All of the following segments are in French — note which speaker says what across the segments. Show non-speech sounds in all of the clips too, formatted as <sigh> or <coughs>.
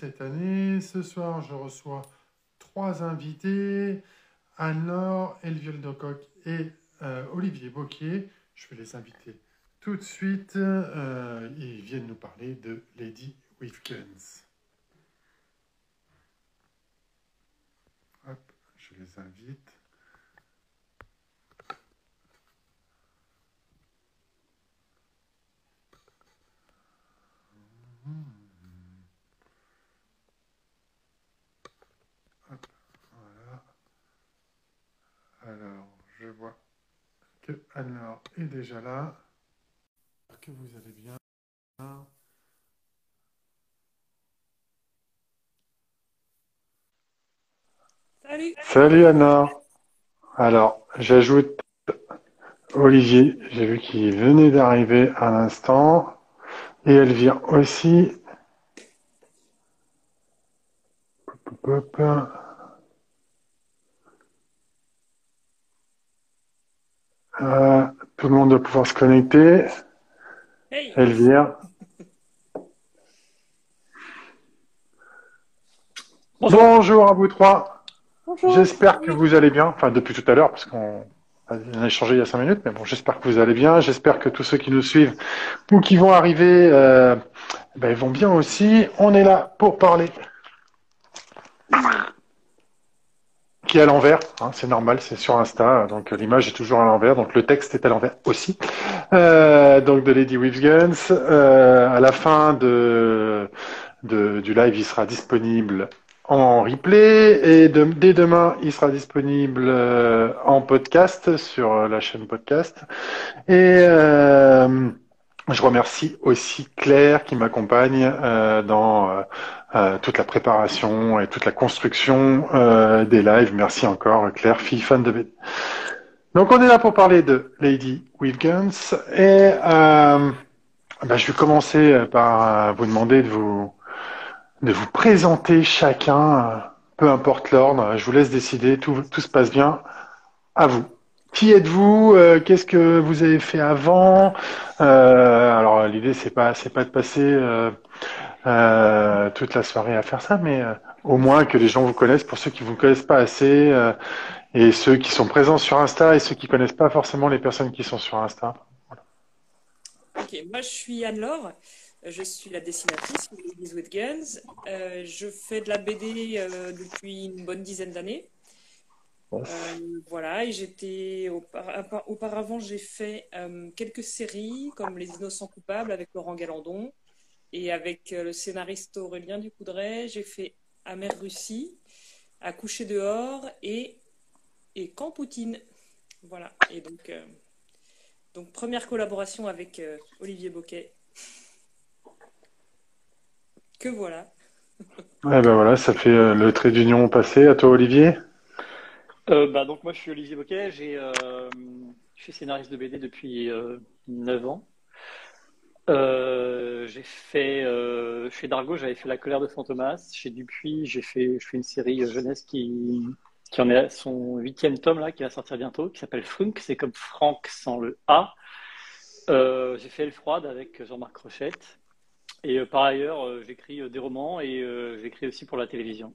Speaker 1: cette année. Ce soir, je reçois trois invités, Anne-Laure, Elviel Dococ et euh, Olivier Boquier. Je vais les inviter tout de suite. Euh, ils viennent nous parler de Lady with je les invite. Alors, je vois que Anne-Laure est déjà là. Que vous allez bien.
Speaker 2: Salut.
Speaker 1: Salut Anne-Laure. Alors, j'ajoute Olivier. J'ai vu qu'il venait d'arriver à l'instant. Et elle vient aussi. Hop, hop, hop. Euh, tout le monde doit pouvoir se connecter.
Speaker 2: Hey.
Speaker 1: Elvire. Bonjour à vous trois.
Speaker 2: Bonjour.
Speaker 1: J'espère que vous allez bien. Enfin, depuis tout à l'heure, parce qu'on a échangé il y a cinq minutes, mais bon, j'espère que vous allez bien. J'espère que tous ceux qui nous suivent ou qui vont arriver, euh, ben, vont bien aussi. On est là pour parler. Qui est à l'envers, hein, c'est normal, c'est sur Insta, donc l'image est toujours à l'envers, donc le texte est à l'envers aussi. Euh, donc de Lady with Guns. Euh, à la fin de, du live, il sera disponible en replay et dès demain, il sera disponible euh, en podcast sur la chaîne podcast. Et je remercie aussi Claire qui m'accompagne dans euh, euh, toute la préparation et toute la construction euh, des lives. Merci encore Claire, fille fan de BD. Donc on est là pour parler de Lady with Guns et euh, ben, je vais commencer par euh, vous demander de vous de vous présenter chacun, euh, peu importe l'ordre. Je vous laisse décider. Tout, tout se passe bien. À vous. Qui êtes-vous? Euh, Qu'est-ce que vous avez fait avant? Euh, Alors l'idée c'est pas c'est pas de passer euh, euh, toute la soirée à faire ça, mais euh, au moins que les gens vous connaissent pour ceux qui vous connaissent pas assez euh, et ceux qui sont présents sur Insta et ceux qui connaissent pas forcément les personnes qui sont sur Insta.
Speaker 2: Ok, moi je suis Anne-Laure, je suis la dessinatrice de Ladies with Guns. Euh, je fais de la BD euh, depuis une bonne dizaine d'années. Euh, voilà, et j'étais aupara- auparavant j'ai fait euh, quelques séries comme Les Innocents Coupables avec Laurent Galandon et avec euh, le scénariste Aurélien Ducoudray, j'ai fait Amère Russie, À coucher dehors et et Camp Poutine. Voilà, et donc euh, donc première collaboration avec euh, Olivier Boquet. Que voilà.
Speaker 1: Ouais, ben voilà, ça fait euh, le trait d'union passé. À toi, Olivier.
Speaker 3: Euh, bah, donc moi je suis Olivier Boquet, j'ai, euh, je suis scénariste de BD depuis euh, 9 ans. Euh, j'ai fait euh, chez Dargaud, j'avais fait La colère de Fantomas. Chez Dupuis, j'ai fait, je fais une série euh, jeunesse qui, qui en est à son huitième tome là, qui va sortir bientôt, qui s'appelle Frunk. C'est comme Franck sans le A. J'ai fait Elle froide avec Jean-Marc Rochette. Et par ailleurs, j'écris des romans et j'écris aussi pour la télévision.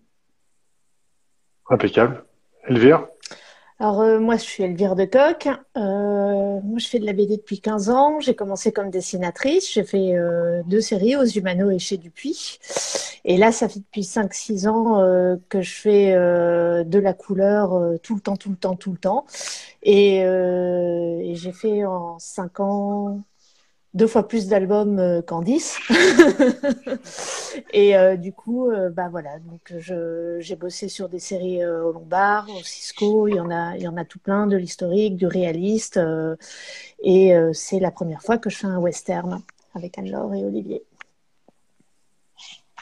Speaker 1: Impeccable. Elvire?
Speaker 4: Alors, euh, moi, je suis Elvire de Coq. Euh, moi, je fais de la BD depuis 15 ans. J'ai commencé comme dessinatrice. J'ai fait euh, deux séries, Aux Humano et chez Dupuis. Et là, ça fait depuis 5-6 ans euh, que je fais euh, de la couleur euh, tout le temps, tout le temps, tout le temps. Et, et j'ai fait en 5 ans deux fois plus d'albums euh, qu'en 10. <laughs> Et euh, du coup, euh, bah voilà, donc je, j'ai bossé sur des séries euh, au Lombard, au Cisco, il y en a, il y en a tout plein, de l'historique, du réaliste. euh, et euh, c'est la première fois que je fais un western avec Anne-Laure et Olivier.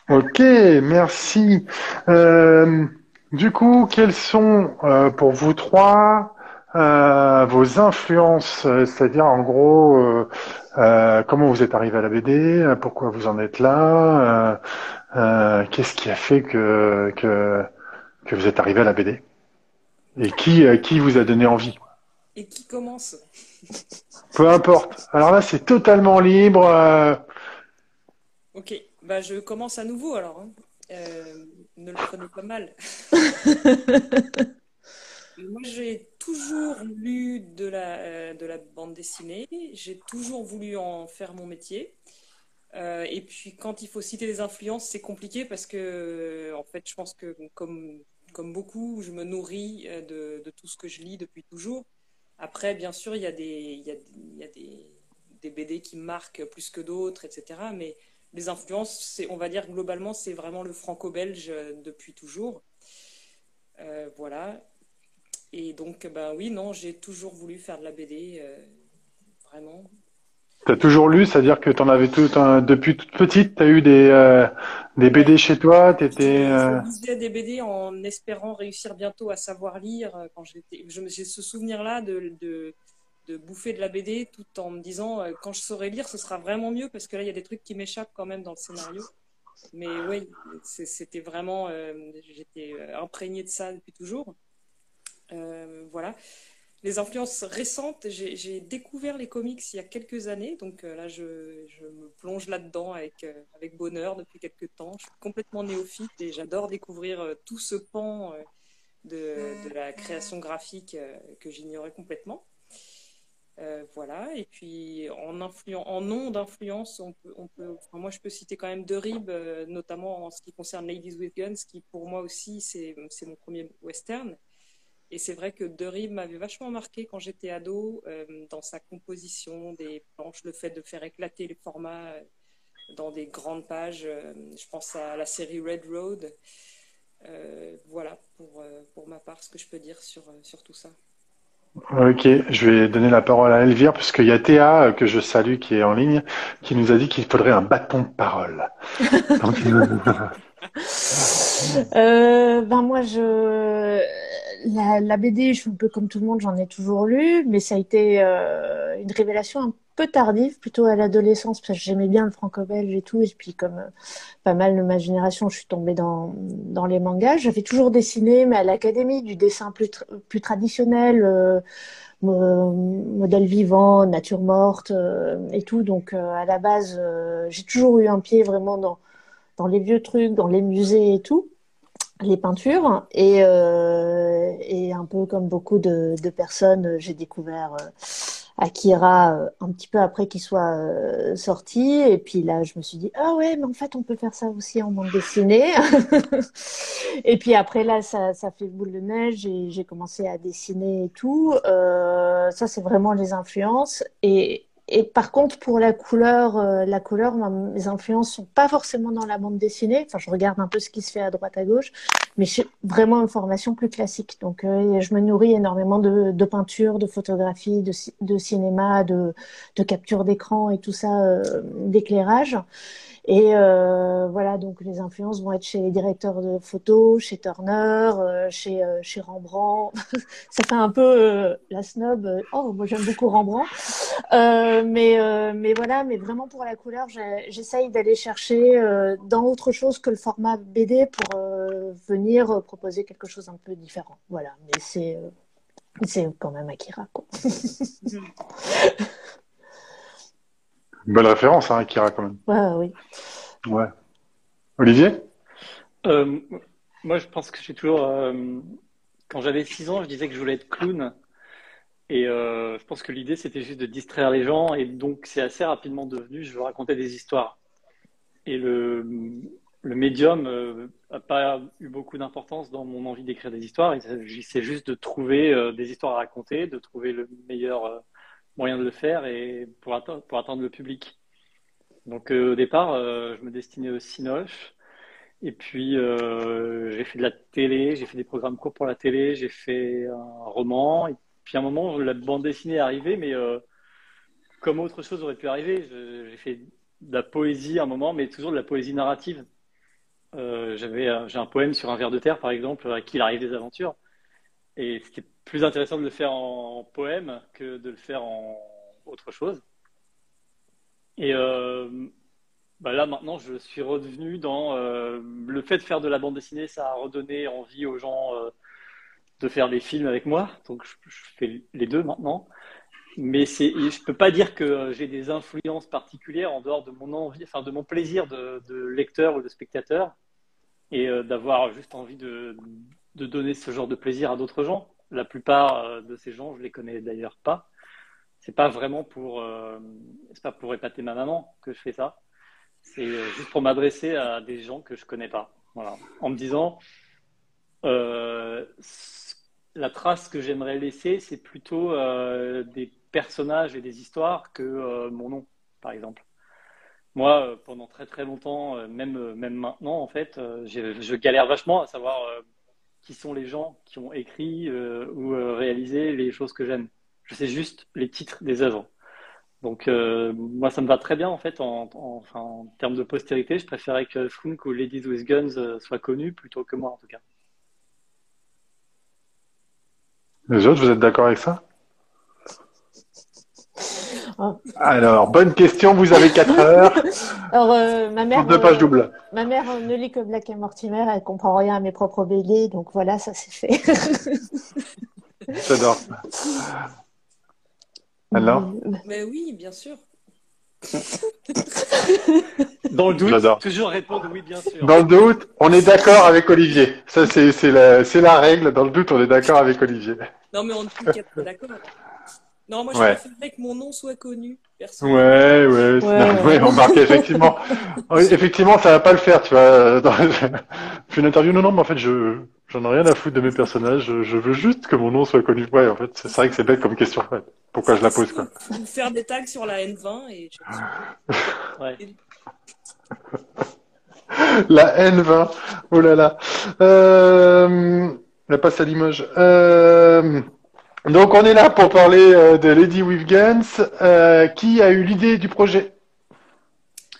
Speaker 1: Ok, merci. Euh, du coup, quelles sont euh, pour vous trois euh, vos influences, euh, c'est-à-dire en gros euh, euh, comment vous êtes arrivé à la BD, euh, pourquoi vous en êtes là, euh, euh, qu'est-ce qui a fait que, que que vous êtes arrivé à la BD et qui euh, qui vous a donné envie?
Speaker 2: Et qui commence?
Speaker 1: Peu importe. Alors là, c'est totalement libre. euh,
Speaker 2: Ok, bah, je commence à nouveau alors. Hein. Euh, ne le prenez pas mal. <laughs> Moi, j'ai toujours lu de la, euh, de la bande dessinée. J'ai toujours voulu en faire mon métier. Euh, et puis, quand il faut citer les influences, c'est compliqué parce que, en fait, je pense que, comme, comme beaucoup, je me nourris de, de tout ce que je lis depuis toujours. Après, bien sûr, il y a des, il y a, il y a des, des BD qui marquent plus que d'autres, etc. Mais les influences, on va dire globalement, c'est vraiment le franco-belge euh, depuis toujours. Euh, voilà. Et donc, ben oui, non, j'ai toujours voulu faire de la BD, euh, vraiment.
Speaker 1: Tu as toujours lu, c'est-à-dire que tu en avais tout, depuis toute petite, tu as eu des, des BD chez toi étais,
Speaker 2: Je lisais des BD en espérant réussir bientôt à savoir lire. Quand j'étais, j'ai ce souvenir-là de, de, de bouffer de la BD tout en me disant euh, quand je saurai lire, ce sera vraiment mieux parce que là, il y a des trucs qui m'échappent quand même dans le scénario. Mais oui, c'était vraiment. Euh, j'étais euh, imprégnée de ça depuis toujours. Voilà. Les influences récentes, j'ai découvert les comics il y a quelques années, donc là je, me plonge là-dedans avec, avec bonheur depuis quelques temps. Je suis complètement néophyte et j'adore découvrir tout ce pan de, la création graphique que j'ignorais complètement. Euh, voilà, et puis en, en nom d'influence, moi je peux citer quand même deux ribs, euh, notamment en ce qui concerne Ladies with Guns, qui pour moi aussi c'est mon premier western. Et c'est vrai que De Rib m'avait vachement marqué quand j'étais ado, euh, dans sa composition des planches, le fait de faire éclater les formats dans des grandes pages. je pense à la série Red Road. voilà pour, pour ma part ce que je peux dire sur, sur tout ça.
Speaker 1: Ok, je vais donner la parole à Elvire, puisqu'il y a Théa, euh, que je salue, qui est en ligne, qui nous a dit qu'il faudrait un bâton de parole. <laughs>
Speaker 4: euh, ben moi, je la, la, BD, je suis un peu comme tout le monde, j'en ai toujours lu, mais ça a été euh, une révélation un peu tardive, plutôt à l'adolescence, parce que j'aimais bien le franco-belge et tout, et puis comme euh, pas mal de ma génération, je suis tombée dans, dans les mangas. J'avais toujours dessiné, mais à l'académie, du dessin plus, plus traditionnel, euh, modèle vivant, nature morte euh, et tout. Donc à la base, j'ai toujours eu un pied vraiment dans, dans les vieux trucs, dans les musées et tout les peintures et, et un peu comme beaucoup de, de personnes, j'ai découvert Akira euh, un petit peu après qu'il soit euh, sorti. Et puis là, je me suis dit, ah ouais, mais en fait, on peut faire ça aussi en bande dessinée. <laughs> et puis après, là, ça, ça fait boule de neige et j'ai commencé à dessiner et tout. Euh, ça, c'est vraiment les influences. Et, et par contre, pour la couleur, euh, la couleur, mes influences sont pas forcément dans la bande dessinée. Enfin, je regarde un peu ce qui se fait à droite à gauche, mais j'ai vraiment une formation plus classique. Donc, euh, je me nourris énormément de, de peinture, de photographie, de, de cinéma, de, de capture d'écran et tout ça, euh, d'éclairage. Et euh, voilà, donc les influences vont être chez les directeurs de photos, chez Turner, euh, chez, euh, chez Rembrandt. <laughs> ça fait un peu euh, la snob. Oh, moi j'aime beaucoup Rembrandt. mais, mais voilà, mais vraiment pour la couleur, j'essaye d'aller chercher dans autre chose que le format BD pour venir proposer quelque chose un peu différent. Voilà, mais c'est c'est quand même Akira. Quoi. <laughs>
Speaker 1: Une belle référence, hein, Akira, quand même.
Speaker 4: Ouais, oui.
Speaker 1: Ouais. Olivier?
Speaker 3: Euh, Moi, je pense que j'ai toujours. Euh, quand j'avais 6 ans, je disais que je voulais être clown. Et euh, je pense que l'idée, c'était juste de distraire les gens. Et donc, c'est assez rapidement devenu je veux raconter des histoires. Et le, le médium n'a pas eu beaucoup d'importance dans mon envie d'écrire des histoires. C'est juste de trouver des histoires à raconter, de trouver le meilleur moyen de le faire et pour, atteindre, pour atteindre le public. Donc euh, au départ, euh, je me destinais au Cinoche. Et puis euh, j'ai fait de la télé, j'ai fait des programmes courts pour la télé, j'ai fait un roman. Et puis à un moment, la bande dessinée est arrivée, mais comme autre chose aurait pu arriver, j'ai fait de la poésie à un moment, mais toujours de la poésie narrative. j'avais j'ai un poème sur un ver de terre, par exemple, à qui il arrive des aventures. Et c'était plus intéressant de le faire en poème que de le faire en autre chose. Et euh, bah là maintenant, je suis revenu dans euh, le fait de faire de la bande dessinée, ça a redonné envie aux gens euh, de faire des films avec moi. Donc je, fais les deux maintenant. mais je peux pas dire que j'ai des influences particulières en dehors de mon envie, enfin de mon plaisir de, lecteur ou de spectateur, et d'avoir juste envie de, de, donner ce genre de plaisir à d'autres gens. La plupart euh, de ces gens, je les connais d'ailleurs pas. C'est pas vraiment pour, euh, pas pour épater ma maman que je fais ça. C'est juste pour m'adresser à des gens que je connais pas. Voilà, en me disant, la trace que j'aimerais laisser, c'est plutôt des personnages et des histoires que euh, mon nom, par exemple. Moi, euh, pendant très très longtemps, euh, même, même maintenant, en fait, je galère vachement à savoir qui sont les gens qui ont écrit ou réalisé les choses que j'aime. Je sais juste les titres des œuvres. Donc, moi, ça me va très bien, en fait, en, termes de postérité. Je préférais que Funk ou Ladies with Guns soient connus plutôt que moi, en tout cas.
Speaker 1: Les autres, vous êtes d'accord avec ça? Alors, bonne question, vous avez 4 heures. <laughs>
Speaker 4: Alors, euh, ma mère.
Speaker 1: Deux pages doubles.
Speaker 4: ma mère ne lit que Black et Mortimer, elle comprend rien à mes propres BD, donc voilà, ça c'est fait. <laughs>
Speaker 1: J'adore. Alors <laughs>
Speaker 2: Mais oui, bien sûr.
Speaker 3: Dans le doute, toujours répondre oui, bien sûr.
Speaker 1: Dans le doute, on est d'accord avec Olivier. Ça, c'est la, la règle. Dans le doute, on est d'accord avec Olivier.
Speaker 2: Non, mais on est d'accord. Non, moi je ouais. préférerais que mon nom soit connu.
Speaker 1: Ouais, ouais, ouais, on marque effectivement. <laughs> effectivement, ça va pas le faire, tu vois. <laughs> je fais une interview, non, non, mais en fait, je j'en ai rien à foutre de mes personnages. Je, veux juste que mon nom soit connu. Ouais, en fait, c'est vrai que c'est bête comme question. Pourquoi je la pose, quoi.
Speaker 2: Faire des tags sur la N20 et. <laughs>
Speaker 1: ouais. La N20. Oh là là. Euh... La passe à Limoges. Euh... Donc on est là pour parler euh, de Lady with Guns. Euh, qui a eu l'idée du projet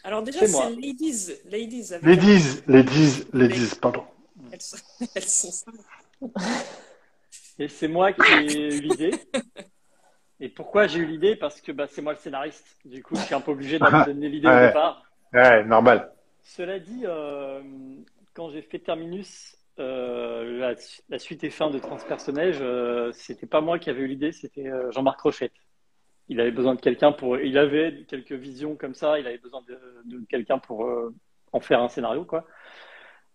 Speaker 2: Alors déjà c'est Ladies. Ladies,
Speaker 1: ladies, ladies, ladies, pardon.
Speaker 2: Elles sont, <laughs> elles sont
Speaker 3: Et c'est moi qui ai eu l'idée. Et pourquoi j'ai eu l'idée? Parce que bah, c'est moi le scénariste. Du coup, je suis un peu obligé de donner l'idée au départ.
Speaker 1: Ouais, normal.
Speaker 3: Cela dit, euh, quand j'ai fait Terminus, euh, la, suite et fin de Transpersonnage, euh, c'était pas moi qui avais eu l'idée, c'était euh, Jean-Marc Rochette. Il avait besoin de quelqu'un pour. Il avait quelques visions comme ça, il avait besoin de, quelqu'un pour en faire un scénario, quoi.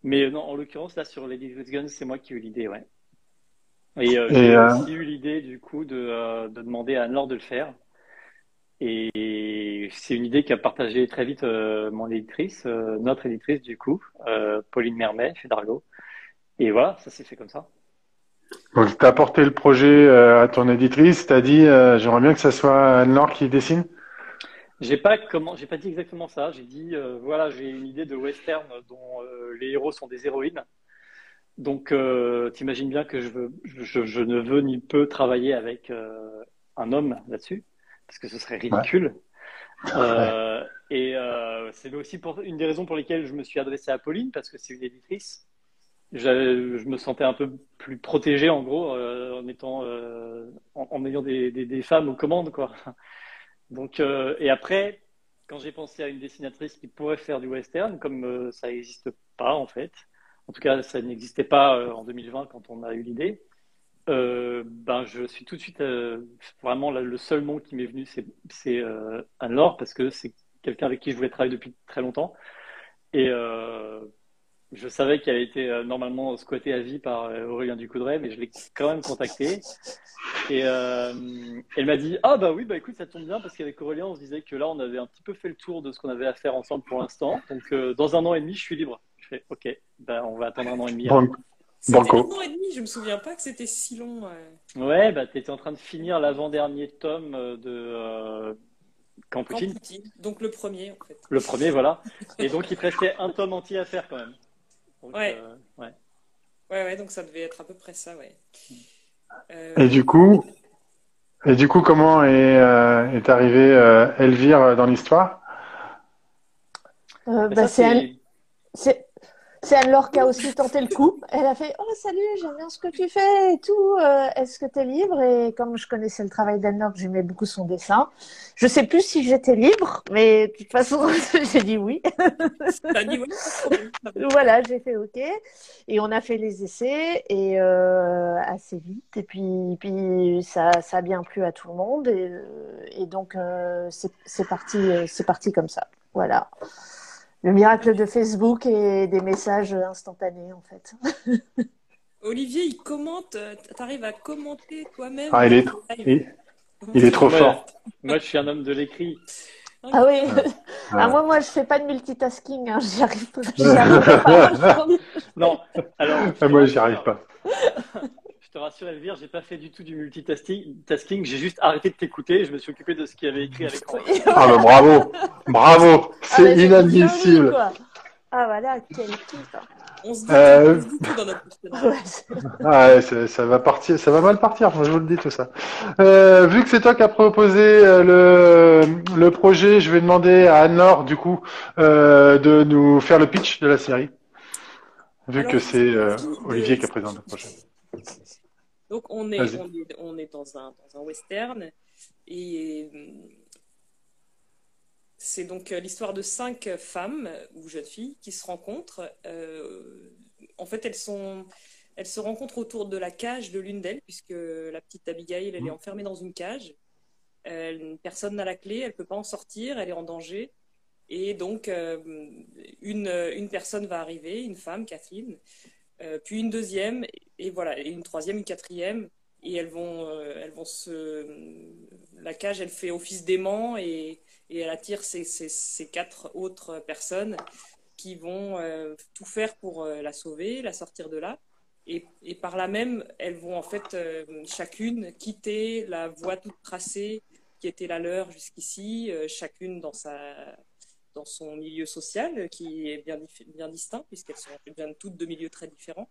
Speaker 3: Mais non, en l'occurrence, là, sur Lady with Guns, c'est moi qui ai eu l'idée, ouais. Et, j'ai aussi eu l'idée, du coup, de, de demander à Anne-Laure de le faire. Et c'est une idée qu'a partagée très vite mon éditrice, notre éditrice, du coup, Pauline Mermet, chez Dargo. Et voilà, ça s'est fait comme ça.
Speaker 1: Donc, tu as apporté le projet euh, à ton éditrice, tu as dit euh, j'aimerais bien que ce soit Anne-Laure qui dessine?
Speaker 3: J'ai pas comment, j'ai pas dit exactement ça. J'ai dit euh, voilà, j'ai une idée de western dont les héros sont des héroïnes. Donc, t'imagines bien que je, veux, je, ne veux ni peux travailler avec un homme là-dessus, parce que ce serait ridicule. Et c'est aussi pour, une des raisons pour lesquelles je me suis adressé à Pauline, parce que c'est une éditrice je me sentais un peu plus protégé en gros euh, en étant euh, en, ayant des, femmes aux commandes quoi. <laughs> Donc euh, et après quand j'ai pensé à une dessinatrice qui pourrait faire du western comme ça n'existe pas en fait, en tout cas ça n'existait pas en 2020 quand on a eu l'idée. ben je suis tout de suite vraiment le seul nom qui m'est venu c'est Anne-Laure parce que c'est quelqu'un avec qui je voulais travailler depuis très longtemps et je savais qu'elle était euh, normalement squattée à vie par euh, Aurélien Ducoudray, mais je l'ai quand même contactée. Et euh, elle m'a dit Ah, bah oui, bah écoute, ça tombe bien parce qu'avec Aurélien, on se disait que là, on avait un petit peu fait le tour de ce qu'on avait à faire ensemble pour l'instant. Donc, dans un an et demi, je suis libre. Je fais Ok, bah, on va attendre un an et demi.
Speaker 2: Bon. C'était un an et demi, je me souviens pas que c'était si long.
Speaker 3: Ouais, ouais bah, tu étais en train de finir l'avant-dernier tome de. Camp Poutine.
Speaker 2: Donc le premier, en fait.
Speaker 3: Le premier, voilà. Et donc, il te restait un tome entier à faire quand même.
Speaker 2: Ouais. Euh, ouais. ouais. Ouais, donc ça devait être à peu près ça, ouais.
Speaker 1: Euh, et du coup, et du coup, comment est, euh, est arrivée Elvire dans l'histoire?
Speaker 4: Bah, C'est C'est Anne-Laure qui a aussi tenté le coup. Elle a fait Oh, salut, j'aime bien ce que tu fais et tout. Euh, Est-ce que tu es libre? Et comme je connaissais le travail d'Anne-Laure, j'aimais beaucoup son dessin. Je sais plus si j'étais libre, mais de toute façon, <laughs> j'ai dit oui.
Speaker 2: Dit oui, <laughs>
Speaker 4: voilà, j'ai fait OK. Et on a fait les essais et euh, assez vite. Et puis, puis ça, ça a bien plu à tout le monde. Et, euh, et donc, euh, c'est parti, euh, c'est parti comme ça. Voilà. Le miracle de Facebook et des messages instantanés, en fait. <laughs>
Speaker 2: Olivier, il commente, euh, t'arrives à commenter toi-même.
Speaker 1: Ah, il est, il, il est trop fort.
Speaker 3: Moi, je suis un homme de l'écrit.
Speaker 4: Ah oui. Ah, moi, moi, je fais pas de multitasking. Hein. J'y arrive pas. <laughs> J'y arrive pas.
Speaker 3: Non, alors.
Speaker 1: Ah, moi, j'y arrive pas. <laughs>
Speaker 3: Je te rassure, Elvire, j'ai pas fait du tout du multitasking. tasking, J'ai juste arrêté de t'écouter. Je me suis occupé de ce qu'il y avait écrit avec l'écran.
Speaker 1: Ah, bah, bravo. Bravo.
Speaker 4: Ah,
Speaker 1: C'est inadmissible.
Speaker 4: Ah voilà, quel kiff. hein.
Speaker 2: On se dit,
Speaker 1: Euh,
Speaker 2: on se dit tout dans notre personnage. <laughs>
Speaker 4: Ouais, c'est-
Speaker 1: Ah, ouais, ça, ça va partir, ça va mal partir, moi, je vous le dis tout ça. Euh, vu que c'est toi qui as proposé euh, le, le projet, je vais demander à Anne-Laure, du coup, euh, de nous faire le pitch de la série. Vu
Speaker 2: Alors,
Speaker 1: que c'est euh, Olivier qui a présenté le projet.
Speaker 2: Donc on est, on est, on est dans, un, dans un western et euh, c'est donc euh, l'histoire de cinq femmes ou jeunes filles qui se rencontrent. Euh, en fait, elles sont, elles se rencontrent autour de la cage de l'une d'elles puisque la petite Abigail, elle est enfermée dans une cage. Personne n'a la clé, elle peut pas en sortir, elle est en danger. Et donc, euh, une, une personne va arriver, une femme, Catherine, euh, puis une deuxième, et voilà, une troisième, une quatrième, et elles vont, euh, elles vont se, la cage, elle fait office d'aimant et, elle attire ces, quatre autres personnes qui vont euh, tout faire pour euh, la sauver, la sortir de là. Et, par là même, elles vont en fait chacune quitter la voie toute tracée qui était la leur jusqu'ici, chacune dans sa dans son milieu social qui est bien, bien distinct puisqu'elles sont toutes de milieux très différents.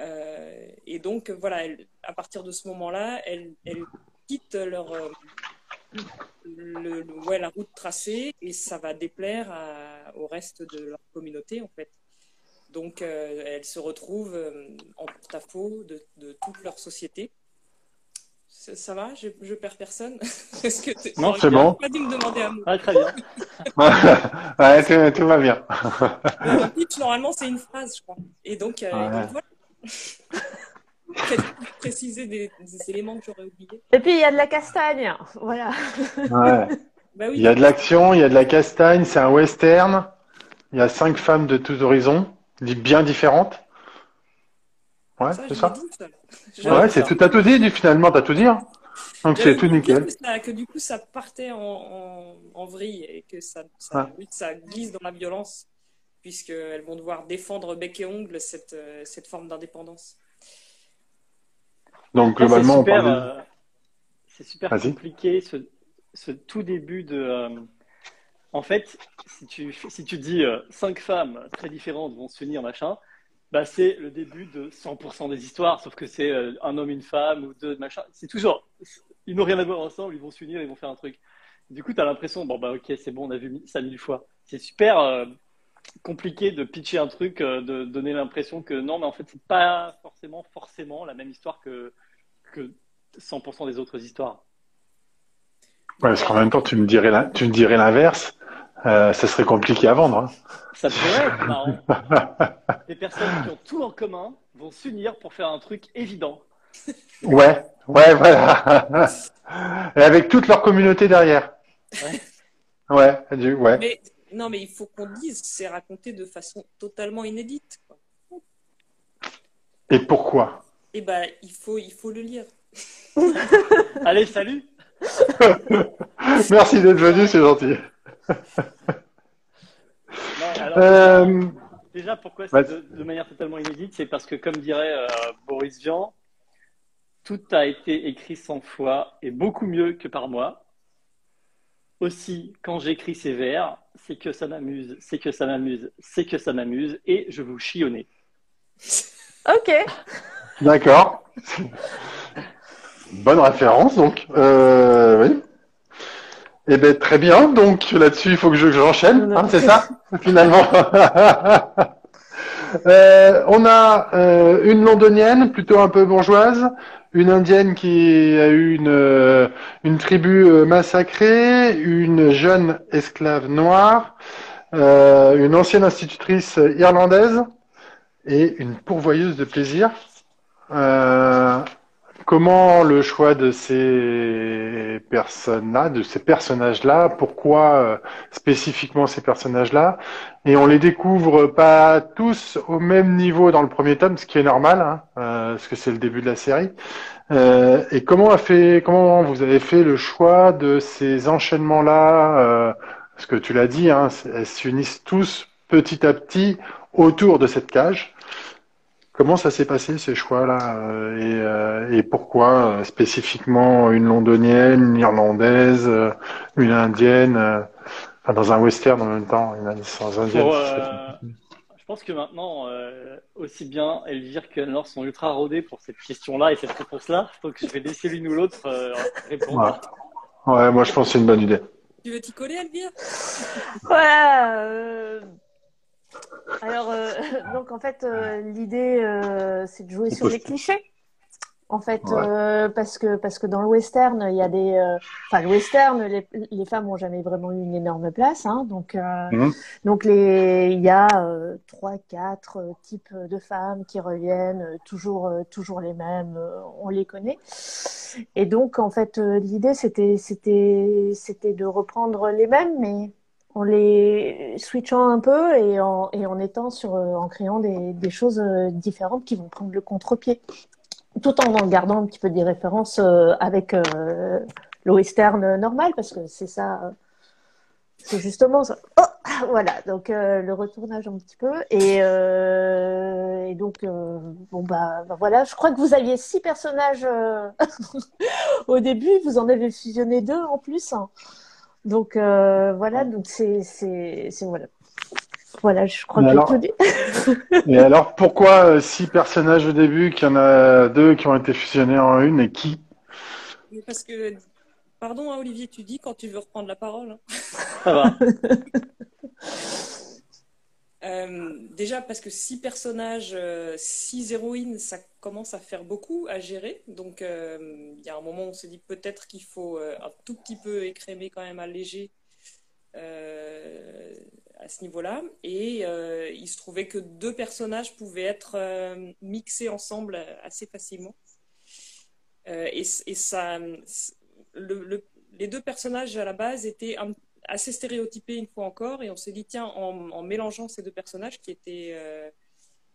Speaker 2: Euh, et donc voilà, à partir de ce moment-là, elles, quittent leur euh, le, le- ouais, la route tracée et ça va déplaire à- au reste de leur communauté en fait. Donc euh, elles se retrouvent en porte-à-faux de, de toute leur société. Ça, ça va? Je, je perds personne? <laughs> Que
Speaker 3: Non,
Speaker 2: J'aurais
Speaker 1: c'est bon.
Speaker 2: pas dû me demander à moi.
Speaker 3: Ah, très bien. <laughs>
Speaker 1: ouais, tout, tout va bien.
Speaker 2: Le pitch, normalement, c'est une phrase, je crois. Et donc,
Speaker 1: Ouais.
Speaker 2: donc voilà. Préciser des, des éléments que j'aurais oubliés.
Speaker 4: Et puis il y a de la castagne. Voilà.
Speaker 1: Ouais.
Speaker 2: Bah oui,
Speaker 1: Il y a de l'action, il y a de la castagne, c'est un western. Il y a cinq femmes de tous horizons, bien différentes. Ouais, c'est ça. Ouais, c'est tout, t'as tout dit, finalement, t'as tout dit. hein. Donc c'est tout nickel.
Speaker 2: Que, ça- que du coup, ça partait en, en, en vrille et que ça, ça, oui, ça glisse dans la violence, puisqu'elles vont devoir défendre bec et ongle cette, euh, cette forme d'indépendance.
Speaker 1: Donc
Speaker 3: Ça,
Speaker 1: globalement,
Speaker 3: c'est
Speaker 1: on
Speaker 3: super,
Speaker 1: parle de...
Speaker 3: euh, c'est super
Speaker 1: Vas-y.
Speaker 3: compliqué ce, ce tout début de. euh, en fait, si tu, si tu dis euh, cinq femmes très différentes vont se unir, machin, bah c'est le début de 100% des histoires, sauf que c'est euh, un homme, une femme ou deux, machin. C'est toujours. Ils n'ont rien à voir ensemble, ils vont s'unir, ils vont faire un truc. Du coup, tu as l'impression, bon, bah ok, c'est bon, on a vu ça mille fois. C'est super euh, compliqué de pitcher un truc, euh, de donner l'impression que non, mais en fait, c'est pas forcément, forcément la même histoire que, que 100% des autres histoires.
Speaker 1: Ouais, parce qu'en même temps, tu me dirais l'in- tu me dirais l'inverse. Euh, ça serait compliqué à vendre. hein.
Speaker 3: Ça pourrait être <laughs> marrant. Des personnes qui ont tout en commun vont s'unir pour faire un truc évident.
Speaker 1: Ouais, ouais, voilà. Et avec toute leur communauté derrière.
Speaker 3: Ouais.
Speaker 1: Ouais, du, ouais.
Speaker 2: Mais non, mais il faut qu'on dise, c'est raconté de façon totalement inédite. quoi.
Speaker 1: Et pourquoi?
Speaker 2: Et ben, il faut, il faut le lire. <laughs>
Speaker 3: Allez, salut <laughs>
Speaker 1: Merci d'être venu, c'est gentil.
Speaker 3: Non, alors,
Speaker 1: Euh,
Speaker 3: Déjà, pourquoi c'est de, de manière totalement inédite? C'est parce que, comme dirait euh, Boris Vian, tout a été écrit 100 fois et beaucoup mieux que par moi. Aussi, quand j'écris ces vers, c'est que ça m'amuse, c'est que ça m'amuse, c'est que ça m'amuse et je vous chie au nez. <laughs>
Speaker 4: Ok.
Speaker 1: D'accord. Bonne référence, donc. Euh, oui. Eh ben, très bien. Donc, là-dessus, il faut que je- j'enchaîne, hein, c'est ça, <laughs> finalement? <laughs> Euh, on a euh, une londonienne, plutôt un peu bourgeoise, une indienne qui a eu une, euh, une tribu euh, massacrée, une jeune esclave noire, une ancienne institutrice irlandaise et une pourvoyeuse de plaisir. Comment le choix de ces personnes-là, de ces personnages-là, pourquoi euh, spécifiquement ces personnages-là Et on les découvre pas tous au même niveau dans le premier tome, ce qui est normal, hein, euh, parce que c'est le début de la série. Euh, et comment vous avez fait le choix de ces enchaînements-là Parce que tu l'as dit, hein, elles s'unissent tous petit à petit autour de cette cage. Comment ça s'est passé ces choix-là euh, et, euh, et, pourquoi euh, spécifiquement une londonienne, une irlandaise, une indienne, enfin, dans un western en même temps, une indienne.
Speaker 3: je pense que maintenant, aussi bien Elvire que Anne-Laure sont ultra rodés pour cette question-là et cette réponse-là. Donc je vais laisser l'une ou l'autre répondre.
Speaker 1: Ouais. moi je pense que c'est une bonne idée.
Speaker 2: Tu veux t'y coller, Elvire?
Speaker 4: Voilà. Alors, euh, <laughs> donc en fait, euh, l'idée, euh, c'est de jouer sur les clichés. En fait, parce que parce que dans le western, il y a des, enfin le western, les, les femmes ont jamais vraiment eu une énorme place, hein, donc mhm. donc les, il y a trois, quatre types de femmes qui reviennent, toujours toujours les mêmes, on les connaît. Et donc en fait, l'idée c'était c'était c'était de reprendre les mêmes, mais en les switchant un peu et en, et en étant sur, euh, en créant des, choses euh, différentes qui vont prendre le contre-pied. Tout en gardant un petit peu des références euh, avec western normal, parce que c'est ça, c'est justement ça. Oh, voilà, donc le retournage un petit peu. Et, et donc, bon, bah, bah, voilà, je crois que vous aviez six personnages <laughs> au début, vous en avez fusionné deux en plus. Hein. Donc euh, voilà, donc c'est c'est voilà. Voilà, je crois que alors, dit. <laughs>
Speaker 1: et alors, pourquoi euh, six personnages au début, qu'il y en a deux qui ont été fusionnés en une, et qui?
Speaker 2: Parce que, pardon, hein, Olivier, tu dis quand tu veux reprendre la parole. Hein.
Speaker 3: Ça va. <laughs>
Speaker 2: Euh, déjà parce que six personnages, euh, six héroïnes, ça commence à faire beaucoup à gérer. Donc euh, il y a un moment où on se dit peut-être qu'il faut un tout petit peu écrémer quand même alléger à ce niveau-là. Et il se trouvait que deux personnages pouvaient être mixés ensemble assez facilement. Et, ça, le, les deux personnages à la base étaient un assez stéréotypé une fois encore, et on s'est dit, tiens, en, mélangeant ces deux personnages qui étaient, euh,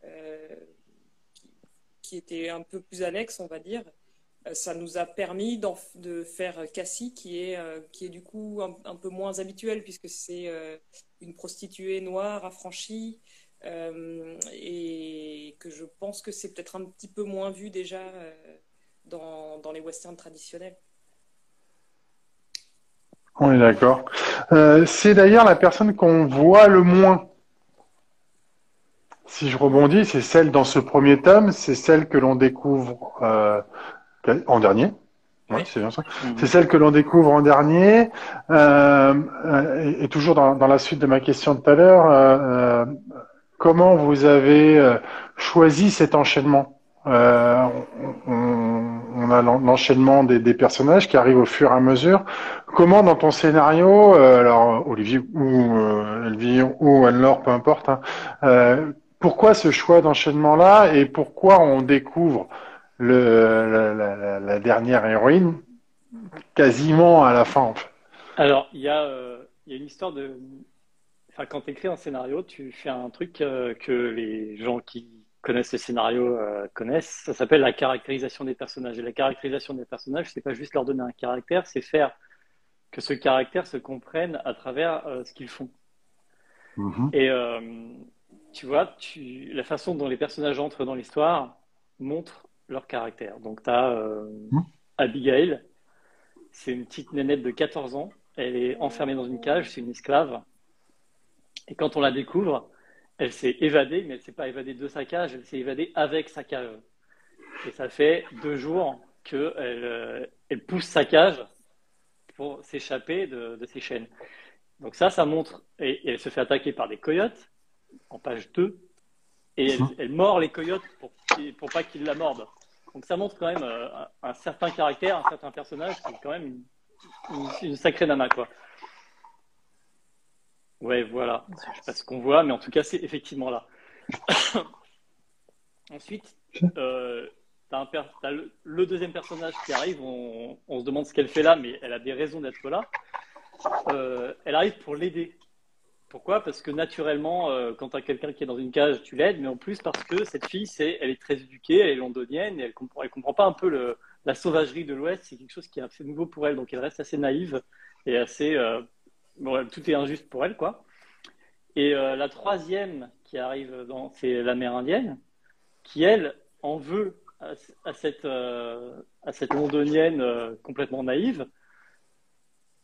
Speaker 2: euh, qui, étaient un peu plus annexes, on va dire, euh, ça nous a permis de faire Cassie, qui est, qui est du coup un, peu moins habituelle, puisque c'est une prostituée noire affranchie, et que je pense que c'est peut-être un petit peu moins vu déjà dans, dans les westerns traditionnels.
Speaker 1: On est d'accord. Euh, c'est d'ailleurs la personne qu'on voit le moins. Si je rebondis, c'est celle dans ce premier tome, c'est celle que l'on découvre euh, en dernier. Oui, c'est bien ça. Mhm. C'est celle que l'on découvre en dernier. Euh, et, toujours dans, la suite de ma question de tout à l'heure, comment vous avez choisi cet enchaînement? On, on, a l'enchaînement des, personnages qui arrivent au fur et à mesure. Comment dans ton scénario, euh, alors Olivier ou euh, Elvire ou Anne-Laure, peu importe, hein, euh, pourquoi ce choix d'enchaînement-là et pourquoi on découvre la, dernière héroïne quasiment à la fin
Speaker 3: Alors, il y, a, y a une histoire de... Enfin, quand tu écris un scénario, tu fais un truc que les gens qui connaissent le scénario connaissent. Ça s'appelle la caractérisation des personnages. Et la caractérisation des personnages, c'est pas juste leur donner un caractère, c'est faire que ce caractère se comprenne à travers euh, ce qu'ils font. Mhm. Et euh, tu vois, tu, la façon dont les personnages entrent dans l'histoire montre leur caractère. Donc, tu as euh, mhm. Abigail, c'est une petite nénette de 14 ans. Elle est enfermée dans une cage, c'est une esclave. Et quand on la découvre, elle s'est évadée, mais elle ne s'est pas évadée de sa cage, elle s'est évadée avec sa cage. Et ça fait deux jours qu'elle elle pousse sa cage pour s'échapper de, de, ces chaînes. Donc ça, ça montre, et, elle se fait attaquer par des coyotes en page 2. et elle, mord les coyotes pour, pour pas qu'ils la mordent. Donc ça montre quand même euh, un, certain caractère, un certain personnage qui est quand même une, sacrée nana, quoi. Ouais, voilà. Je sais pas ce qu'on voit, mais en tout cas, c'est effectivement là. <coughs> Ensuite, euh, as le, deuxième personnage qui arrive, on, se demande ce qu'elle fait là, mais elle a des raisons d'être là. Euh, elle arrive pour l'aider. Pourquoi? Parce que naturellement, euh, quand tu as quelqu'un qui est dans une cage, tu l'aides, mais en plus parce que cette fille, c'est, elle est très éduquée, elle est londonienne, et elle comprend, elle comprend pas un peu le, la sauvagerie de l'Ouest, c'est quelque chose qui est assez nouveau pour elle, donc elle reste assez naïve et assez... Euh, bon, tout est injuste pour elle, quoi. Et euh, la troisième qui arrive, c'est l'amérindienne, qui, elle, en veut à, cette, à cette londonienne complètement naïve,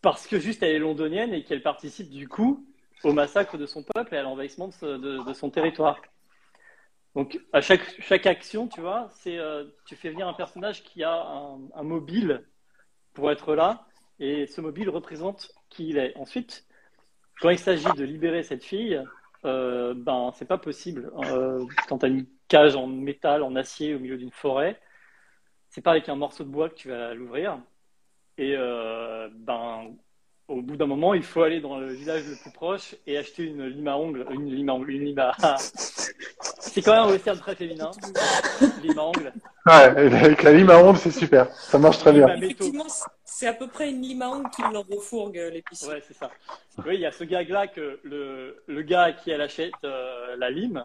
Speaker 3: parce que juste elle est londonienne et qu'elle participe du coup au massacre de son peuple et à l'envahissement de, son territoire. Donc, à chaque, chaque action, tu vois, euh, tu fais venir un personnage qui a un, mobile pour être là, et ce mobile représente qui il est. Ensuite, quand il s'agit de libérer cette fille, euh, ben c'est pas possible. Euh, quand tu as une cage en métal, en acier au milieu d'une forêt, c'est pas avec un morceau de bois que tu vas l'ouvrir. Et euh, ben au bout d'un moment, il faut aller dans le village le plus proche et acheter une lime à ongles. Une lime à ongles, une lime à... <laughs> c'est quand même un western très féminin. lime à ongles.
Speaker 1: Ouais, avec la lime à ongles, c'est super. Ça marche très bien.
Speaker 2: Effectivement, c'est à peu près une ongles qui leur refourgue l'épicerie.
Speaker 3: Ouais, c'est ça. Oui, il y a ce gag-là que le, gars à qui elle achète euh, la lime,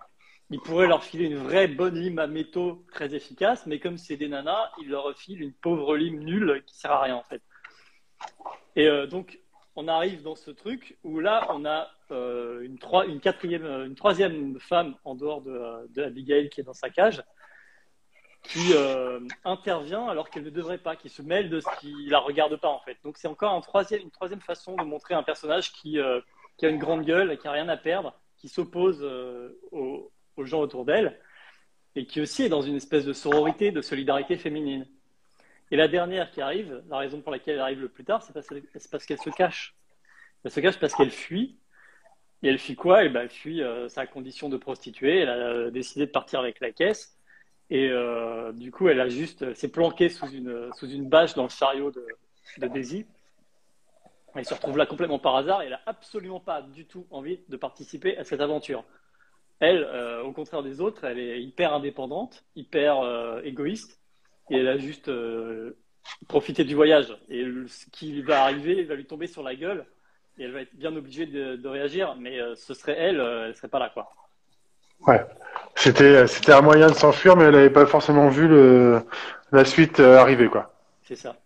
Speaker 3: il pourrait leur filer une vraie bonne lime à métaux très efficace, mais comme c'est des nanas, il leur file une pauvre lime nulle qui sert à rien en fait. Et euh, donc, on arrive dans ce truc où là, on a euh, une, une, quatrième, euh, une troisième femme en dehors de, de Abigail qui est dans sa cage, qui euh, intervient alors qu'elle ne devrait pas, qui se mêle de ce qui la regarde pas en fait. Donc c'est encore une troisième façon de montrer un personnage qui, qui a une grande gueule qui a rien à perdre, qui s'oppose aux, aux gens autour d'elle et qui aussi est dans une espèce de sororité, de solidarité féminine. Et la dernière qui arrive, la raison pour laquelle elle arrive le plus tard, c'est parce, qu'elle se cache. Elle se cache parce qu'elle fuit. Et elle fuit quoi? Et eh ben, Elle fuit euh, sa condition de prostituée. Elle a euh, décidé de partir avec la caisse. Et euh, du coup, elle a juste s'est planquée sous une, sous une bâche dans le chariot de, Daisy. Elle se retrouve là complètement par hasard et elle n'a absolument pas du tout envie de participer à cette aventure. Elle, au contraire des autres, elle est hyper indépendante, hyper égoïste et elle a juste euh, profité du voyage. Et ce qui va arriver va lui tomber sur la gueule et elle va être bien obligée de, réagir. Mais euh, ce serait elle, euh, elle serait pas là, quoi.
Speaker 1: Ouais, c'était c'était un moyen de s'enfuir, mais elle n'avait pas forcément vu le, la suite arriver, quoi.
Speaker 3: C'est ça.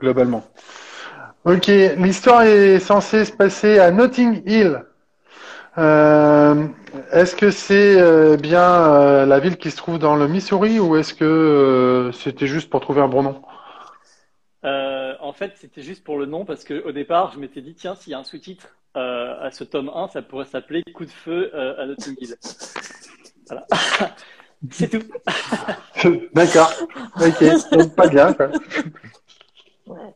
Speaker 1: Globalement. Ok, l'histoire est censée se passer à Notting Hill. Euh, est-ce que c'est euh, bien euh, la ville qui se trouve dans le Missouri ou est-ce que c'était juste pour trouver un bon nom?
Speaker 3: En fait, c'était juste pour le nom parce qu'au départ, je m'étais dit, tiens, s'il y a un sous-titre à ce tome 1, ça pourrait s'appeler Coup de feu à Notting Hill. Voilà. <laughs> c'est tout. <laughs>
Speaker 1: D'accord. Ok. pas bien. Quoi. Ouais.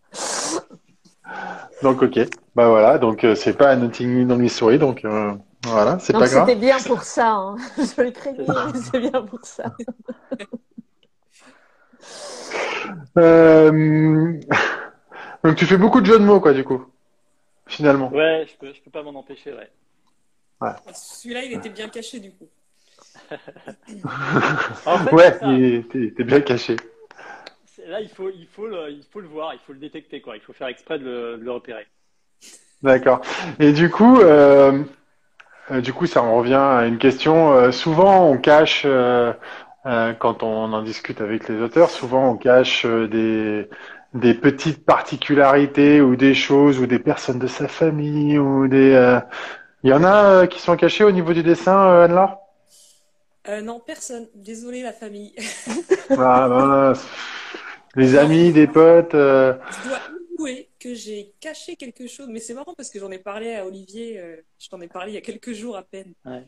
Speaker 1: Donc ok, bah voilà, donc euh, c'est pas à Nottingham dans Missouri, donc euh, voilà, c'est pas grave.
Speaker 4: C'était bien pour ça, hein. <laughs> je le crédit, c'est bien pour ça.
Speaker 1: Euh, donc tu fais beaucoup de jeux de mots, quoi, du coup, finalement.
Speaker 3: Ouais, je peux, je peux pas m'en empêcher, ouais.
Speaker 2: ouais. Celui-là, il était bien caché, du coup. <laughs>
Speaker 1: ouais, il était bien caché
Speaker 3: là, il faut, il, faut le, il faut le voir, il faut le détecter, quoi. Il faut faire exprès de le, repérer.
Speaker 1: D'accord. Et du coup, euh, euh, du coup, ça en revient à une question. Euh, souvent, on cache, quand on en discute avec les auteurs, souvent on cache des, des petites particularités ou des choses ou des personnes de sa famille ou des. Il y en a qui sont cachés au niveau du dessin, Anne-Laure?
Speaker 2: Non, personne. Désolé, la famille. <laughs>
Speaker 1: ah, les amis, des potes. Euh...
Speaker 2: Je dois avouer que j'ai caché quelque chose, mais c'est marrant parce que j'en ai parlé à Olivier, euh, je t'en ai parlé il y a quelques jours à peine.
Speaker 3: Ouais.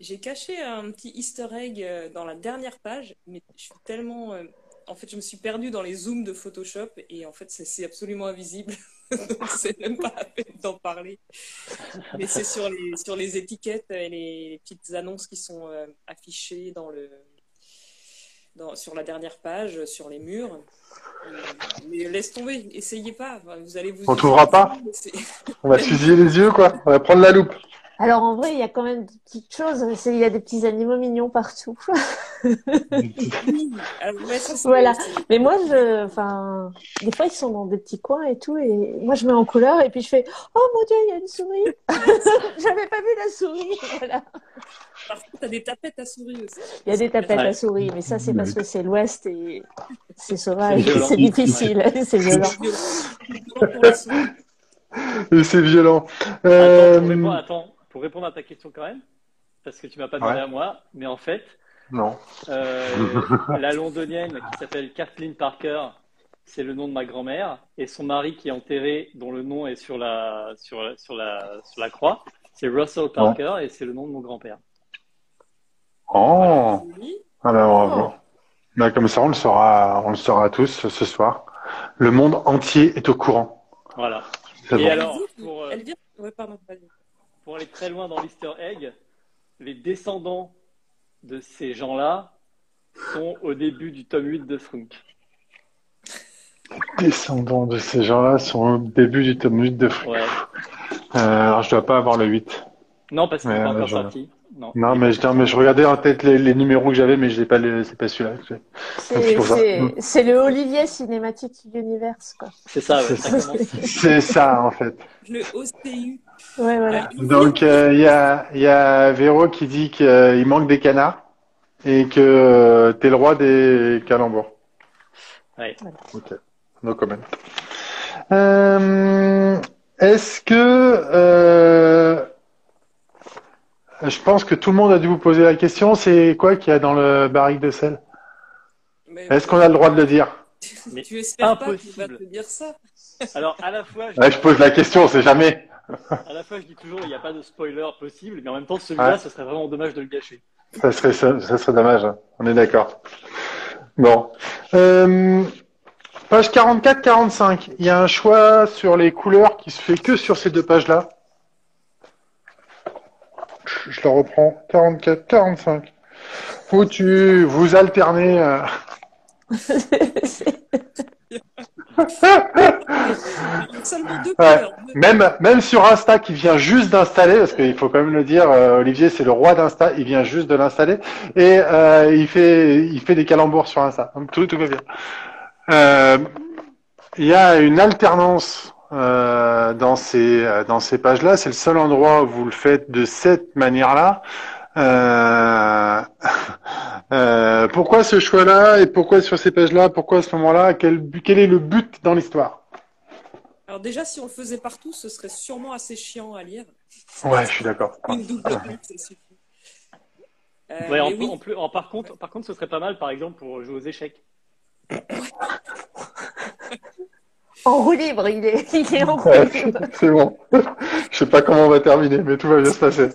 Speaker 2: J'ai caché un petit easter egg euh, dans la dernière page, mais je suis tellement... Euh, en fait, je me suis perdue dans les zooms de Photoshop et en fait, c'est absolument invisible. <laughs> <laughs> c'est même pas la peine d'en parler. Mais c'est sur les, sur les étiquettes et les petites annonces qui sont euh, affichées dans le, dans, sur la dernière page, sur les murs. Mais laisse tomber, essayez pas. Vous allez vous.
Speaker 1: On trouvera pas. On va <laughs> fusiller les yeux, quoi. On va prendre la loupe.
Speaker 4: Alors en vrai, il y a quand même des petites choses. Il y a des petits animaux mignons partout. <laughs> voilà. Mais moi, je, enfin, des fois ils sont dans des petits coins et tout, et moi je mets en couleur et puis je fais, oh mon dieu, il y a une souris. <laughs> J'avais pas vu la souris. <laughs> Voilà.
Speaker 2: Parfois, t'as des tapettes à souris aussi.
Speaker 4: Il y a des tapettes à souris, mais ça c'est parce que c'est l'Ouest et c'est sauvage, c'est difficile, c'est violent.
Speaker 1: Et c'est violent.
Speaker 3: Euh... attends, pour répondre à ta question quand même, parce que tu m'as pas demandé à moi, mais en fait,
Speaker 1: non.
Speaker 3: Euh, <laughs> la londonienne qui s'appelle Kathleen Parker, c'est le nom de ma grand-mère, et son mari qui est enterré, dont le nom est sur la, sur, sur la, sur la croix, c'est Russell Parker, et c'est le nom de mon grand-père.
Speaker 1: Oh ah ben bravo. Ben, comme ça, on le saura, on le saura tous ce soir. Le monde entier est au courant.
Speaker 3: Voilà. Et alors, pour, euh, ouais, pardon, pour aller très loin dans l'Easter egg, les descendants de ces gens-là sont au début du tome 8 de Frunk.
Speaker 1: Les descendants de ces gens-là sont au début du tome 8 de Frunk. Euh, alors, je dois pas avoir le 8.
Speaker 3: Non, parce qu'il n'est pas encore sorti.
Speaker 1: Non, non mais, je, mais je regardais en tête les, numéros que j'avais, mais je n'ai pas, c'est pas celui-là.
Speaker 4: C'est le Olivier Cinématique Universe, quoi.
Speaker 3: C'est ça, <laughs>
Speaker 1: C'est ça, en fait.
Speaker 2: Le OCU.
Speaker 4: Ouais, voilà.
Speaker 1: Donc, euh, il y, a, y a Véro qui dit qu'il manque des canards et que euh, tu es le roi des calembours.
Speaker 3: Ouais.
Speaker 1: Ok. No comment. Euh, Est-ce que je pense que tout le monde a dû vous poser la question. C'est quoi qu'il y a dans le barrique de sel? Est-ce qu'on a le droit de le dire?
Speaker 2: Mais tu espères pas qu'il va te dire ça?
Speaker 3: Alors, à la fois.
Speaker 1: Je... je pose la question, on sait jamais.
Speaker 3: à la fois, je dis toujours il n'y a pas de spoiler possible, mais en même temps, celui-là, ce serait vraiment dommage de le gâcher.
Speaker 1: Ça serait, ça, serait dommage, hein. on est d'accord. Bon. Euh, page 44-45, il y a un choix sur les couleurs qui se fait que sur ces deux pages-là je la reprends. 44, 45. Où tu vous alternez. Euh... <laughs> Même, même sur Insta qui vient juste d'installer, parce qu'il faut quand même le dire, euh, Olivier c'est le roi d'Insta, il vient juste de l'installer et euh, il fait il fait des calembours sur Insta. Donc tout tout va bien. Euh, il y a une alternance euh, dans ces euh, dans ces pages-là. C'est le seul endroit où vous le faites de cette manière-là. Euh, <laughs> euh, pourquoi ce choix-là et pourquoi sur ces pages-là? Pourquoi à ce moment-là? Quel, quel est le but dans l'histoire?
Speaker 2: Alors déjà, si on le faisait partout, ce serait sûrement assez chiant à lire.
Speaker 1: Ouais, je suis d'accord. <laughs>
Speaker 2: Une double page, ça suffit.
Speaker 3: ouais, en, oui. en, plus, en, par contre, par contre, ce serait pas mal, par exemple, pour jouer aux échecs.
Speaker 4: En roue libre, il est, il est en roue libre. <laughs>
Speaker 1: C'est bon. Je sais pas comment on va terminer, mais tout va bien se passer.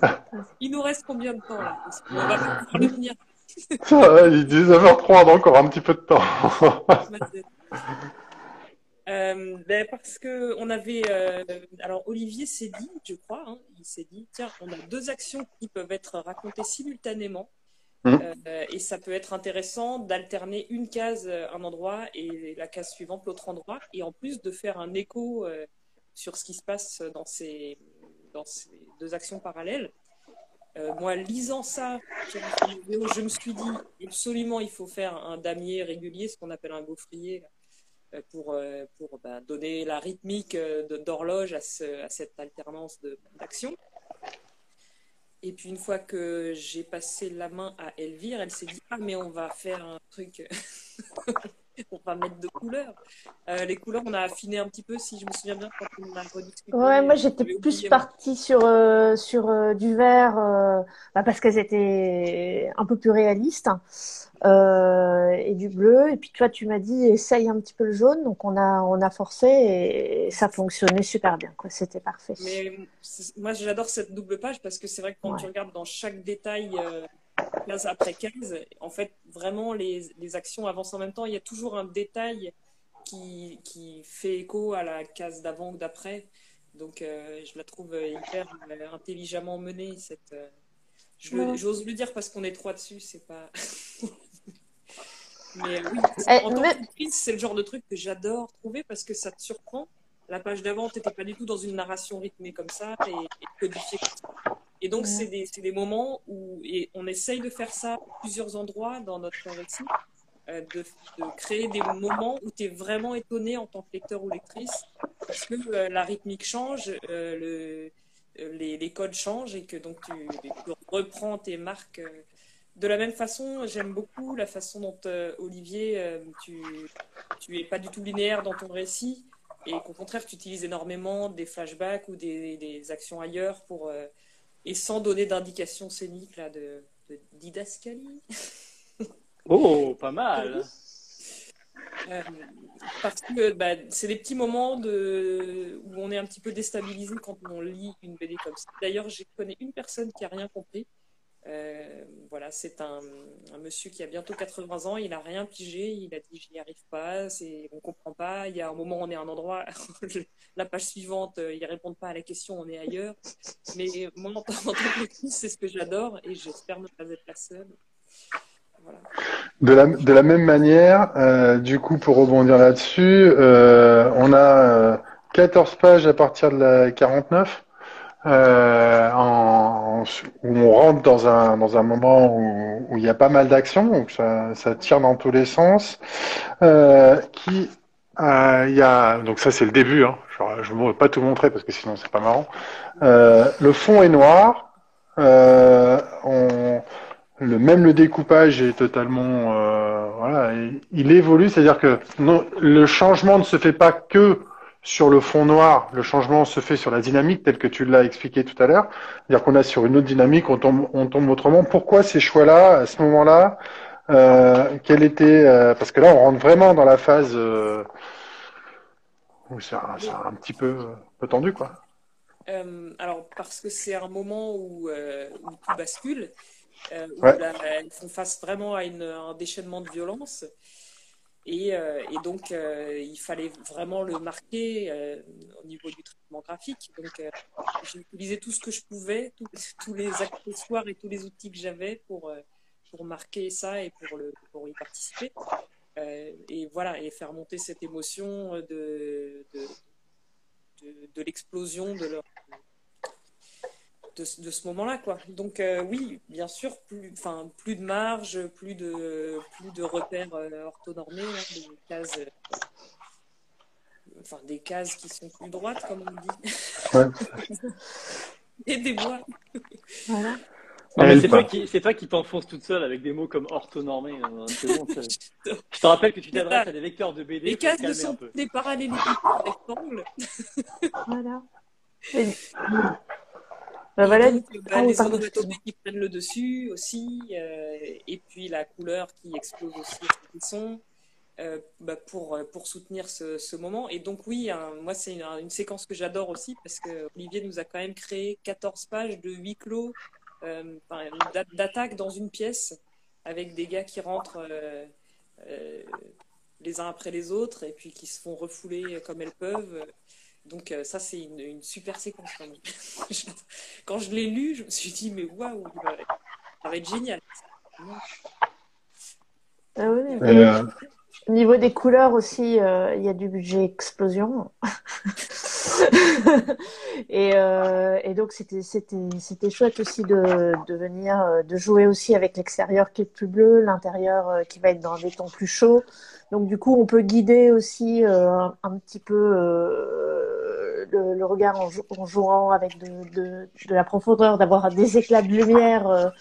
Speaker 2: Il nous reste combien de temps là? On va pouvoir le tenir.
Speaker 1: il est 19h03, on a encore un petit peu de temps. <laughs>
Speaker 2: euh, ben parce que on avait, euh, alors Olivier s'est dit, je crois, hein, il s'est dit, tiens, on a deux actions qui peuvent être racontées simultanément. Mmh. Euh, et ça peut être intéressant d'alterner une case euh, un endroit et la case suivante l'autre endroit, et en plus de faire un écho euh, sur ce qui se passe dans ces, deux actions parallèles. moi, lisant ça, je me suis dit absolument il faut faire un damier régulier, ce qu'on appelle un gaufrier, pour, bah, donner la rythmique d'horloge à, cette alternance d'actions. Et puis une fois que j'ai passé la main à Elvire, elle s'est dit ah mais on va faire un truc, <laughs> <laughs> on va mettre de couleurs. Euh, les couleurs, on a affiné un petit peu, si je me souviens bien, quand on a rediscuté.
Speaker 4: Ouais, moi j'étais plus partie sur euh, sur euh, du vert bah, parce qu'elles étaient un peu plus réalistes. Euh, et du bleu. Et puis toi, tu m'as dit essaye un petit peu le jaune. Donc on a on a forcé et ça fonctionnait super bien. Quoi, c'était parfait.
Speaker 2: Mais moi, j'adore cette double page parce que c'est vrai que quand tu regardes dans chaque détail. Euh, case après case, en fait, vraiment, les, les actions avancent en même temps. Il y a toujours un détail qui, qui fait écho à la case d'avant ou d'après. Donc, je la trouve hyper intelligemment menée, cette. J'ose le dire parce qu'on est trois dessus, c'est pas. <laughs> Mais oui, <laughs> eh, en tant c'est le genre de truc que j'adore trouver parce que ça te surprend. La page d'avant, tu n'étais pas du tout dans une narration rythmée comme ça et, et codifiée comme ça. Et donc, c'est des, des, moments où et on essaye de faire ça à plusieurs endroits dans notre récit, euh, de, de, créer des moments où tu es vraiment étonné en tant que lecteur ou lectrice parce que euh, la rythmique change, euh, le, les, les, codes changent et que donc tu, tu reprends tes marques de la même façon, j'aime beaucoup la façon dont Olivier, tu, tu es pas du tout linéaire dans ton récit et qu'au contraire, tu utilises énormément des flashbacks ou des, actions ailleurs pour et sans donner d'indication scénique là de, didascalie. <laughs>
Speaker 3: oh, pas mal.
Speaker 2: parce que bah, c'est des petits moments de... où on est un petit peu déstabilisé quand on lit une BD comme ça. D'ailleurs, j'ai connais une personne qui a rien compris euh, voilà, c'est un, monsieur qui a bientôt 80 ans, il n'a rien pigé, il a dit je n'y arrive pas, on ne comprend pas, il y a un moment on est à un endroit, <laughs> la page suivante, euh, ils ne répondent pas à la question, on est ailleurs. Mais moi en c'est ce que j'adore et j'espère ne pas être la seule.
Speaker 1: De, la, même manière, euh, du coup pour rebondir là-dessus, on a 14 pages à partir de la 49 euh, en, où on rentre dans un, dans un moment où, où il y a pas mal d'actions, où ça, ça, tire dans tous les sens. Euh, qui, euh, il y a, donc ça c'est le début, hein. je ne vais pas tout montrer parce que sinon c'est pas marrant. Euh, le fond est noir. Euh, on, le, même le découpage est totalement, euh, voilà, il, évolue, c'est-à-dire que le changement ne se fait pas que sur le fond noir, le changement se fait sur la dynamique telle que tu l'as expliqué tout à l'heure. C'est-à-dire qu'on a sur une autre dynamique, on tombe, on tombe autrement. Pourquoi ces choix-là, à ce moment-là euh, Quel était euh, Parce que là, on rentre vraiment dans la phase euh, où c'est un, un, petit peu, peu tendu, quoi.
Speaker 2: Euh, alors parce que c'est un moment où, où tout bascule, où ouais. là, ils font face vraiment à une, un déchaînement de violence. Et, euh, et donc, euh, il fallait vraiment le marquer euh, au niveau du traitement graphique. Donc, j'ai utilisé tout ce que je pouvais, <laughs> tous les accessoires et tous les outils que j'avais pour, pour marquer ça et pour, le, pour y participer. Et voilà, et faire monter cette émotion de, de, de l'explosion de leur, de, de ce moment-là, quoi. Donc euh, oui, bien sûr, plus, enfin, plus de marge, plus de, plus de repères euh, orthonormés, hein, des cases, euh, enfin des cases qui sont plus droites, comme on dit, ouais. <laughs> et des bois.
Speaker 4: voilà.
Speaker 3: c'est toi qui, c'est toi qui t'enfonces toute seule avec des mots comme orthonormé. Bon, <laughs> je te rappelle que tu t'adresses à des vecteurs de BD.
Speaker 2: Les cases ne sont des parallélépipèdes rectangles.
Speaker 4: voilà. <laughs>
Speaker 2: Ben voilà, donc, bah, les onomatopées qui prennent le dessus aussi, euh, et puis la couleur qui explose aussi les sons euh, bah, pour, pour soutenir ce, ce, moment. Et donc oui, hein, moi c'est une, une, séquence que j'adore aussi parce que Olivier nous a quand même créé 14 pages de huis clos, euh, d'attaque dans une pièce avec des gars qui rentrent euh, euh, les uns après les autres et puis qui se font refouler comme elles peuvent. Donc euh, ça, c'est une, une, super séquence. <laughs> Quand je l'ai lu, je me suis dit, mais waouh, ça va être génial.
Speaker 4: Ah oui, euh... Au niveau des couleurs aussi, euh, il y a du budget explosion. <laughs> et, euh, et, donc c'était c'était c'était chouette aussi de, de venir de jouer aussi avec l'extérieur qui est plus bleu, l'intérieur euh, qui va être dans des tons plus chauds. Donc du coup on peut guider aussi euh, un petit peu le, le, regard en, en, jouant avec de, de, de la profondeur, d'avoir des éclats de lumière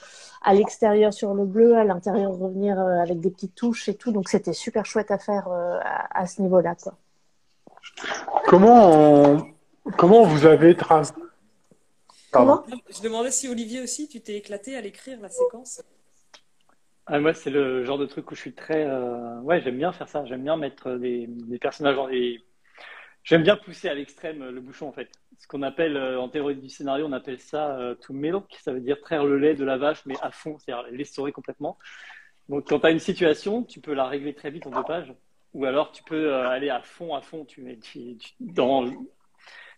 Speaker 4: à l'extérieur sur le bleu, à l'intérieur revenir avec des petites touches et tout. Donc c'était super chouette à faire à, à ce niveau-là quoi.
Speaker 1: Comment, on... comment vous avez tracé
Speaker 2: Comment Je demandais si Olivier aussi, tu t'es éclaté à l'écrire la séquence.
Speaker 3: Ah, moi, c'est le genre de truc où je suis très. Euh... Ouais, j'aime bien faire ça. J'aime bien mettre des, des personnages dans des. J'aime bien pousser à l'extrême le bouchon, en fait. Ce qu'on appelle, euh, en théorie du scénario, on appelle ça euh, to milk. Ça veut dire traire le lait de la vache, mais à fond, c'est-à-dire l'estorer complètement. Donc, quand tu as une situation, tu peux la régler très vite en deux pages. ou alors tu peux euh, aller à fond, à fond. Tu, tu, dans,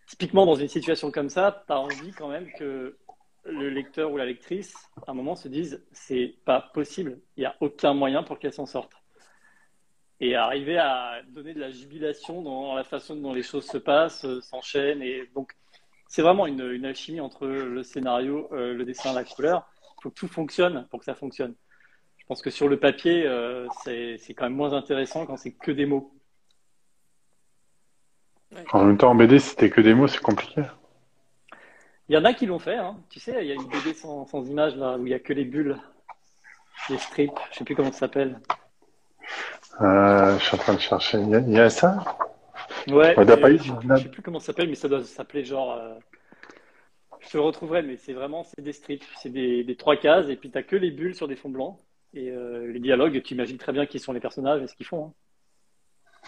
Speaker 3: typiquement, dans une situation comme ça, tu as envie quand même que le lecteur ou la lectrice, à un moment, se dise c'est pas possible, il n'y a aucun moyen pour qu'elle s'en sorte. Et arriver à donner de la jubilation dans la façon dont les choses se passent, euh, s'enchaînent. Et donc, c'est vraiment une, une, alchimie entre le scénario, euh, le dessin, la couleur. Il faut que tout fonctionne pour que ça fonctionne. Je pense que sur le papier, euh, c'est quand même moins intéressant quand c'est que des mots.
Speaker 1: En même temps, en BD, si c'était que des mots, c'est compliqué.
Speaker 3: Il y en a qui l'ont fait. Hein. Tu sais, il y a une BD sans, sans images là, où il n'y a que les bulles, les strips. Je ne sais plus comment ça s'appelle.
Speaker 1: Euh, je suis en train de chercher. Il y a, ça?
Speaker 3: Ouais. je ne sais plus comment ça s'appelle, mais ça doit s'appeler genre. Euh, je le retrouverai, mais c'est vraiment c'est des strips, c'est des, des, trois cases, et puis tu n'as que les bulles sur des fonds blancs. Et euh, les dialogues, tu imagines très bien qui sont les personnages et ce qu'ils font. Hein.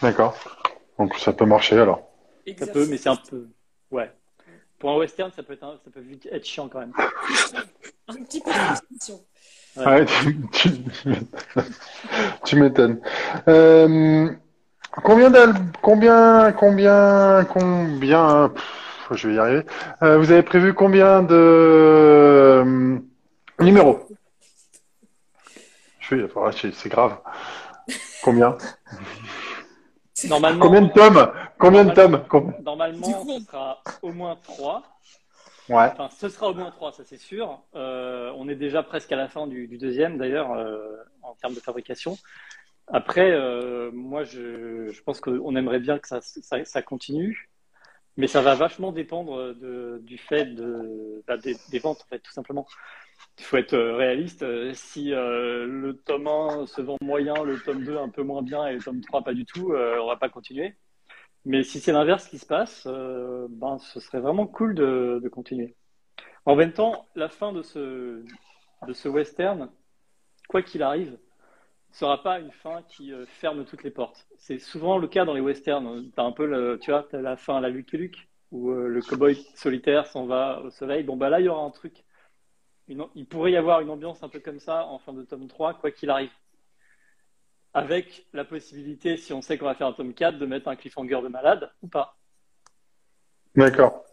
Speaker 1: D'accord. Donc ça peut marcher alors.
Speaker 3: Ça peut, mais c'est un peu. Ouais. Pour un western, ça peut, être ça peut vite être chiant quand même.
Speaker 2: un petit peu de
Speaker 1: Ouais. tu, tu m'étonnes. Euh, combien d'albums, combien, combien, combien, je vais y arriver. Euh, vous avez prévu combien de euh, numéros? C'est grave. Combien?
Speaker 3: Normalement.
Speaker 1: Combien de tomes? Combien de tomes?
Speaker 3: Normalement, ce sera au moins 3. Enfin, ce sera au moins 3, ça c'est sûr. Euh, on est déjà presque à la fin du, deuxième, d'ailleurs, euh, en termes de fabrication. Après, euh, moi, je, pense qu'on aimerait bien que ça, continue, mais ça va vachement dépendre du fait bah, des, ventes, en fait, tout simplement il faut être réaliste. Si le tome 1 se vend moyen, le tome 2 un peu moins bien et le tome 3 pas du tout, on va pas continuer. Mais si c'est l'inverse qui se passe, ben, ce serait vraiment cool de, continuer. En même temps, la fin de ce, western, quoi qu'il arrive, ne sera pas une fin qui ferme toutes les portes. C'est souvent le cas dans les westerns. Tu as un peu, le, tu vois, as la fin à la et Luke, où le cowboy solitaire s'en va au soleil. Bon, bah là, il y aura un truc il pourrait y avoir une ambiance un peu comme ça en fin de tome 3, quoi qu'il arrive. Avec la possibilité, si on sait qu'on va faire un tome 4, de mettre un cliffhanger de malade ou pas.
Speaker 1: D'accord.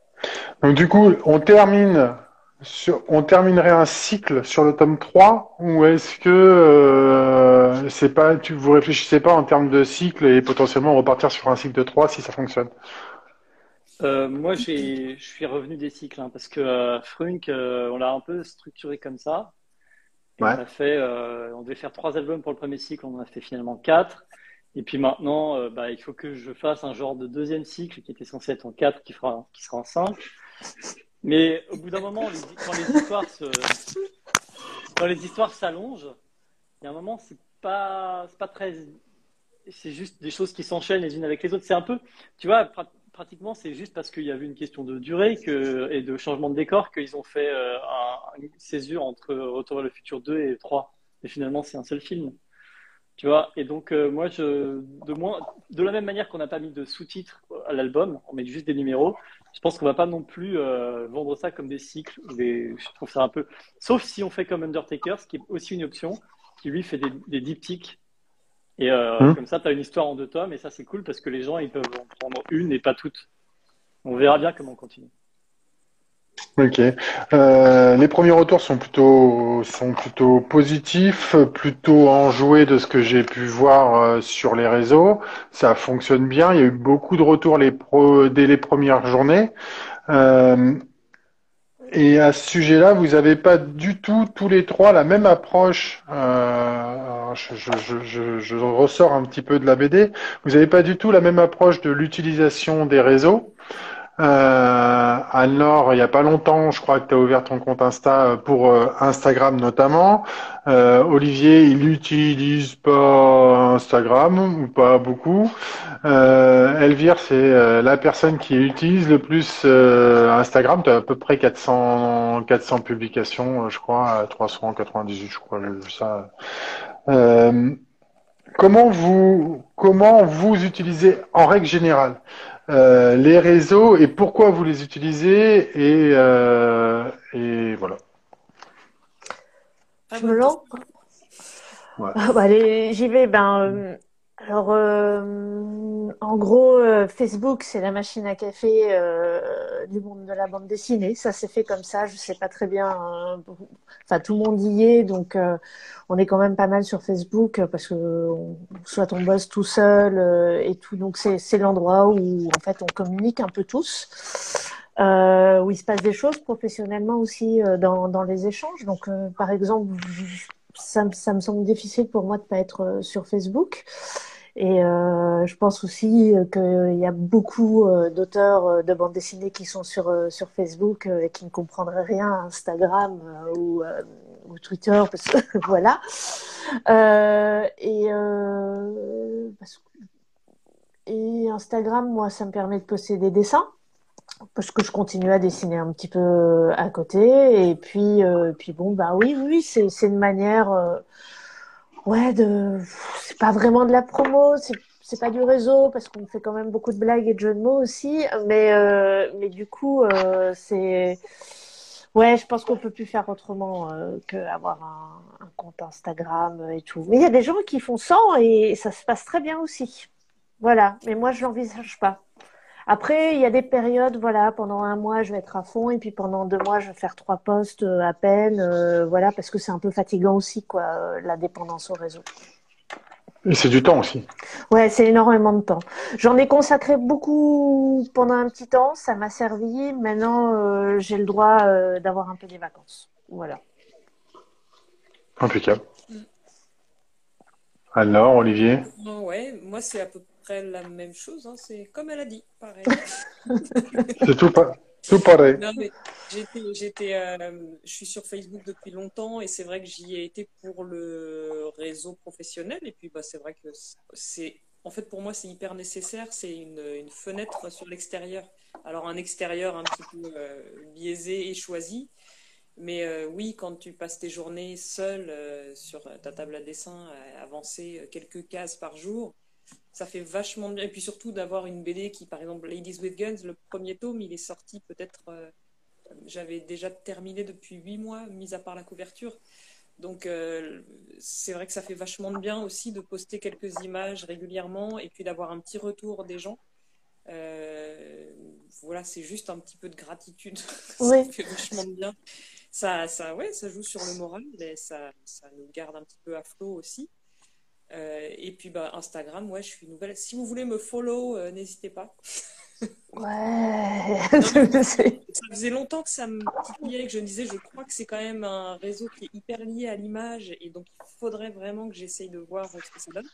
Speaker 1: Donc du coup, on termine sur, on terminerait un cycle sur le tome 3 ou est-ce que euh, c'est pas tu vous réfléchissez pas en termes de cycle et potentiellement repartir sur un cycle de 3 si ça fonctionne?
Speaker 3: Euh, moi, je suis revenu des cycles hein, parce que euh, Frunk, euh, on l'a un peu structuré comme ça. On, a fait, on devait faire trois albums pour le premier cycle, on en a fait finalement quatre. Et puis maintenant, bah, il faut que je fasse un genre de deuxième cycle qui était censé être en quatre, qui, sera en cinq. Mais au bout d'un moment, quand les histoires se, quand les histoires s'allongent, il y a un moment, c'est pas, pas très, c'est juste des choses qui s'enchaînent les unes avec les autres. C'est un peu, tu vois, pratiquement, c'est juste parce qu'il y avait une question de durée et de changement de décor qu'ils ont fait euh, une césure entre Retour vers le futur 2 et 3. Et finalement, c'est un seul film. Tu vois? Et donc, euh, moi, de, la même manière qu'on n'a pas mis de sous-titres à l'album, on met juste des numéros, je pense qu'on va pas non plus euh, vendre ça comme des cycles. Je trouve ça un peu. Sauf si on fait comme Undertaker, ce qui est aussi une option, qui lui fait des, des diptyques et euh, hmm. comme ça, tu as une histoire en deux tomes, et ça, c'est cool parce que les gens, ils peuvent en prendre une et pas toutes. On verra bien comment on continue.
Speaker 1: Ok. Euh, les premiers retours sont plutôt sont plutôt positifs, plutôt enjoués de ce que j'ai pu voir euh, sur les réseaux. Ça fonctionne bien. Il y a eu beaucoup de retours les pro, dès les premières journées. Euh, et à ce sujet-là, vous n'avez pas du tout tous les trois la même approche. Euh, je, je, ressors un petit peu de la BD. Vous n'avez pas du tout la même approche de l'utilisation des réseaux. Euh, Anne-Laure, il n'y a pas longtemps, je crois que tu as ouvert ton compte Insta euh, pour euh, Instagram notamment. Euh, Olivier, il n'utilise pas Instagram ou pas beaucoup. Elvire, c'est la personne qui utilise le plus Instagram. Tu as à peu près 400, 400 publications, je crois, 398, je crois, ça. comment vous utilisez en règle générale euh, les réseaux et pourquoi vous les utilisez et, euh, et voilà.
Speaker 4: Je me lance. Ouais. Ah, bah, allez, j'y vais. Ben, euh, Alors, euh, en gros, euh, Facebook, c'est la machine à café euh, du monde de la bande dessinée. Ça s'est fait comme ça. Je sais pas très bien. Enfin, tout le monde y est, donc on est quand même pas mal sur Facebook parce que soit on bosse tout seul et tout. Donc c'est l'endroit où en fait on communique un peu tous, où il se passe des choses professionnellement aussi dans les échanges. Donc par exemple, ça, me- ça me semble difficile pour moi de pas être sur Facebook. Et euh, je pense aussi euh, qu'il y a beaucoup euh, d'auteurs de bande dessinée qui sont sur, sur Facebook et qui ne comprendraient rien à Instagram ou, Twitter, <laughs> parce que voilà. Et, et Instagram, moi, ça me permet de poster des dessins parce que je continue à dessiner un petit peu à côté. Et puis, euh, puis bon, bah oui, oui, c'est une manière. Ouais, de... c'est pas vraiment de la promo, c'est c'est pas du réseau parce qu'on fait quand même beaucoup de blagues et de jeux de mots aussi, mais euh, mais du coup euh, c'est ouais, je pense qu'on peut plus faire autrement euh, que avoir un, un compte Instagram et tout. Mais il y a des gens qui font sans et ça se passe très bien aussi. Voilà, mais moi je l'envisage pas. Après, il y a des périodes, voilà, pendant un mois, je vais être à fond, et puis pendant deux mois, je vais faire trois postes euh, à peine, euh, voilà, parce que c'est un peu fatigant aussi, quoi, euh, la dépendance au réseau.
Speaker 1: Et c'est du temps aussi.
Speaker 4: Ouais, c'est énormément de temps. J'en ai consacré beaucoup pendant un petit temps, ça m'a servi. Maintenant, euh, j'ai le droit euh, d'avoir un peu des vacances. Voilà.
Speaker 1: Impeccable. Alors, Olivier?
Speaker 2: Ah ouais, moi c'est à peu près la même chose, hein, c'est comme elle a dit, pareil. <laughs>
Speaker 1: C'est tout, tout pareil.
Speaker 2: Non, mais j'étais, euh, je suis sur Facebook depuis longtemps et c'est vrai que j'y ai été pour le réseau professionnel. Et puis, bah, c'est vrai que c'est, en fait, pour moi, c'est hyper nécessaire. C'est une, une fenêtre sur l'extérieur. Alors, un extérieur un petit peu euh, biaisé et choisi. Mais euh, oui, quand tu passes tes journées seul euh, sur ta table à dessin, à avancer quelques cases par jour, ça fait vachement bien. Et puis surtout d'avoir une BD qui, par exemple, Ladies with Guns, le premier tome, il est sorti peut-être. euh, j'avais déjà terminé depuis huit mois, mis à part la couverture. Donc euh, c'est vrai que ça fait vachement de bien aussi de poster quelques images régulièrement et puis d'avoir un petit retour des gens. Euh, voilà, c'est juste un petit peu de gratitude.
Speaker 4: Oui. <laughs>
Speaker 2: ça fait vachement de bien. Ça, ça, ouais, ça joue sur le moral, mais ça, ça nous garde un petit peu à flot aussi. Euh, et puis bah, Instagram, ouais, je suis nouvelle. Si vous voulez me follow, euh, n'hésitez pas. <laughs>
Speaker 4: Ouais.
Speaker 2: Non, <laughs> Ça faisait longtemps que ça me titillait, que je me disais, je crois que c'est quand même un réseau qui est hyper lié à l'image, et donc il faudrait vraiment que j'essaye de voir ce que ça donne.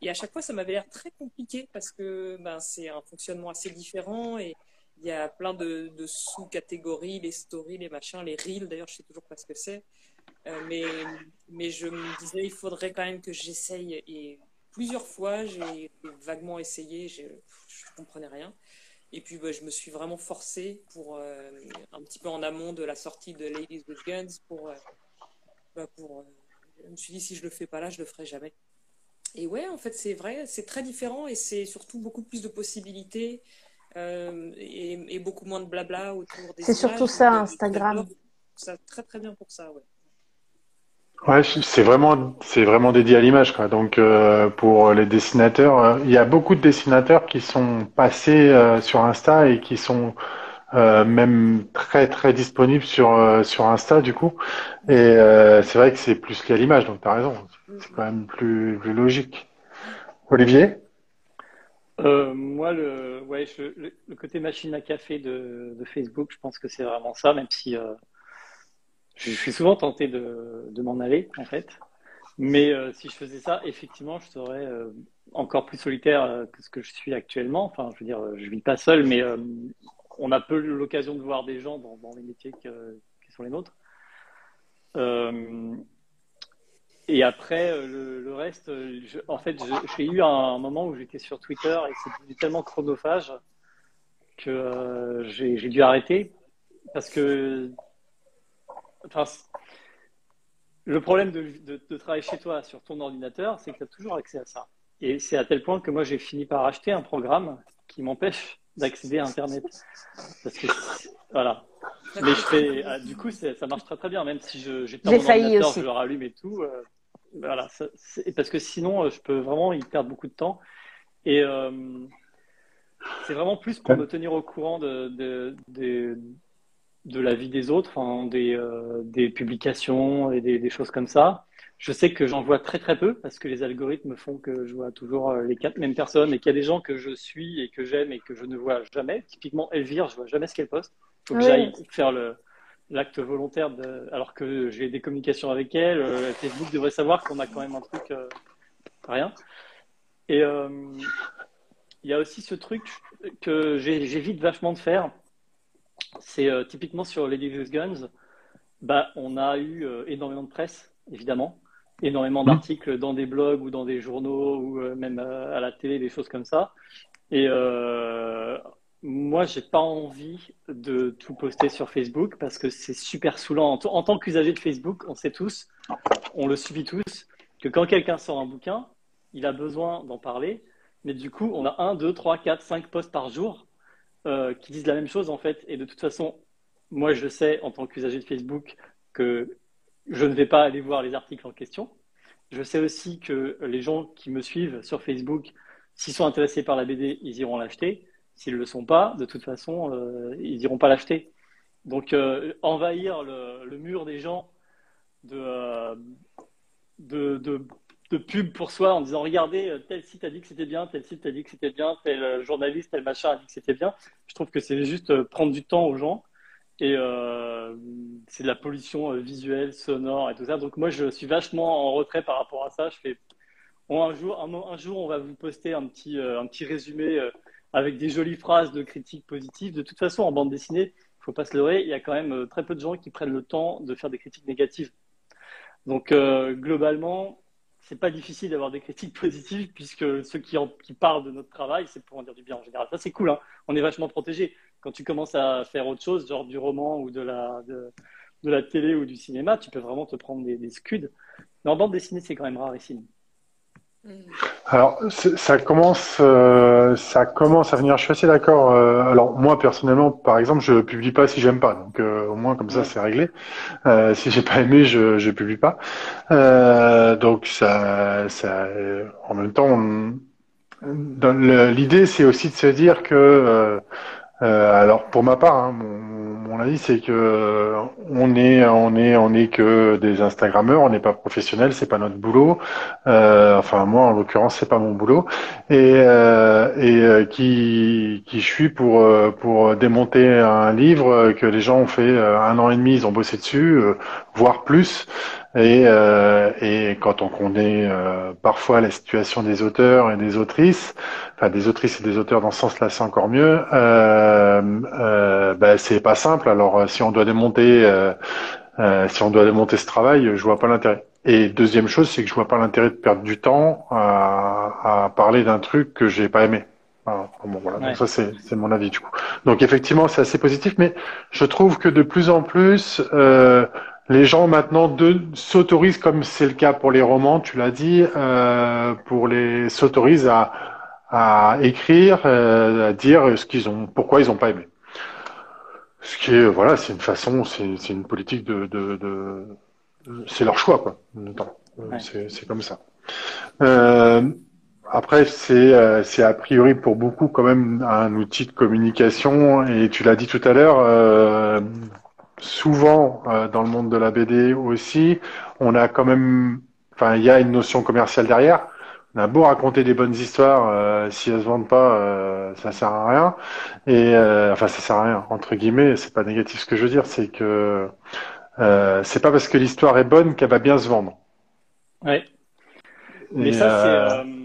Speaker 2: Et à chaque fois, ça m'avait l'air très compliqué parce que ben, c'est un fonctionnement assez différent et il y a plein de, de sous-catégories, les stories, les machins, les reels, d'ailleurs, je sais toujours pas ce que c'est. Euh, mais, mais je me disais, il faudrait quand même que j'essaye. Et plusieurs fois, j'ai vaguement essayé, je ne comprenais rien. Et puis, bah, je me suis vraiment forcée pour, euh, un petit peu en amont de la sortie de Ladies with Guns, pour, euh, bah, pour, euh, je me suis dit, si je le fais pas là, je le ferai jamais. Et ouais, en fait, c'est vrai, c'est très différent et c'est surtout beaucoup plus de possibilités et, et beaucoup moins de blabla autour des
Speaker 4: C'est surtout ça, Instagram.
Speaker 2: Ça très très bien pour ça, ouais.
Speaker 1: Ouais, c'est vraiment, c'est vraiment dédié à l'image, quoi. Donc, euh, pour les dessinateurs, euh, il y a beaucoup de dessinateurs qui sont passés euh, sur Insta et qui sont euh, même très très disponibles sur euh, sur Insta, du coup. Et c'est vrai que c'est plus lié à l'image, donc t'as raison. C'est quand même plus plus logique. Olivier?
Speaker 3: Moi, le, ouais, le, côté machine à café de, de Facebook, je pense que c'est vraiment ça, même si je, suis souvent tenté de, m'en aller, en fait. Mais euh, si je faisais ça, effectivement, je serais euh, encore plus solitaire euh, que ce que je suis actuellement. Enfin, je veux dire, je vis pas seul, mais on a peu l'occasion de voir des gens dans, les métiers qui sont les nôtres. Et après, le, reste, en fait, j'ai eu un moment où j'étais sur Twitter et devenu tellement chronophage que j'ai dû arrêter parce que, enfin, le problème de, de, de travailler chez toi sur ton ordinateur, c'est que tu as toujours accès à ça. Et c'est à tel point que moi, j'ai fini par acheter un programme qui m'empêche d'accéder à Internet. Parce que, voilà. Mais je fais, ah, du coup, ça marche très très bien, même si
Speaker 4: J'ai
Speaker 3: mon ordinateur,
Speaker 4: aussi.
Speaker 3: je le rallume et tout. euh, voilà, parce que sinon, je peux vraiment y perdre beaucoup de temps. Et c'est vraiment plus pour me tenir au courant de, de, de, de la vie des autres, enfin, des, des publications et des, des, choses comme ça. Je sais que j'en vois très très peu parce que les algorithmes font que je vois toujours euh, les quatre mêmes personnes et qu'il y a des gens que je suis et que j'aime et que je ne vois jamais. Typiquement, Elvire, je vois jamais ce qu'elle poste. Il faut que j'aille faire le, l'acte volontaire de, alors que j'ai des communications avec elle. Euh, Facebook devrait savoir qu'on a quand même un truc, euh, rien. Et il y a aussi ce truc que j'évite vachement de faire. C'est typiquement sur Lady Guns. Bah, on a eu énormément de presse, évidemment énormément mmh. d'articles dans des blogs ou dans des journaux ou euh, même à, la télé, des choses comme ça. Et euh, moi, j'ai pas envie de tout poster sur Facebook parce que c'est super saoulant. En, en tant qu'usager de Facebook, on sait tous, on le subit tous, que quand quelqu'un sort un bouquin, il a besoin d'en parler. Mais du coup, on a un, deux, trois, quatre, cinq posts par jour euh, qui disent la même chose en fait. Et de toute façon, moi, je sais en tant qu'usager de Facebook que je ne vais pas aller voir les articles en question. Je sais aussi que les gens qui me suivent sur Facebook, s'ils sont intéressés par la BD, ils iront l'acheter. S'ils ne le sont pas, de toute façon, euh, ils n'iront pas l'acheter. Donc, euh, envahir le, mur des gens de, de, de, pub pour soi en disant Regardez, tel site a dit que c'était bien, tel site a dit que c'était bien, tel journaliste, tel machin a dit que c'était bien. Je trouve que c'est juste prendre du temps aux gens et euh, c'est de la pollution euh, visuelle, sonore et tout ça. Donc moi, je suis vachement en retrait par rapport à ça. Je fais bon, un jour, un, jour, on va vous poster un petit, euh, un petit résumé avec des jolies phrases de critiques positives. De toute façon, en bande dessinée, il faut pas se leurrer, il y a quand même très peu de gens qui prennent le temps de faire des critiques négatives. Donc globalement, c'est pas difficile d'avoir des critiques positives puisque ceux qui, parlent de notre travail, c'est pour en dire du bien en général. Ça, c'est cool. Hein on est vachement protégé quand tu commences à faire autre chose, genre du roman ou de la, de, la télé ou du cinéma, tu peux vraiment te prendre des, scuds. Mais en bande dessinée, c'est quand même rarissime.
Speaker 1: Alors ça commence, euh, ça commence à venir. Je suis assez d'accord. Euh, alors moi personnellement, par exemple, je publie pas si j'aime pas. Donc euh, au moins comme ça c'est réglé. si j'ai pas aimé, je je publie pas. donc ça, ça, en même temps, l'idée c'est aussi de se dire que euh, alors pour ma part, hein, mon, mon, avis c'est que on est on est on est que des Instagrammeurs, on n'est pas professionnels, c'est pas notre boulot. Euh, enfin moi en l'occurrence c'est pas mon boulot et euh, et euh, qui qui je suis pour pour démonter un livre que les gens ont fait un an et demi, ils ont bossé dessus, voire plus. Et, euh, et quand on connaît euh, parfois la situation des auteurs et des autrices, enfin des autrices et des auteurs dans ce sens-là, c'est encore mieux. Euh, euh, ben, c'est pas simple. Alors si on doit démonter, euh, si on doit démonter ce travail, je vois pas l'intérêt. Et deuxième chose, c'est que je vois pas l'intérêt de perdre du temps à, à parler d'un truc que j'ai pas aimé. bon, voilà. Donc ça c'est mon avis du coup. Donc effectivement c'est assez positif, mais je trouve que de plus en plus euh, les gens maintenant s'autorisent, comme c'est le cas pour les romans, tu l'as dit, euh, pour les s'autorisent à, à écrire, euh, à dire ce qu'ils ont, pourquoi ils n'ont pas aimé. Ce qui est, voilà, c'est une façon, c'est une politique de, de, de c'est leur choix, quoi. C'est comme ça. Euh, après, c'est c'est a priori pour beaucoup quand même un outil de communication et tu l'as dit tout à l'heure. Euh, souvent euh, dans le monde de la BD aussi, on a quand même, enfin, il y a une notion commerciale derrière. On a beau raconter des bonnes histoires, euh, si elles se vendent pas, euh, ça sert à rien. Et enfin, ça sert à rien entre guillemets. C'est pas négatif ce que je veux dire, c'est que c'est pas parce que l'histoire est bonne qu'elle va bien se vendre.
Speaker 3: Ouais. Mais ça, c'est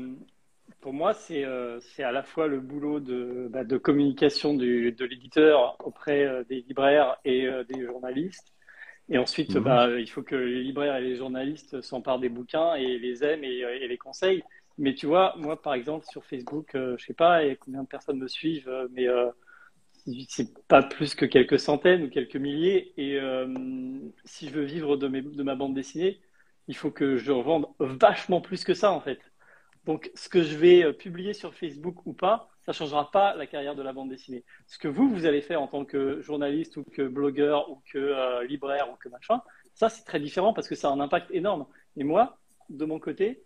Speaker 3: pour moi, euh, c'est à la fois le boulot de, bah, de communication du, de l'éditeur auprès euh, des libraires et euh, des journalistes. Et ensuite, mhm. bah, il faut que les libraires et les journalistes s'emparent des bouquins et les aiment et, et, les conseillent. Mais tu vois, moi, par exemple, sur Facebook, je sais pas combien de personnes me suivent, mais c'est pas plus que quelques centaines ou quelques milliers. Et si je veux vivre de, mes, de ma bande dessinée, il faut que je revende vachement plus que ça, en fait. Donc, ce que je vais euh, publier sur Facebook ou pas, ça ne changera pas la carrière de la bande dessinée. Ce que vous, vous allez faire en tant que journaliste ou que blogueur ou que euh, libraire ou que machin, ça, c'est très différent parce que ça a un impact énorme. Et moi, de mon côté,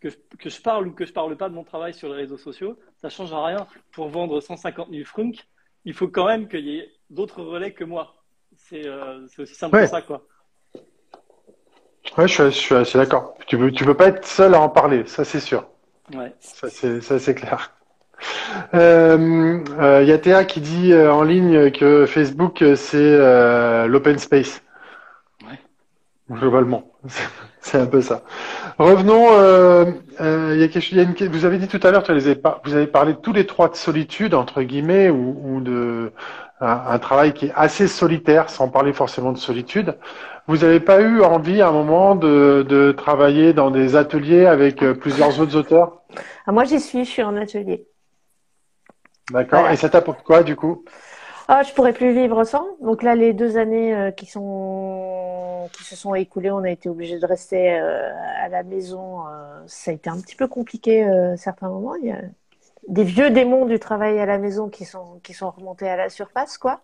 Speaker 3: que, que, je parle ou que je parle pas de mon travail sur les réseaux sociaux, ça change rien. Pour vendre 150 000 frunks, il faut quand même qu'il y ait d'autres relais que moi. C'est euh, aussi simple que ça, quoi.
Speaker 1: Ouais, je suis, assez d'accord. Tu veux, tu veux pas être seul à en parler, ça c'est sûr.
Speaker 3: Ouais.
Speaker 1: Ça c'est clair. Il euh, euh, y a Théa qui dit euh, en ligne que Facebook c'est l'open space.
Speaker 3: Ouais.
Speaker 1: Globalement, <laughs> c'est un peu ça. Revenons. Y a quelque, y a une, vous avez dit tout à l'heure, vous avez parlé tous les trois de solitude entre guillemets ou, ou de un, travail qui est assez solitaire, sans parler forcément de solitude. Vous n'avez pas eu envie à un moment de, de travailler dans des ateliers avec plusieurs autres auteurs?
Speaker 4: Ah, Moi, j'y suis, je suis en atelier.
Speaker 1: D'accord. Et ça t'apporte quoi du coup?
Speaker 4: Ah, je pourrais plus vivre sans. Donc là, les deux années euh, qui sont qui se sont écoulées, on a été obligé de rester euh, à la maison. Euh, ça a été un petit peu compliqué à certains moments. Il y a des vieux démons du travail à la maison qui sont qui sont remontés à la surface, quoi.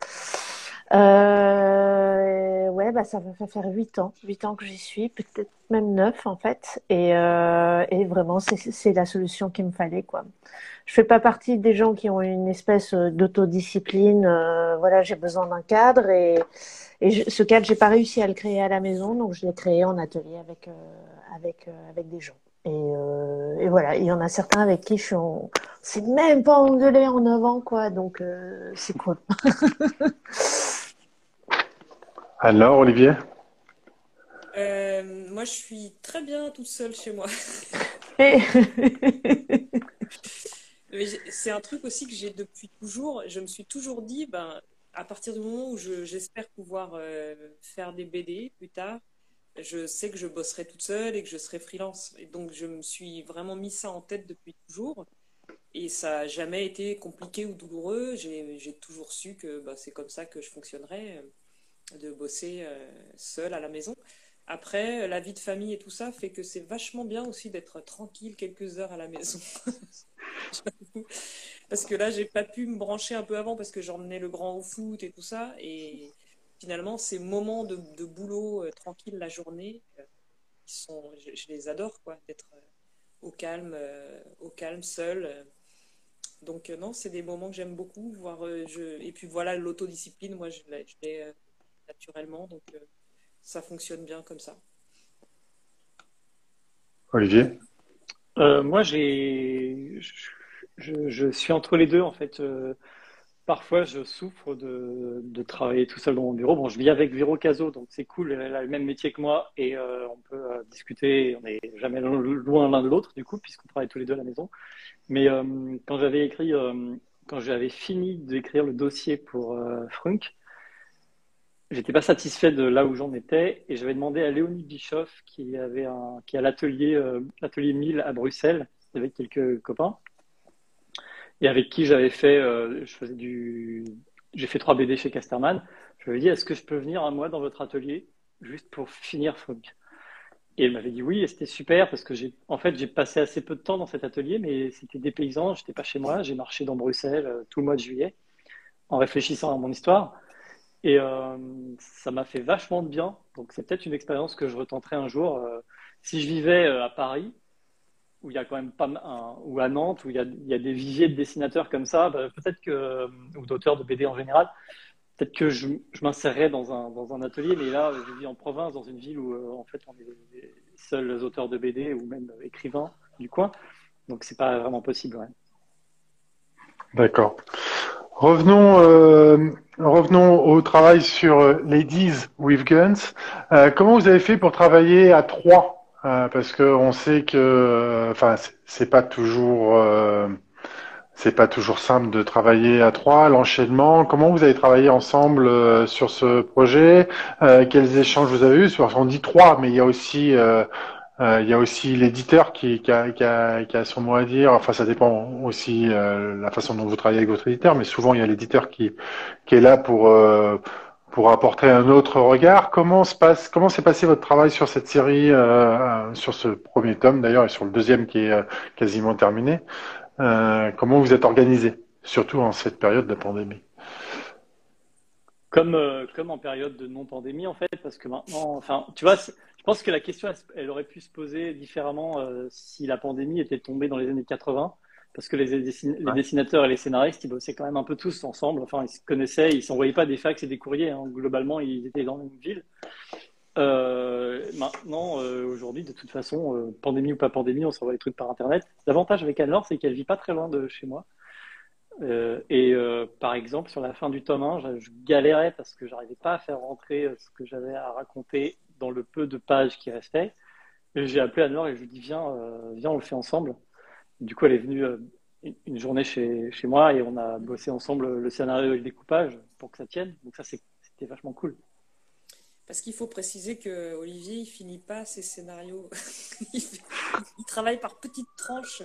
Speaker 4: Euh, ouais, bah ça va faire huit ans, huit ans que j'y suis, peut-être même neuf en fait. Et, euh, et vraiment, c'est la solution qu'il me fallait quoi. Je fais pas partie des gens qui ont une espèce d'autodiscipline. Euh, voilà, j'ai besoin d'un cadre et, et ce cadre, j'ai pas réussi à le créer à la maison, donc je l'ai créé en atelier avec euh, avec euh, avec des gens. Et, euh, et, voilà, il y en a certains avec qui je suis en... C'est même pas engueulé en avant, quoi, donc euh, c'est cool. <laughs>
Speaker 1: Alors, Olivier?
Speaker 2: Euh, Moi, je suis très bien toute seule chez moi. <laughs> c'est un truc aussi que j'ai depuis toujours. Je me suis toujours dit, ben, à partir du moment où j'espère pouvoir euh, faire des BD plus tard, je sais que je bosserai toute seule et que je serai freelance. Et donc, je me suis vraiment mis ça en tête depuis toujours. Et ça n'a jamais été compliqué ou douloureux. J'ai toujours su que bah, c'est comme ça que je fonctionnerais, euh, de bosser euh, seule à la maison. Après, la vie de famille et tout ça fait que c'est vachement bien aussi d'être tranquille quelques heures à la maison. <laughs> parce que là, j'ai pas pu me brancher un peu avant parce que j'emmenais le grand au foot et tout ça. Et finalement, ces moments de, boulot euh, tranquille la journée, euh, sont, je, les adore, quoi, d'être euh, au calme, au calme, seul. Donc non, c'est des moments que j'aime beaucoup. Voir, je... Et puis voilà, l'autodiscipline, moi, je l'ai naturellement, donc ça fonctionne bien comme ça.
Speaker 1: Olivier?
Speaker 3: Moi, j'ai, je, je, suis entre les deux en fait. Parfois, je souffre de, travailler tout seul dans mon bureau. Bon, je vis avec Véro Caso, donc c'est cool. Elle a le même métier que moi et euh, on peut euh, discuter. On n'est jamais loin l'un de l'autre, du coup, puisqu'on travaille tous les deux à la maison. Mais euh, quand j'avais écrit, quand j'avais fini d'écrire le dossier pour Frunk, j'étais pas satisfait de là où j'en étais et j'avais demandé à Léonie Bischoff, qui avait un, qui a l'atelier, l'atelier 1000 à Bruxelles, avec quelques copains et avec qui j'avais fait, euh, je faisais du, j'ai fait trois BD chez Casterman. Je lui ai dit, est-ce que je peux venir un mois dans votre atelier juste pour finir Funk Et elle m'avait dit oui, et c'était super parce que j'ai, en fait, j'ai passé assez peu de temps dans cet atelier, mais c'était des paysans, j'étais pas chez moi, j'ai marché dans Bruxelles euh, tout le mois de juillet en réfléchissant à mon histoire. Et euh, ça m'a fait vachement de bien. Donc c'est peut-être une expérience que je retenterai un jour. si je vivais à Paris, où il y a quand même pas ou à Nantes où il y, a, des viviers de dessinateurs comme ça, bah, peut-être que euh, ou d'auteurs de BD en général, peut-être que je, je m'insérerais dans un, atelier, mais là je vis en province, dans une ville où euh, en fait on est les seuls auteurs de BD ou même écrivains du coin, donc c'est pas vraiment possible. Ouais.
Speaker 1: D'accord. Revenons, euh, au travail sur Ladies with Guns. Euh, comment vous avez fait pour travailler à trois euh, parce que on sait que, euh, enfin, c'est pas toujours, euh, c'est pas toujours simple de travailler à trois. L'enchaînement. Comment vous avez travaillé ensemble sur ce projet? Quels échanges vous avez eu On dit trois, mais il y a aussi, il y a aussi l'éditeur qui, qui, a, qui, a, qui, a, son mot à dire. Enfin, ça dépend aussi la façon dont vous travaillez avec votre éditeur, mais souvent il y a l'éditeur qui, qui est là pour pour apporter un autre regard. Comment se passe, comment s'est passé votre travail sur cette série, euh, sur ce premier tome d'ailleurs et sur le deuxième qui est euh, quasiment terminé euh, Comment vous êtes organisé, surtout en cette période de pandémie?
Speaker 3: Comme, euh, comme en période de non-pandémie, en fait, parce que maintenant, enfin, tu vois, je pense que la question, elle, aurait pu se poser différemment euh, si la pandémie était tombée dans les années 80, parce que les, les, dessinateurs et les scénaristes, ils bossaient quand même un peu tous ensemble. Enfin, ils se connaissaient, ils s'envoyaient pas des fax et des courriers. Hein. Globalement, ils étaient dans la même ville. Euh, maintenant, euh, aujourd'hui, de toute façon, euh, pandémie ou pas pandémie, on s'envoie des trucs par Internet. L'avantage avec Anne-Laure, c'est qu'elle vit pas très loin de chez moi. et par exemple, sur la fin du tome 1, je, galérais parce que j'arrivais pas à faire rentrer ce que j'avais à raconter dans le peu de pages qui restaient. J'ai appelé Anne-Laure et je lui ai dit viens, viens, on le fait ensemble. Du coup, elle est venue une journée chez, chez moi et on a bossé ensemble le scénario et le découpage pour que ça tienne. Donc ça, c'était vachement cool.
Speaker 2: Parce qu'il faut préciser que Olivier, il finit pas ses scénarios. <laughs> il, travaille par petites tranches.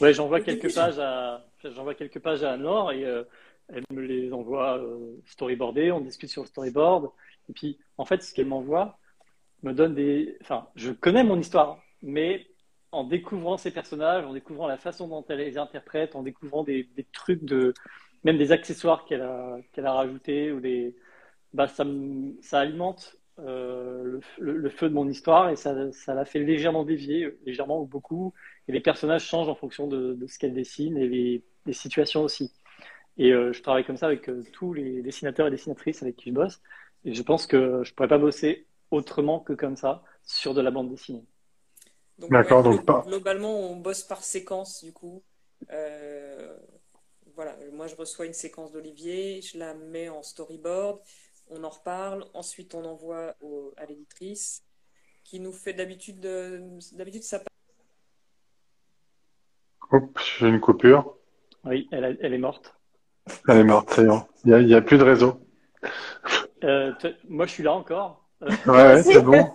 Speaker 3: ouais, j'envoie quelques pages à j'envoie quelques pages à Anne-Laure et euh, elle me les envoie euh, storyboardées. On discute sur le storyboard. Et puis, en fait, ce qu'elle m'envoie me donne des. Enfin, je connais mon histoire, mais en découvrant ces personnages, en découvrant la façon dont elle les interprète, en découvrant des, trucs de même des accessoires qu'elle a qu'elle a rajoutés ou des bah, ça, ça alimente euh, le, feu de mon histoire et ça, ça la fait légèrement dévier, légèrement ou beaucoup. Et les personnages changent en fonction de, ce qu'elle dessine et les, situations aussi. Et euh, je travaille comme ça avec euh, tous les dessinateurs et dessinatrices avec qui je bosse. Et je pense que je pourrais pas bosser autrement que comme ça sur de la bande dessinée.
Speaker 2: D'accord, donc pas. Globalement, on bosse par séquence du coup. voilà, moi je reçois une séquence d'Olivier, je la mets en storyboard on en reparle, ensuite on envoie à l'éditrice qui nous fait d'habitude d'habitude ça.
Speaker 1: Oups, j'ai une coupure.
Speaker 3: Oui, elle, est morte.
Speaker 1: Elle est morte, c'est bon. Il n'y a, plus de réseau.
Speaker 3: Euh, moi, je suis là encore.
Speaker 1: Euh, ouais, c'est <laughs> bon.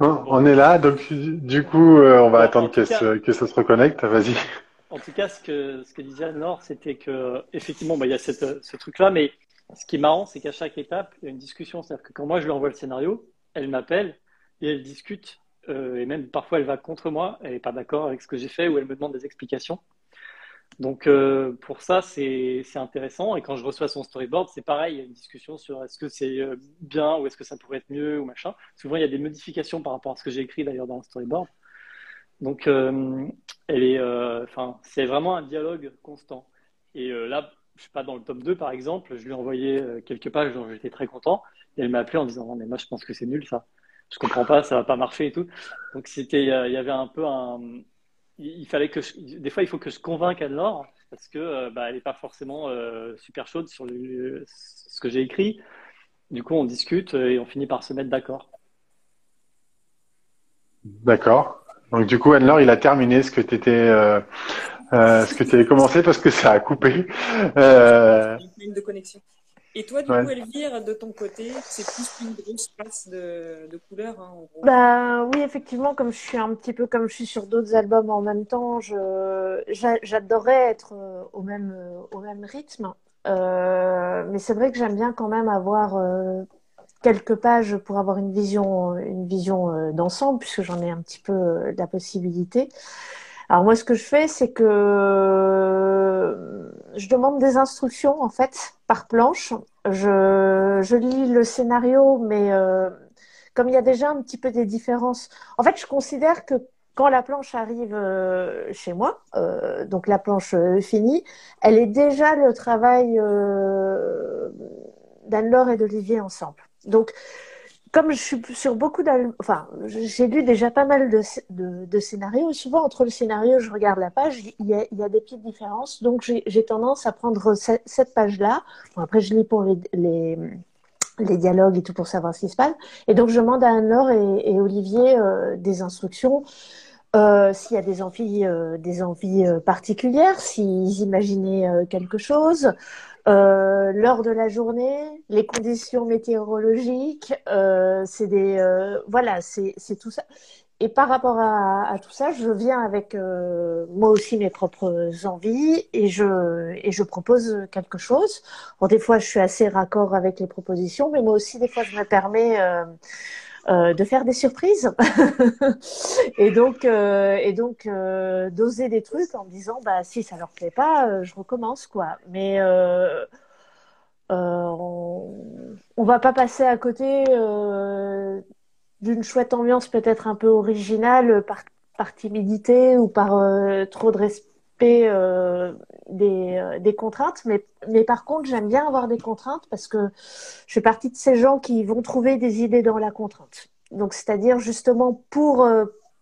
Speaker 1: On est là, donc du coup, euh, on va attendre que, ça se reconnecte. Vas-y.
Speaker 3: En tout cas, ce que, ce que disait Anne-Laure, c'était que effectivement, bah, il y a ce truc-là, mais ce qui est marrant, c'est qu'à chaque étape, il y a une discussion. C'est-à-dire que quand moi je lui envoie le scénario, elle m'appelle et elle discute. Euh, et même parfois, elle va contre moi. Elle n'est pas d'accord avec ce que j'ai fait ou elle me demande des explications. Donc euh, pour ça, c'est intéressant. Et quand je reçois son storyboard, c'est pareil. Il y a une discussion sur est-ce que c'est euh, bien ou est-ce que ça pourrait être mieux ou machin. Souvent, il y a des modifications par rapport à ce que j'ai écrit d'ailleurs dans le storyboard. Donc, elle est, enfin, c'est vraiment un dialogue constant. Et là, je sais pas, dans le top 2 par exemple, je lui ai envoyé euh, quelques pages dont j'étais très content. Et elle m'a appelé en disant mais moi je pense que c'est nul ça. Je comprends pas, ça va pas marcher et tout. Donc c'était, il y avait un peu un, il fallait que des fois il faut que je convainque Anne-Laure parce que euh, bah, elle est pas forcément euh, super chaude sur ce que j'ai écrit. Du coup on discute et on finit par se mettre d'accord.
Speaker 1: D'accord. Donc du coup Anne-Laure il a terminé ce que tu étais euh, ce que tu avais commencé parce que ça a coupé.
Speaker 2: Euh... Une de connexion. Et toi, du coup, Elvire, de ton côté, c'est plus qu'une grosse passe de, de couleurs. Hein,
Speaker 4: bah oui, effectivement, comme je suis un petit peu comme je suis sur d'autres albums en même temps, je j'adorerais être euh, au même au même rythme. Euh, mais c'est vrai que j'aime bien quand même avoir euh, quelques pages pour avoir une vision une vision euh, d'ensemble, puisque j'en ai un petit peu la possibilité. Alors moi, ce que je fais, c'est que je demande des instructions en fait par planche. Je, je lis le scénario, mais euh, comme il y a déjà un petit peu des différences, en fait, je considère que quand la planche arrive euh, chez moi, euh, donc la planche finie, elle est déjà le travail d'Anne-Laure et d'Olivier ensemble. Donc comme je suis sur beaucoup d'albums, enfin, j'ai lu déjà pas mal de, scénarios. Souvent, entre le scénario, je regarde la page, il y a, des petites différences. Donc, j'ai tendance à prendre cette, page-là. Bon, après, je lis pour les, dialogues et tout pour savoir ce qui se passe. Et donc, je demande à Anne-Laure et, Olivier euh, des instructions. Euh, s'il y a des envies, euh, des envies particulières, s'ils imaginaient quelque chose, euh, l'heure de la journée, les conditions météorologiques, euh, c'est des euh, voilà, c'est tout ça. Et par rapport à, à, tout ça, je viens avec euh, moi aussi mes propres envies et je et je propose quelque chose. Bon, des fois, je suis assez raccord avec les propositions, mais moi aussi, des fois, je me permets euh, de faire des surprises. <laughs> Et donc euh, et donc euh, d'oser des trucs en disant bah si ça leur plaît pas je recommence quoi. Mais on... on va pas passer à côté d'une chouette ambiance peut-être un peu originale par, par timidité ou par trop de respect des, des, contraintes. Mais, mais par contre, j'aime bien avoir des contraintes parce que je fais partie de ces gens qui vont trouver des idées dans la contrainte. Donc, c'est-à-dire justement pour,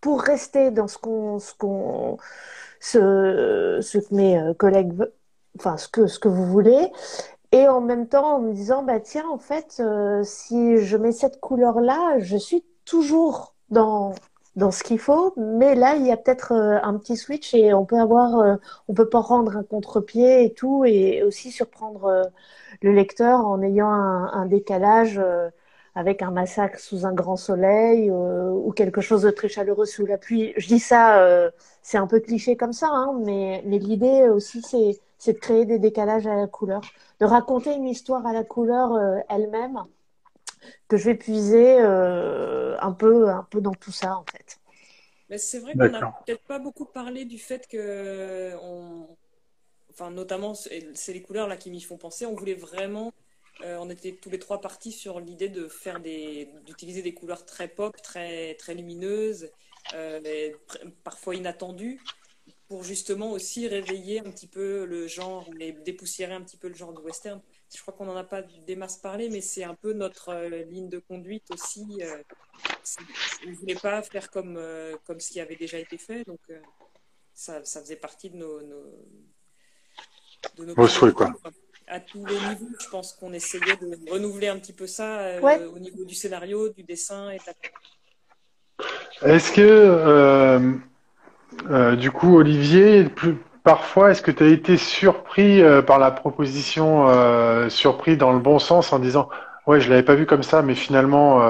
Speaker 4: pour rester dans ce qu'on, ce qu'on, ce, ce que mes euh, collègues, enfin ce que ce que vous voulez, et en même temps en me disant bah tiens en fait euh, si je mets cette couleur là, je suis toujours dans dans ce qu'il faut, mais là il y a peut-être euh, un petit switch et on peut avoir, on peut pas rendre un contre-pied et tout, et aussi surprendre le lecteur en ayant un, un décalage avec un massacre sous un grand soleil euh, ou quelque chose de très chaleureux sous la pluie. Je dis ça, euh, c'est un peu cliché comme ça, hein, mais, mais l'idée aussi, c'est, de créer des décalages à la couleur, de raconter une histoire à la couleur euh, elle-même, que je vais puiser un, peu, un peu dans tout ça, en fait.
Speaker 2: Mais c'est vrai qu'on n'a peut-être pas beaucoup parlé du fait que, on... enfin, notamment, c'est les couleurs là qui m'y font penser, on voulait vraiment euh, on était tous les trois partis sur l'idée de faire des, d'utiliser des couleurs très pop, très, très lumineuses, euh, parfois inattendues, pour justement aussi réveiller un petit peu le genre, et dépoussiérer un petit peu le genre de western. Je crois qu'on n'en a pas des masses parlé, mais c'est un peu notre euh, ligne de conduite aussi. on ne voulait pas faire comme, comme ce qui avait déjà été fait, donc ça, faisait partie de nos, nos,
Speaker 1: de nos souhaits, quoi
Speaker 2: à tous les niveaux. Je pense qu'on essayait de renouveler un petit peu ça euh, au niveau du scénario, du dessin et de
Speaker 1: la... Est-ce que, euh, euh, du coup, Olivier, parfois, est-ce que tu as été surpris par la proposition, surpris dans le bon sens en disant, ouais, je l'avais pas vu comme ça, mais finalement,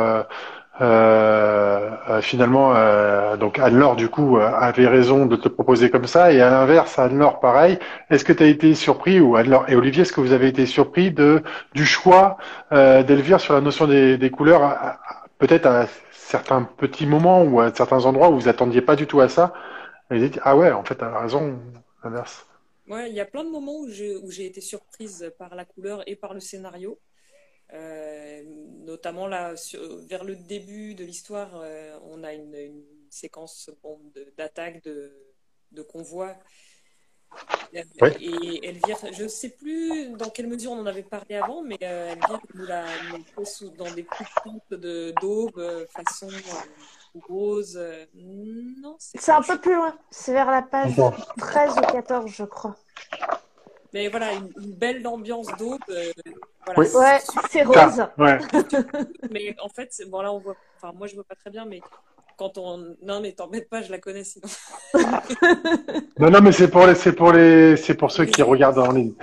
Speaker 1: euh, euh, finalement, euh, donc Anne-Laure, du coup, avait raison de te proposer comme ça. Et à l'inverse, Anne-Laure, pareil. Est-ce que tu as été surpris, ou Anne-Laure et Olivier, est-ce que vous avez été surpris de du choix d'Elvire sur la notion des, couleurs, peut-être à certains petits moments ou à certains endroits où vous attendiez pas du tout à ça et vous dites, ah ouais, en fait, tu as raison, l'inverse.
Speaker 2: Ouais, il y a plein de moments où j'ai été surprise par la couleur et par le scénario. Euh, notamment là, vers le début de l'histoire, euh, on a une, séquence d'attaque de, de, convoi. Et Elvire, je ne sais plus dans quelle mesure on en avait parlé avant, mais euh, Elvire nous l'a dans des coups de d'aube, façon rose. non,
Speaker 4: c'est un peu plus loin. C'est vers la page 13 ou 14, je crois.
Speaker 2: Mais voilà, une, belle ambiance d'aube. Euh,
Speaker 4: ouais, c'est rose. <laughs>
Speaker 2: mais en fait, bon là on voit. Enfin, moi je vois pas très bien, mais quand on. Non, mais t'embête pas, je la connais sinon.
Speaker 1: non, non, mais c'est pour les, c'est pour les, c'est pour ceux qui <laughs> regardent en ligne.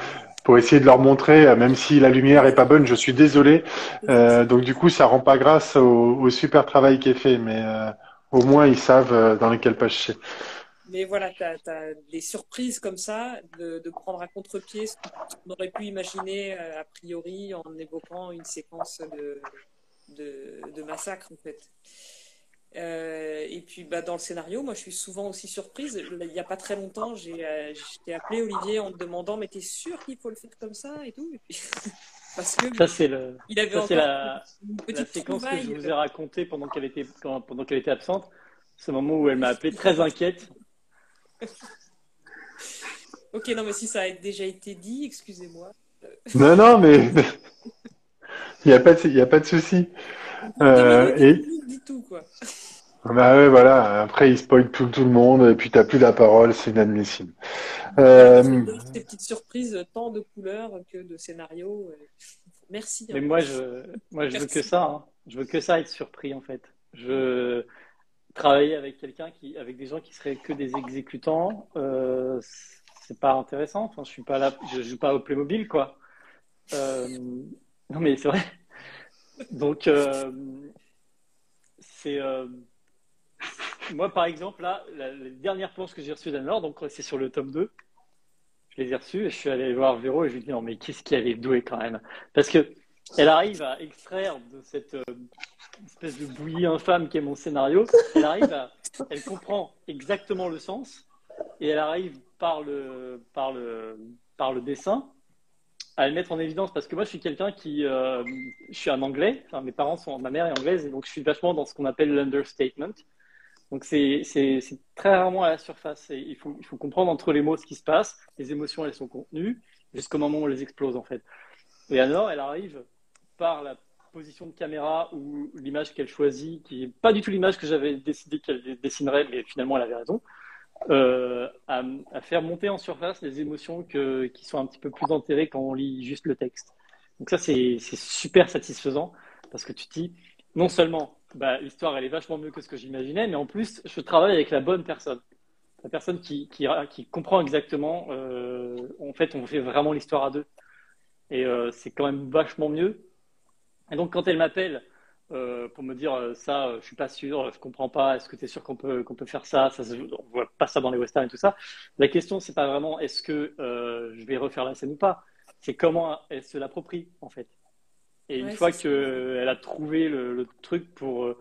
Speaker 1: Pour essayer de leur montrer, euh, même si la lumière est pas bonne, je suis désolé. Euh, donc du coup, ça rend pas grâce au, super travail qui est fait, mais euh, au moins ils savent dans lesquelles pages c'est.
Speaker 2: Mais voilà, tu as, des surprises comme ça, de, prendre à contre-pied ce qu'on aurait pu imaginer a priori en évoquant une séquence de, de, de massacre en fait. Euh, et puis bah, dans le scénario, moi je suis souvent aussi surprise. Il n'y a pas très longtemps, j'ai euh, appelé Olivier en me demandant Mais t'es sûr qu'il faut le faire comme ça et tout? <laughs>
Speaker 3: Parce que ça, c'est le... il avait ça, la, la séquence que je vous ai racontée pendant qu'elle était, pendant qu'elle était absente. Ce moment où elle m'a appelé très inquiète <laughs>
Speaker 2: ok, non, mais si ça a déjà été dit, excusez-moi.
Speaker 1: non, non, mais <laughs> il n'y a pas de, a pas de souci.
Speaker 2: Euh, et... tout, quoi.
Speaker 1: Bah ouais, voilà. Après, il spoil tout, tout le monde, et puis tu n'as plus la parole, c'est inadmissible. Euh...
Speaker 2: Des petites surprises, tant de couleurs que de scénarios. Merci.
Speaker 3: Hein. Mais moi, je, moi, je veux que ça. Hein. Je veux que ça, être surpris, en fait. Je, travailler avec quelqu'un qui, avec des gens qui seraient que des exécutants, euh, c'est pas intéressant. Enfin, je suis pas là, je joue pas au Playmobil, quoi. Euh, non, mais c'est vrai. Donc, euh, c'est euh, <laughs> moi, par exemple, là, la, les dernières planches que j'ai reçues d'Anne-Laure, donc c'est sur le tome 2. Je les ai reçues et je suis allé voir Véro et je lui ai dit non, mais qu'est-ce qui est doué quand même? Parce que elle arrive à extraire de cette espèce de bouillie infâme qui est mon scénario, elle arrive elle comprend exactement le sens et elle arrive par le, par le, par le dessin à le mettre en évidence parce que moi, je suis quelqu'un qui, euh, je suis un anglais. Enfin, mes parents sont, ma mère est anglaise et donc je suis vachement dans ce qu'on appelle l'understatement. Donc c'est très rarement à la surface. il faut, il faut comprendre entre les mots ce qui se passe. Les émotions, elles sont contenues jusqu'au moment où on les explose en fait. Et alors, elle arrive par la position de caméra ou l'image qu'elle choisit, qui n'est pas du tout l'image que j'avais décidé qu'elle dessinerait, mais finalement elle avait raison, euh, à, faire monter en surface les émotions qui sont un petit peu plus enterrées quand on lit juste le texte. Donc ça, c'est super satisfaisant parce que tu te dis, non seulement bah, l'histoire, elle est vachement mieux que ce que j'imaginais, mais en plus, je travaille avec la bonne personne. La personne qui comprend exactement, euh, en fait, on fait vraiment l'histoire à deux. Et euh, c'est quand même vachement mieux. Et donc, quand elle m'appelle euh, pour me dire euh, ça, euh, je suis pas sûr, je comprends pas, est-ce que tu es sûr qu'on peut, qu'on peut faire ça, ça On voit pas ça dans les westerns et tout ça. La question, c'est pas vraiment est-ce que je vais refaire la scène ou pas, c'est comment elle se l'approprie en fait. Et une fois qu'elle a trouvé le, truc pour,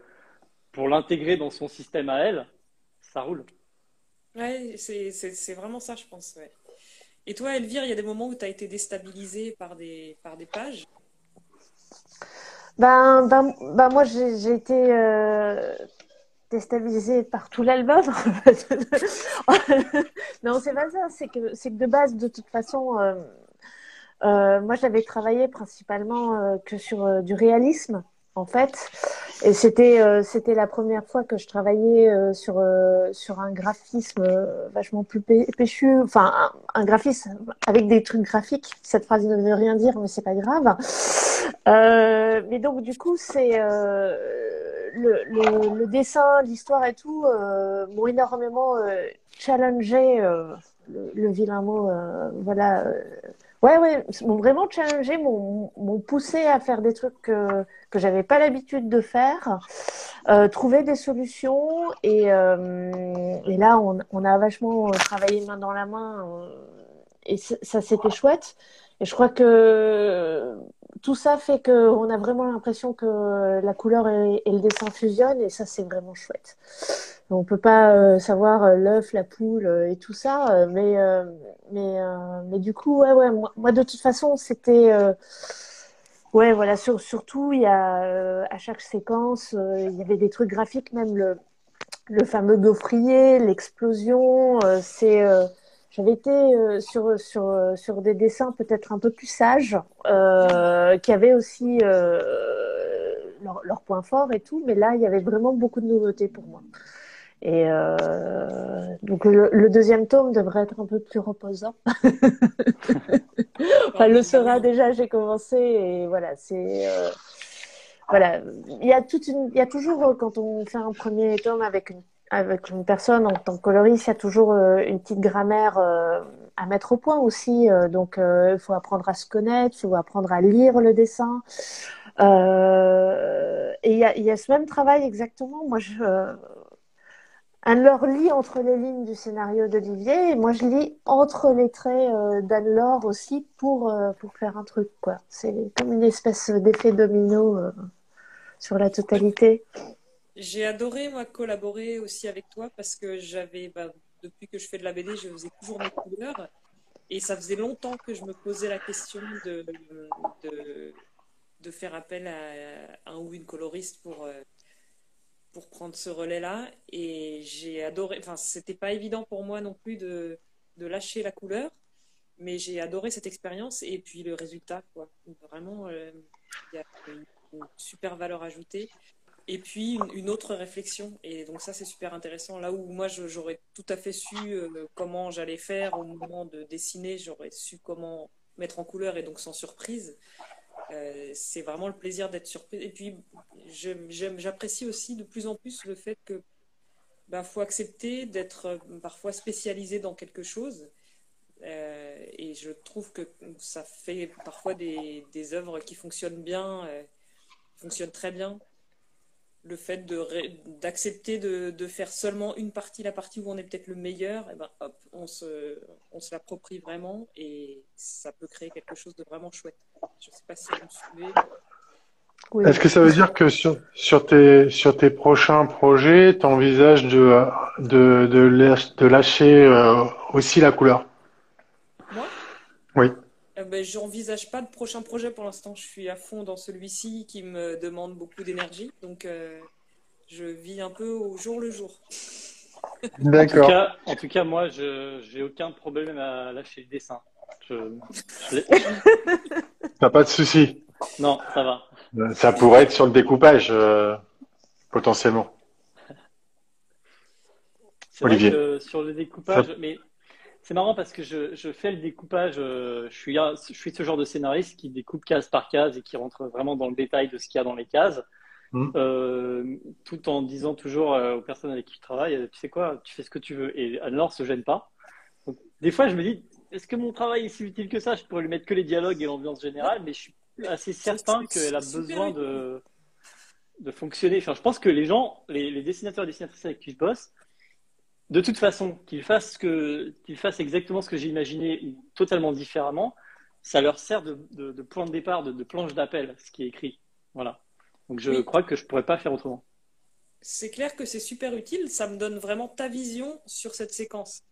Speaker 3: pour l'intégrer dans son système à elle, ça roule.
Speaker 2: Ouais, c'est vraiment ça, je pense. Et toi, Elvire, il y a des moments où tu as été déstabilisée par des, par des pages?
Speaker 4: Ben, ben, ben moi, j'ai été euh, déstabilisée par tout l'album. <laughs> <laughs> non, c'est pas ça. C'est que, que de base, de toute façon, euh, euh, moi, j'avais travaillé principalement que sur du réalisme, en fait. Et c'était euh, c'était la première fois que je travaillais euh, sur euh, sur un graphisme vachement plus péchu, enfin un, graphisme avec des trucs graphiques. Cette phrase ne veut rien dire, mais c'est pas grave. Mais donc du coup c'est le, le, le, dessin, l'histoire et tout m'ont énormément challengé le, le, vilain mot, voilà Ouais, ouais, m'ont vraiment challengé, m'ont poussé à faire des trucs que, que j'avais pas l'habitude de faire, euh, trouver des solutions. Et, euh, et là, on, on, a vachement travaillé main dans la main euh, et ça, c'était chouette. Et je crois que tout ça fait qu'on a vraiment l'impression que la couleur et, le dessin fusionnent et ça, c'est vraiment chouette. On peut pas euh, savoir euh, l'œuf, la poule euh, et tout ça, mais du coup, ouais, ouais, moi, de toute façon, c'était ouais, voilà, surtout il y a à chaque séquence, il y avait des trucs graphiques, même le le fameux gaufrier, l'explosion, c'est j'avais été sur, sur, sur des dessins peut-être un peu plus sages, euh, qui avaient aussi euh, leur, leur point fort et tout, mais là, il y avait vraiment beaucoup de nouveautés pour moi. Et euh, donc le, deuxième tome devrait être un peu plus reposant. <laughs> enfin, le sera déjà. J'ai commencé et voilà, c'est euh, voilà. Il y a toute une, il y a toujours quand on fait un premier tome avec une avec une personne en tant que coloriste, il y a toujours euh, une petite grammaire euh, à mettre au point aussi. Euh, donc, il faut apprendre à se connaître, il faut apprendre à lire le dessin. et il y a, ce même travail exactement. Moi, Anne-Laure lit entre les lignes du scénario d'Olivier et moi je lis entre les traits d'Anne-Laure aussi pour, pour faire un truc. C'est comme une espèce d'effet domino sur la totalité.
Speaker 2: J'ai adoré moi collaborer aussi avec toi parce que j'avais, bah, depuis que je fais de la BD, je faisais toujours mes couleurs et ça faisait longtemps que je me posais la question de, de, faire appel à un ou une coloriste pour pour prendre ce relais-là. Et j'ai adoré, enfin, c'était pas évident pour moi non plus de, de lâcher la couleur, mais j'ai adoré cette expérience et puis le résultat, quoi. Vraiment, euh, il y a une, super valeur ajoutée. Et puis une, autre réflexion. Et donc ça, c'est super intéressant. Là où moi, j'aurais tout à fait su euh, comment j'allais faire au moment de dessiner, j'aurais su comment mettre en couleur et donc sans surprise. Euh, c'est vraiment le plaisir d'être surpris. Et puis, j'apprécie aussi de plus en plus le fait que bah, faut accepter d'être euh, parfois spécialisé dans quelque chose. Et je trouve que ça fait parfois des, des œuvres qui fonctionnent bien, fonctionnent très bien le fait d'accepter de, de, faire seulement une partie, la partie où on est peut-être le meilleur, et eh ben hop, on se, on se l'approprie vraiment et ça peut créer quelque chose de vraiment chouette. Je ne sais pas si vous me
Speaker 1: suivez. Est-ce que ça veut dire que sur, sur, tes, sur tes prochains projets, tu envisages de, de, de, lâcher euh, aussi la couleur?
Speaker 2: Moi?
Speaker 1: Oui.
Speaker 2: Euh, ben, J'envisage pas de prochain projet pour l'instant. Je suis à fond dans celui-ci qui me demande beaucoup d'énergie. Donc, euh, je vis un peu au jour le jour.
Speaker 1: D'accord.
Speaker 3: En, tout cas, moi, je n'ai aucun problème à lâcher le dessin. Je... <laughs>
Speaker 1: pas de souci.
Speaker 3: Non, ça va.
Speaker 1: Ça pourrait être sur le découpage, euh, potentiellement.
Speaker 3: Olivier. Vrai que sur le découpage, mais c'est marrant parce que je, je, fais le découpage. Euh, je, suis, je suis ce genre de scénariste qui découpe case par case et qui rentre vraiment dans le détail de ce qu'il y a dans les cases. Mmh. Euh, tout en disant toujours euh, aux personnes avec qui je travaille, tu sais quoi, tu fais ce que tu veux. Et Anne-Laure se gêne pas. Donc, des fois, je me dis, est-ce que mon travail est si utile que ça? Je pourrais lui mettre que les dialogues et l'ambiance générale, mais je suis assez certain qu'elle a besoin de, de fonctionner. Enfin, je pense que les gens, les, les dessinateurs et dessinatrices avec qui je bosse, de toute façon, qu'ils fassent, que, qu'ils fassent exactement ce que j'ai imaginé ou totalement différemment, ça leur sert de, de, point de départ, de, planche d'appel, ce qui est écrit. Voilà. Donc je crois que je ne pourrais pas faire autrement.
Speaker 2: C'est clair que c'est super utile. Ça me donne vraiment ta vision sur cette séquence.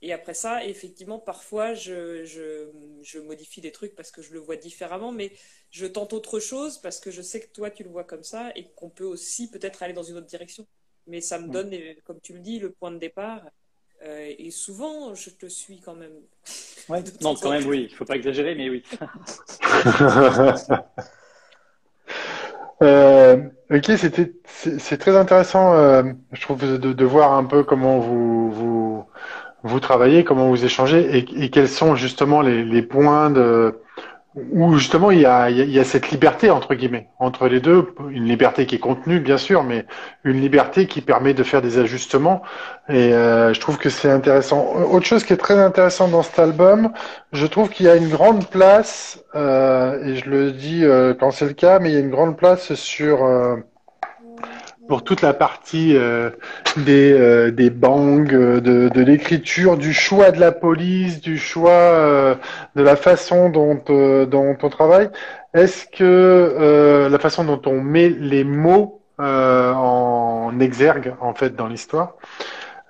Speaker 2: Et après ça, effectivement, parfois, je, je, modifie des trucs parce que je le vois différemment, mais je tente autre chose parce que je sais que toi, tu le vois comme ça et qu'on peut aussi peut-être aller dans une autre direction mais ça me mm. donne, comme tu le dis, le point de départ. Euh, et souvent, je te suis quand même. <laughs>
Speaker 3: non, quand même, oui. Il ne faut pas exagérer, mais oui. <laughs> <laughs>
Speaker 1: euh, ok, c'était, c'est très intéressant, euh, je trouve, de, de, voir un peu comment vous, vous, vous travaillez, comment vous échangez et, et quels sont justement les, les points de où justement il y, a, cette liberté entre guillemets entre les deux, une liberté qui est contenue bien sûr, mais une liberté qui permet de faire des ajustements. Et euh, je trouve que c'est intéressant. Autre chose qui est très intéressant dans cet album, je trouve qu'il y a une grande place, euh, et je le dis euh, quand c'est le cas, mais il y a une grande place sur pour toute la partie euh, des, euh, des bangs, euh, de, de l'écriture, du choix de la police, du choix de la façon dont, dont on travaille. Est-ce que la façon dont on met les mots en exergue en fait dans l'histoire?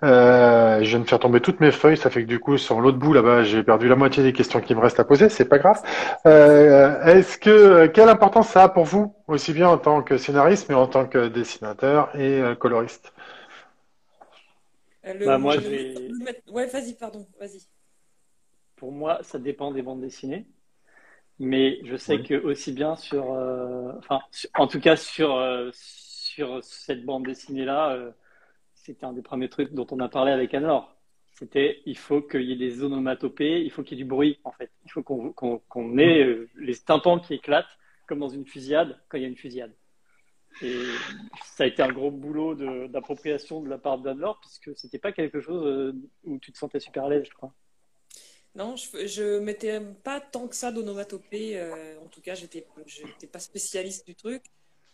Speaker 1: Euh, je viens de faire tomber toutes mes feuilles, ça fait que du coup sur l'autre bout là-bas j'ai perdu la moitié des questions qui me restent à poser, c'est pas grave. Euh, Est-ce que quelle importance ça a pour vous, aussi bien en tant que scénariste mais en tant que dessinateur et euh, coloriste?
Speaker 3: Bah, moi,
Speaker 2: Ouais, vas-y, pardon, vas-y.
Speaker 3: Pour moi, ça dépend des bandes dessinées, mais je sais que aussi bien sur, euh, enfin, en tout cas sur euh, sur cette bande dessinée là c'était un des premiers trucs dont on a parlé avec Anne-Laure. C'était il faut qu'il y ait des onomatopées, il faut qu'il y ait du bruit en fait. Il faut qu'on ait euh, les tympans qui éclatent comme dans une fusillade quand il y a une fusillade. Et ça a été un gros boulot d'appropriation de, la part d'Anne-Laure puisque c'était pas quelque chose euh, où tu te sentais super à l'aise, je crois.
Speaker 2: Non, je, ne mettais pas tant que ça d'onomatopée. Euh, en tout cas, j'étais, n'étais pas spécialiste du truc.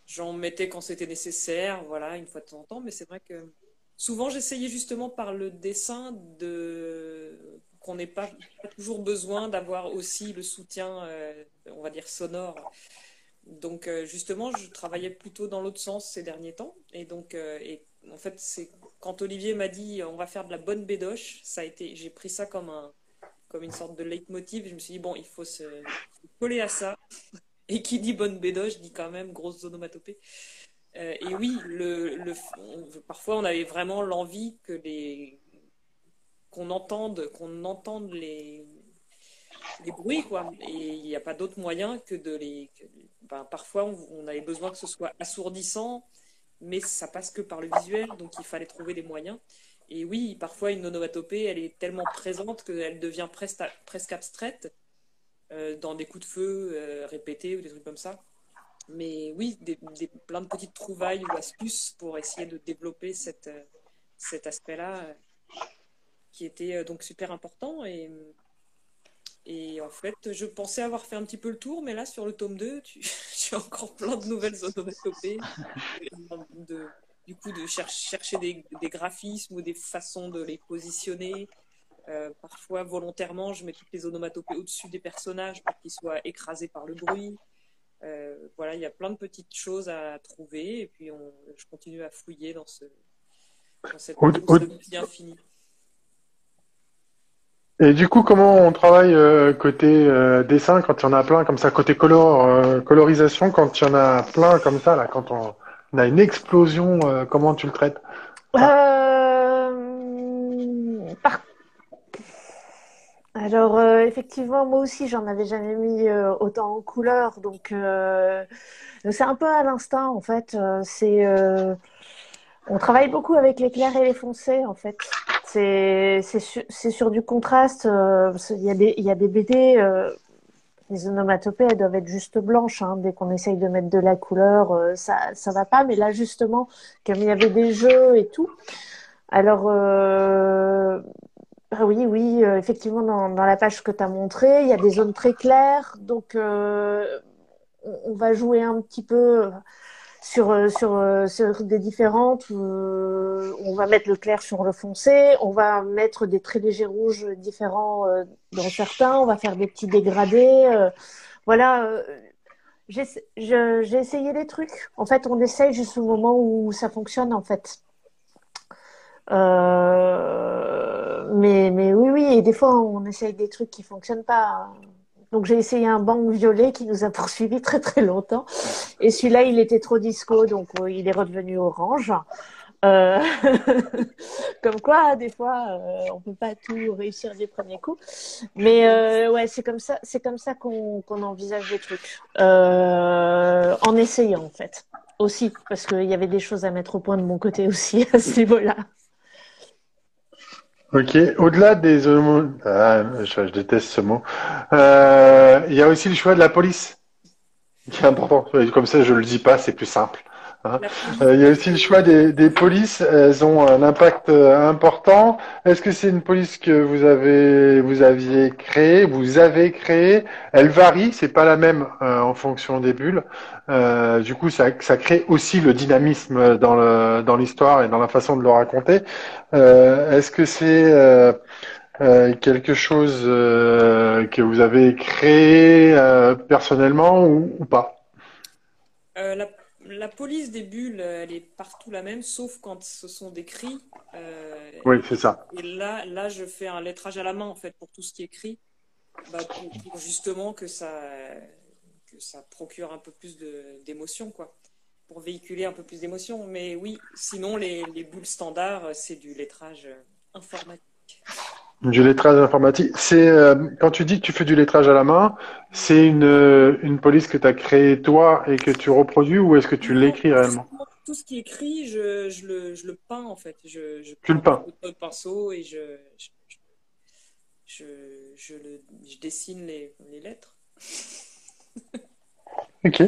Speaker 2: J'en mettais quand c'était nécessaire, voilà, une fois de temps en temps. Mais c'est vrai que souvent j'essayais justement par le dessin de qu'on n'ait pas, toujours besoin d'avoir aussi le soutien, euh, on va dire, sonore. Donc euh, justement, je travaillais plutôt dans l'autre sens ces derniers temps. Et donc, euh, et en fait, c'est quand Olivier m'a dit on va faire de la bonne bédoche, ça a été, j'ai pris ça comme un, comme une sorte de leitmotiv. Je me suis dit bon, il faut se coller à ça. Et qui dit bonne bédoche dit quand même grosse onomatopée. Euh, et oui, parfois on avait vraiment l'envie que qu'on entende, qu'on entende les, bruits, quoi. Et il n'y a pas d'autre moyen que de les. ben, parfois, on, avait besoin que ce soit assourdissant, mais ça passe que par le visuel, donc il fallait trouver des moyens. Et oui, parfois, une onomatopée, elle est tellement présente qu'elle devient presque, presque abstraite euh, dans des coups de feu euh, répétés ou des trucs comme ça mais oui, des, plein de petites trouvailles ou astuces pour essayer de développer cette, euh, cet aspect-là euh, qui était euh, donc super important. Et, en fait, je pensais avoir fait un petit peu le tour, mais là, sur le tome 2, tu, <laughs> j'ai encore plein de nouvelles <laughs> onomatopées. Du coup, de chercher des, graphismes ou des façons de les positionner. parfois, volontairement, je mets toutes les onomatopées au-dessus des personnages pour qu'ils soient écrasés par le bruit. Euh, voilà, il y a plein de petites choses à trouver et puis on, je continue à fouiller dans, ce, dans cette
Speaker 1: au,
Speaker 2: infini.
Speaker 1: Et du coup, comment on travaille euh, côté euh, dessin quand il y en a plein comme ça, côté color, euh, colorisation quand il y en a plein comme ça, là, quand on, on a une explosion, comment tu le traites?
Speaker 4: Alors, effectivement, moi aussi, j'en avais jamais mis autant en couleur, donc c'est un peu à l'instinct, en fait. c'est on travaille beaucoup avec les clairs et les foncés, en fait. C'est sur, sur, du contraste. Euh, il, y a des, il y a des BD, euh, les onomatopées, elles doivent être juste blanches. Hein. Dès qu'on essaye de mettre de la couleur, euh, ça ça va pas. Mais là, justement, comme il y avait des jeux et tout, alors ah oui, oui, effectivement, dans, la page que tu as montrée, il y a des zones très claires. Donc, on, on, va jouer un petit peu sur, euh, sur, euh, sur des différentes. Euh, on va mettre le clair sur le foncé, on va mettre des traits légers rouges différents dans certains, on va faire des petits dégradés. voilà. j'ai essayé les trucs. En fait, on essaye jusqu'au moment où ça fonctionne, en fait. Mais, mais oui, oui, et des fois, on essaye des trucs qui fonctionnent pas. Donc j'ai essayé un bang violet qui nous a <laughs> poursuivi très très longtemps. Et celui-là, il était trop disco, donc euh, il est redevenu orange. Euh... <laughs> comme quoi, des fois, euh, on peut pas tout réussir du premier coup. Mais euh, ouais, c'est comme ça, c'est comme ça qu'on qu'on envisage les trucs, euh, en essayant en fait, aussi, parce qu'il y avait des choses à mettre au point de mon côté aussi <laughs> à ce niveau-là.
Speaker 1: Ok, au-delà des ah, je, déteste ce mot, euh, il y a aussi le choix de la police, qui est important. Comme ça, je le dis pas, c'est plus simple. Hein. Euh, il y a aussi le choix des, des, polices, elles ont un impact euh, important. Est-ce que c'est une police que vous avez, vous aviez créée, vous avez créée? Elle varie, c'est pas la même euh, en fonction des bulles. Euh, du coup, ça, ça crée aussi le dynamisme dans le, dans l'histoire et dans la façon de le raconter. Est-ce que c'est quelque chose que vous avez créé personnellement ou, ou pas?
Speaker 2: La la police des bulles, elle est partout la même, sauf quand ce sont des cris.
Speaker 1: Euh, oui, c'est ça.
Speaker 2: Et là, là, je fais un lettrage à la main, en fait, pour tout ce qui est écrit, bah, pour, justement que ça, que ça procure un peu plus d'émotion, quoi. Pour véhiculer un peu plus d'émotion. Mais oui, sinon, les, les boules standards, c'est du lettrage informatique.
Speaker 1: Du lettrage informatique. C'est euh, quand tu dis que tu fais du lettrage à la main, c'est une, euh, une police que tu as créée toi et que tu reproduis ou est-ce que tu l'écris réellement?
Speaker 2: Tout ce qui est écrit, je, je, le, je le peins en fait. Je, je
Speaker 1: tu le peins
Speaker 2: le pinceau et je, je, je, le, je dessine les, les lettres.
Speaker 1: ok.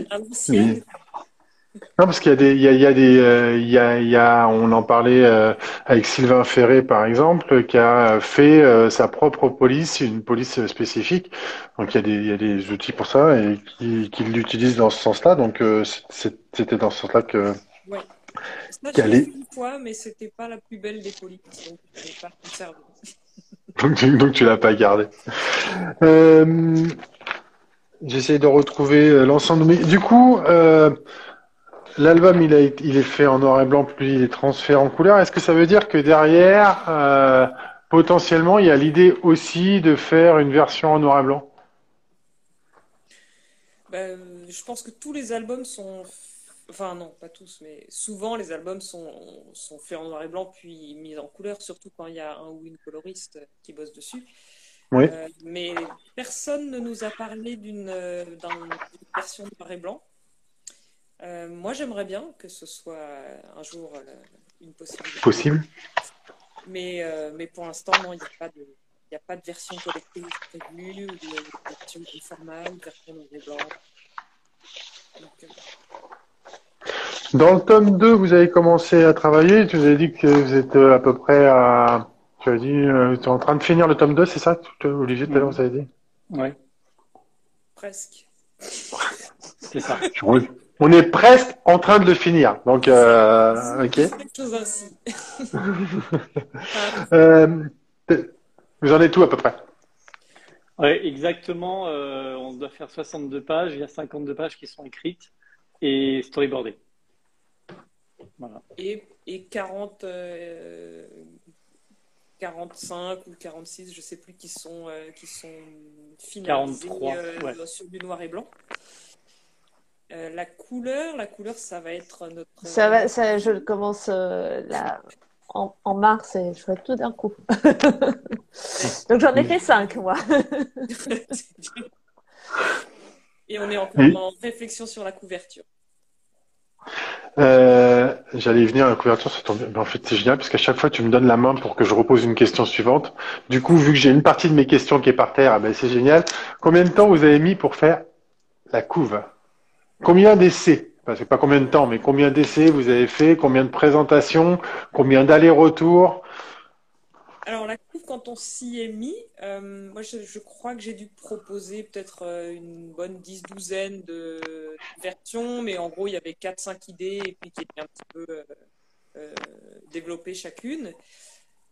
Speaker 1: Non, parce qu'il y a des, il y a, il y a des, euh, il y a, il y a, on en parlait euh, avec Sylvain Ferré par exemple, qui a fait euh, sa propre police, une police spécifique. Donc il y a des, il y a des outils pour ça et qui, qui l'utilisent dans ce sens-là. Donc c'était dans ce sens-là que.
Speaker 2: Ouais. Ça, allait... une fois, mais c'était pas la plus belle des polices, donc je l'ai pas conservé. <laughs>
Speaker 1: donc, donc tu l'as pas gardé. Euh, J'essaie de retrouver l'ensemble. Mais du coup. Euh, L'album, il, il est fait en noir et blanc, puis il est transféré en couleur. Est-ce que ça veut dire que derrière, euh, potentiellement, il y a l'idée aussi de faire une version en noir et blanc?
Speaker 2: Ben, Je pense que tous les albums sont... Enfin non, pas tous, mais souvent les albums sont, sont faits en noir et blanc puis mis en couleur, surtout quand il y a un ou une coloriste qui bosse dessus.
Speaker 1: Oui. Euh,
Speaker 2: mais personne ne nous a parlé d'une version noir et blanc. Euh, moi, j'aimerais bien que ce soit un jour euh, une possibilité.
Speaker 1: Possible.
Speaker 2: Mais, euh, mais pour l'instant, non, il n'y a, pas de, a pas de version collective prévue, ou de, version formale, de version blanc.
Speaker 1: Dans le tome 2, vous avez commencé à travailler. Tu nous as dit que vous êtes à peu près à. Tu as dit, tu es en train de finir le tome 2, c'est ça, Olivier, tout à l'heure, vous avez dit?
Speaker 3: Oui.
Speaker 2: Presque.
Speaker 3: C'est ça.
Speaker 1: On est presque en train de le finir. Donc, euh, ok. <laughs> euh, vous en êtes tout à peu près
Speaker 3: Oui, exactement. Euh, on doit faire 62 pages. Il y a 52 pages qui sont écrites et storyboardées.
Speaker 2: Et, 40, 45 ou 46, je sais plus, qui sont, qui sont
Speaker 3: finalisés
Speaker 2: sur du noir et blanc. La couleur, la couleur, ça va être notre.
Speaker 4: Ça va, ça, je commence là en, en, mars et je ferai tout d'un coup. <laughs> Donc j'en ai fait cinq, moi. <laughs>
Speaker 2: et on est encore en réflexion sur la couverture.
Speaker 1: Euh, J'allais y venir à la couverture, en fait c'est génial parce qu'à chaque fois tu me donnes la main pour que je repose une question suivante. Du coup, vu que j'ai une partie de mes questions qui est par terre, ah ben c'est génial. Combien de temps vous avez mis pour faire la couve? Combien d'essais Enfin, c'est pas combien de temps, mais combien d'essais vous avez fait Combien de présentations Combien d'allers-retours?
Speaker 2: Alors la quand on s'y est mis, euh, moi je, crois que j'ai dû proposer peut-être euh, une bonne dix-douzaine de versions, mais en gros il y avait 4-5 idées et puis qui étaient un petit peu euh, développées chacune.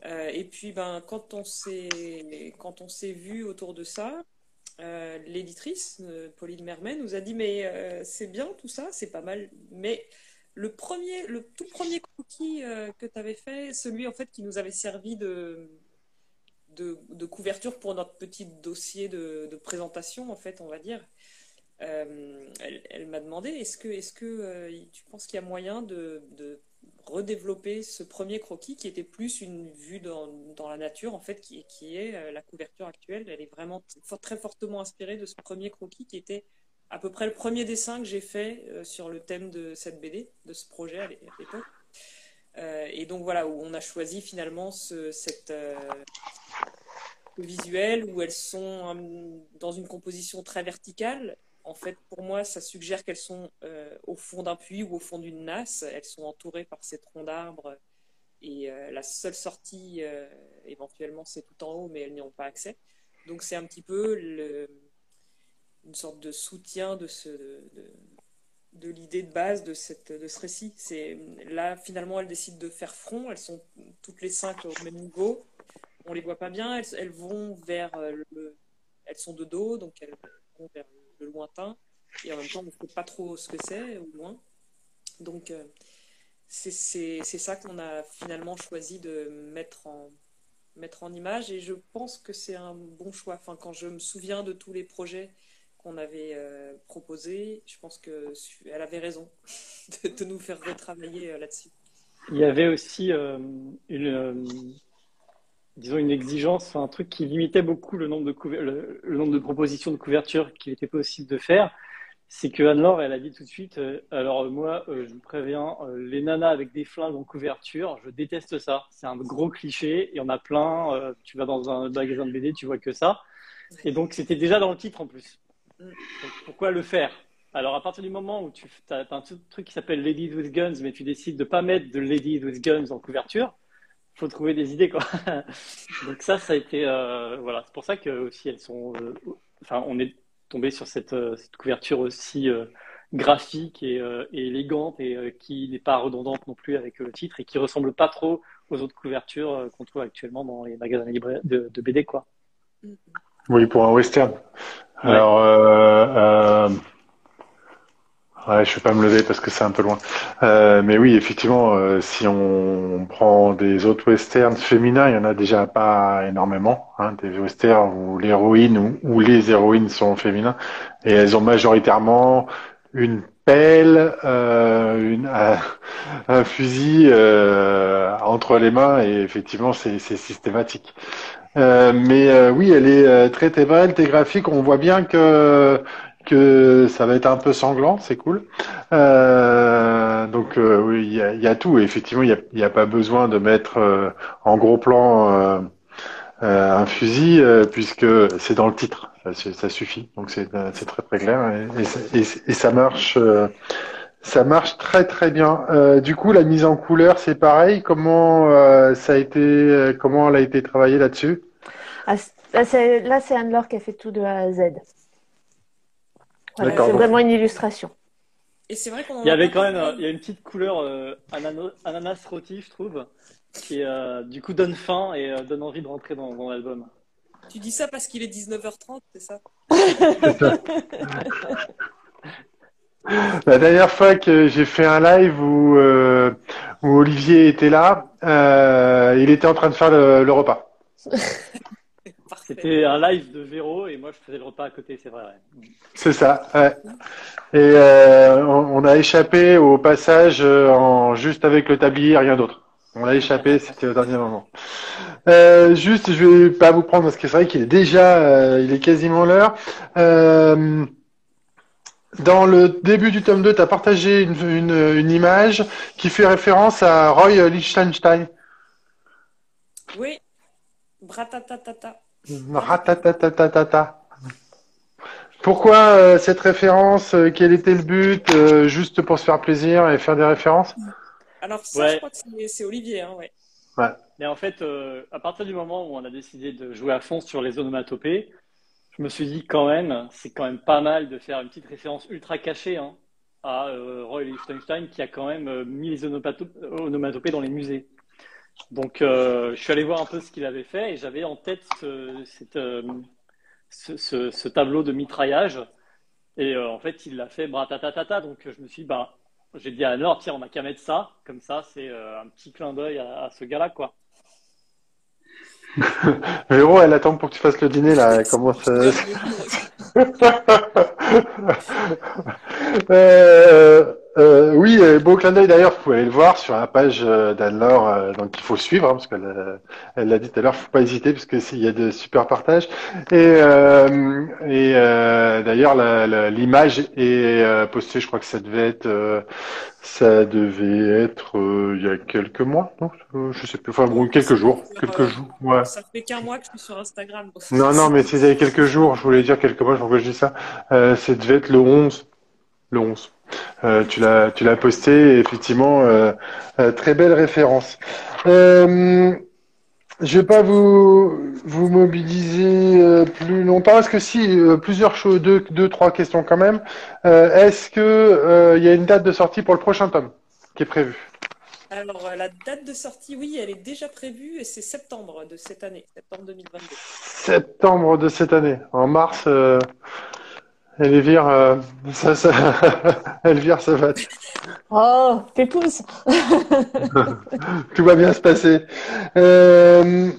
Speaker 2: et puis ben, quand on s'est vu autour de ça, l'éditrice, Pauline Mermet, nous a dit mais c'est bien tout ça, c'est pas mal, mais le premier, le tout premier cookie euh, que tu avais fait, celui en fait qui nous avait servi de, de, couverture pour notre petit dossier de, présentation, en fait, on va dire. Euh, elle, m'a demandé est-ce que, est-ce que euh, tu penses qu'il y a moyen de, redévelopper ce premier croquis qui était plus une vue dans, dans la nature, en fait, qui, qui est la couverture actuelle Elle est vraiment très fortement inspirée de ce premier croquis qui était à peu près le premier dessin que j'ai fait euh, sur le thème de cette BD, de ce projet à l'époque. Euh, et donc voilà, où on a choisi finalement ce, cette euh, visuel où elles sont dans une composition très verticale. En fait, pour moi, ça suggère qu'elles sont au fond d'un puits ou au fond d'une nasse. Elles sont entourées par ces troncs d'arbres et la seule sortie, éventuellement, c'est tout en haut, mais elles n'y ont pas accès. Donc c'est un petit peu une sorte de soutien de, l'idée de base de, cette, de ce récit. C'est là finalement elles décident de faire front. Elles sont toutes les cinq au même niveau. On les voit pas bien. Elles, elles vont vers euh, le, elles sont de dos, donc elles vont vers le lointain. Et en même temps, on ne sait pas trop ce que c'est au loin. Donc euh, c'est ça qu'on a finalement choisi de mettre en mettre en image et je pense que c'est un bon choix. Quand je me souviens de tous les projets qu'on avait euh, proposé, je pense qu'elle avait raison <laughs> de, nous faire retravailler euh, là-dessus.
Speaker 3: Il y avait aussi une, disons une exigence, un truc qui limitait beaucoup le nombre de, propositions de couverture qu'il était possible de faire. C'est que Anne-Laure, elle a dit tout de suite, alors moi, je vous préviens, les nanas avec des flingues en couverture, je déteste ça. C'est un gros cliché, il y en a plein. tu vas dans un magasin de BD, tu vois que ça. Et donc, c'était déjà dans le titre en plus pourquoi le faire? Alors, à partir du moment où tu as, un truc qui s'appelle Ladies with Guns, mais tu décides de pas mettre de Ladies with Guns en couverture, faut trouver des idées, quoi. <laughs> Donc ça, ça a été, euh, voilà, c'est pour ça que aussi elles sont, euh, enfin, on est tombé sur cette, euh, couverture aussi graphique et, élégante et qui n'est pas redondante non plus avec le titre et qui ressemble pas trop aux autres couvertures qu'on trouve actuellement dans les magasins de, de BD, quoi.
Speaker 1: Oui, pour un western. Alors, euh, euh, ouais, je vais pas me lever parce que c'est un peu loin. Euh, mais oui, effectivement, euh, si on prend des autres westerns féminins, il y en a déjà pas énormément. Hein, des westerns où l'héroïne ou, les héroïnes sont féminins et elles ont majoritairement une pelle, euh, une, un fusil euh, entre les mains et effectivement c'est systématique. Euh, mais euh, oui, elle est très, très belle, très graphique. On voit bien que que ça va être un peu sanglant, c'est cool. donc oui, il y a, y a, tout. effectivement, il n'y a, a, pas besoin de mettre en gros plan un fusil puisque c'est dans le titre. Ça, suffit. Donc c'est très très clair et, ça marche. Ça marche très très bien. Euh, du coup, la mise en couleur, c'est pareil. Comment euh, ça a été, comment elle a été travaillée là-dessus?
Speaker 4: Ah, Là, c'est Anne-Laure qui a fait tout de A à Z. c'est vraiment une illustration.
Speaker 2: Et c'est vrai qu'on
Speaker 3: il y avait quand même, il y a une petite couleur euh, ananas, ananas rôti, je trouve, qui du coup donne faim et donne envie de rentrer dans, dans l'album.
Speaker 2: Tu dis ça parce qu'il est 19h30, c'est ça? <laughs>
Speaker 1: La dernière fois que j'ai fait un live où, euh, où Olivier était là, euh, il était en train de faire le, repas. <laughs>
Speaker 3: C'était un live de Véro et moi je faisais le repas à côté, c'est vrai.
Speaker 1: C'est ça. Et on, a échappé au passage en juste avec le tablier, rien d'autre. On a échappé, c'était au dernier moment. Euh, juste, je vais pas vous prendre parce que c'est vrai qu'il est déjà, euh, il est quasiment l'heure. Euh, dans le début du tome 2, tu as partagé une, une, une, image qui fait référence à Roy Lichtenstein.
Speaker 2: Oui. Bratatatata.
Speaker 1: Bratatatata. Pourquoi euh, cette référence Quel était le but Juste pour se faire plaisir et faire des références?
Speaker 2: Alors ça, je crois que c'est Olivier, hein, ouais.
Speaker 3: ouais. Mais en fait, euh, à partir du moment où on a décidé de jouer à fond sur les onomatopées, je me suis dit quand même, c'est quand même pas mal de faire une petite référence ultra cachée hein, à euh, Roy Lichtenstein qui a quand même euh, mis les onomatopées dans les musées. Donc, je suis allé voir un peu ce qu'il avait fait et j'avais en tête ce, ce, tableau de mitraillage. Et en fait, il l'a fait bratatatata. Donc, je me suis dit, bah, j'ai dit à Anne, tiens, on n'a qu'à mettre ça. Comme ça, c'est euh, un petit clin d'œil à, ce gars-là, quoi. <laughs>
Speaker 1: Véro, elle attend pour que tu fasses le dîner, là. Elle commence. <laughs> <laughs> euh, euh, oui, euh, beau clin d'œil d'ailleurs, vous pouvez aller le voir sur la page euh, d'Anne-Laure, donc il faut suivre, hein, parce qu'elle elle l'a dit tout à l'heure, faut pas hésiter, parce qu'il y a de super partages. Et, et d'ailleurs, l'image est postée, je crois que ça devait être, ça devait être il y a quelques mois, non Je sais plus, enfin bon, quelques jours, quelques jours.
Speaker 2: Ouais. Ça fait qu'un mois que je suis sur Instagram.
Speaker 1: Non, non, mais c'était quelques jours, je voulais dire quelques mois, je que je dis ça. ça devait être le 11, le 11. Euh, tu l'as tu l'as posté effectivement euh, euh, très belle référence. Je vais pas vous vous mobiliser plus longtemps. Est-ce que si plusieurs choses, deux, deux trois questions quand même. Est-ce que il y a une date de sortie pour le prochain tome qui est prévu
Speaker 2: Alors la date de sortie, oui, elle est déjà prévue et c'est septembre de cette année, septembre 2022.
Speaker 1: Septembre de cette année. En mars. Elvire, euh, <laughs> ça, ça... Elvire, ça va.
Speaker 4: Oh, t'épouses. <laughs>
Speaker 1: Tout va bien se passer. Euh,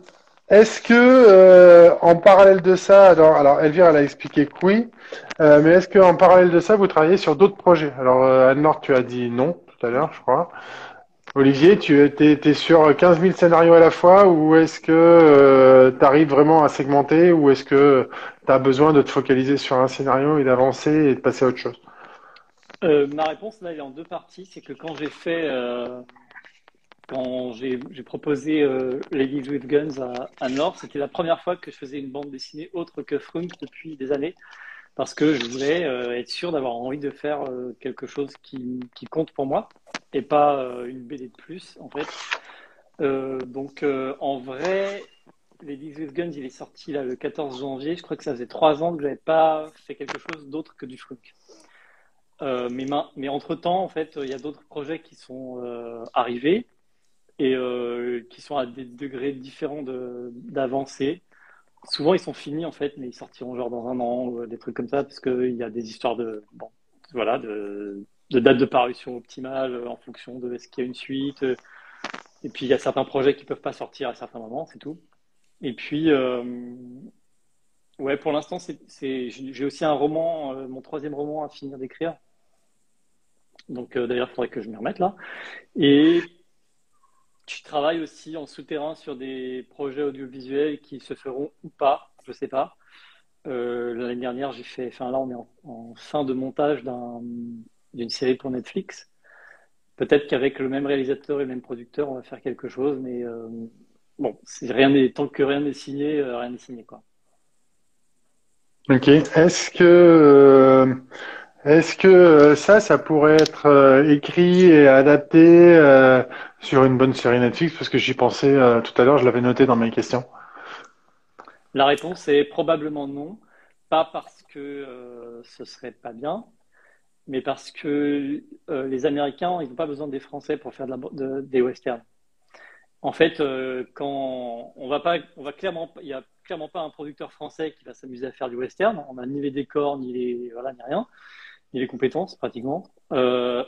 Speaker 1: Est-ce que, euh, en parallèle de ça, alors, alors Elvire, elle a expliqué que oui, mais est-ce qu'en parallèle de ça, vous travaillez sur d'autres projets? Alors, Anne-Laure, tu as dit non tout à l'heure, je crois. Olivier, tu es, sur 15 000 scénarios à la fois ou est-ce que euh, tu arrives vraiment à segmenter ou est-ce que tu as besoin de te focaliser sur un scénario et d'avancer et de passer à autre chose
Speaker 3: euh, Ma réponse là, elle est en deux parties. C'est que quand j'ai fait, euh, quand j'ai proposé Ladies with Guns à, à Nord, c'était la première fois que je faisais une bande dessinée autre que Frunk depuis des années parce que je voulais euh, être sûr d'avoir envie de faire euh, quelque chose qui, qui, compte pour moi et pas euh, une BD de plus en fait. donc en vrai, les with Guns, il est sorti là le 14 janvier. Je crois que ça faisait trois ans que j'avais pas fait quelque chose d'autre que du fruc. mais, mais entre temps, en fait, il y a d'autres projets qui sont arrivés et qui sont à des degrés différents d'avancée souvent ils sont finis en fait, mais ils sortiront genre dans un an ou des trucs comme ça, parce qu'il y a des histoires de, bon, voilà, de, de date de parution optimale euh, en fonction de est-ce qu'il y a une suite. Euh, et puis il y a certains projets qui peuvent pas sortir à certains moments, c'est tout. Et puis, euh, ouais, pour l'instant, c'est, j'ai aussi un roman, mon troisième roman à finir d'écrire. Donc d'ailleurs, il faudrait que je m'y remette là. Et tu travailles aussi en souterrain sur des projets audiovisuels qui se feront ou pas, je sais pas. Euh, l'année dernière, j'ai fait, enfin là, on est en, fin de montage d'une série pour Netflix. Peut-être qu'avec le même réalisateur et le même producteur, on va faire quelque chose, mais euh, bon, rien n'est, tant que rien n'est signé, euh, rien n'est signé, quoi.
Speaker 1: Ok. Est-ce que est-ce que euh, ça, ça pourrait être euh, écrit et adapté euh, sur une bonne série Netflix? Parce que j'y pensais tout à l'heure, je l'avais noté dans mes questions.
Speaker 3: La réponse est probablement non. Pas parce que ce serait pas bien, mais parce que les Américains, ils n'ont pas besoin des Français pour faire des westerns. En fait, quand on va pas, on va clairement, il y a clairement pas un producteur français qui va s'amuser à faire du western. On n'a ni les décors, ni les, voilà, ni rien ni les compétences pratiquement. Euh,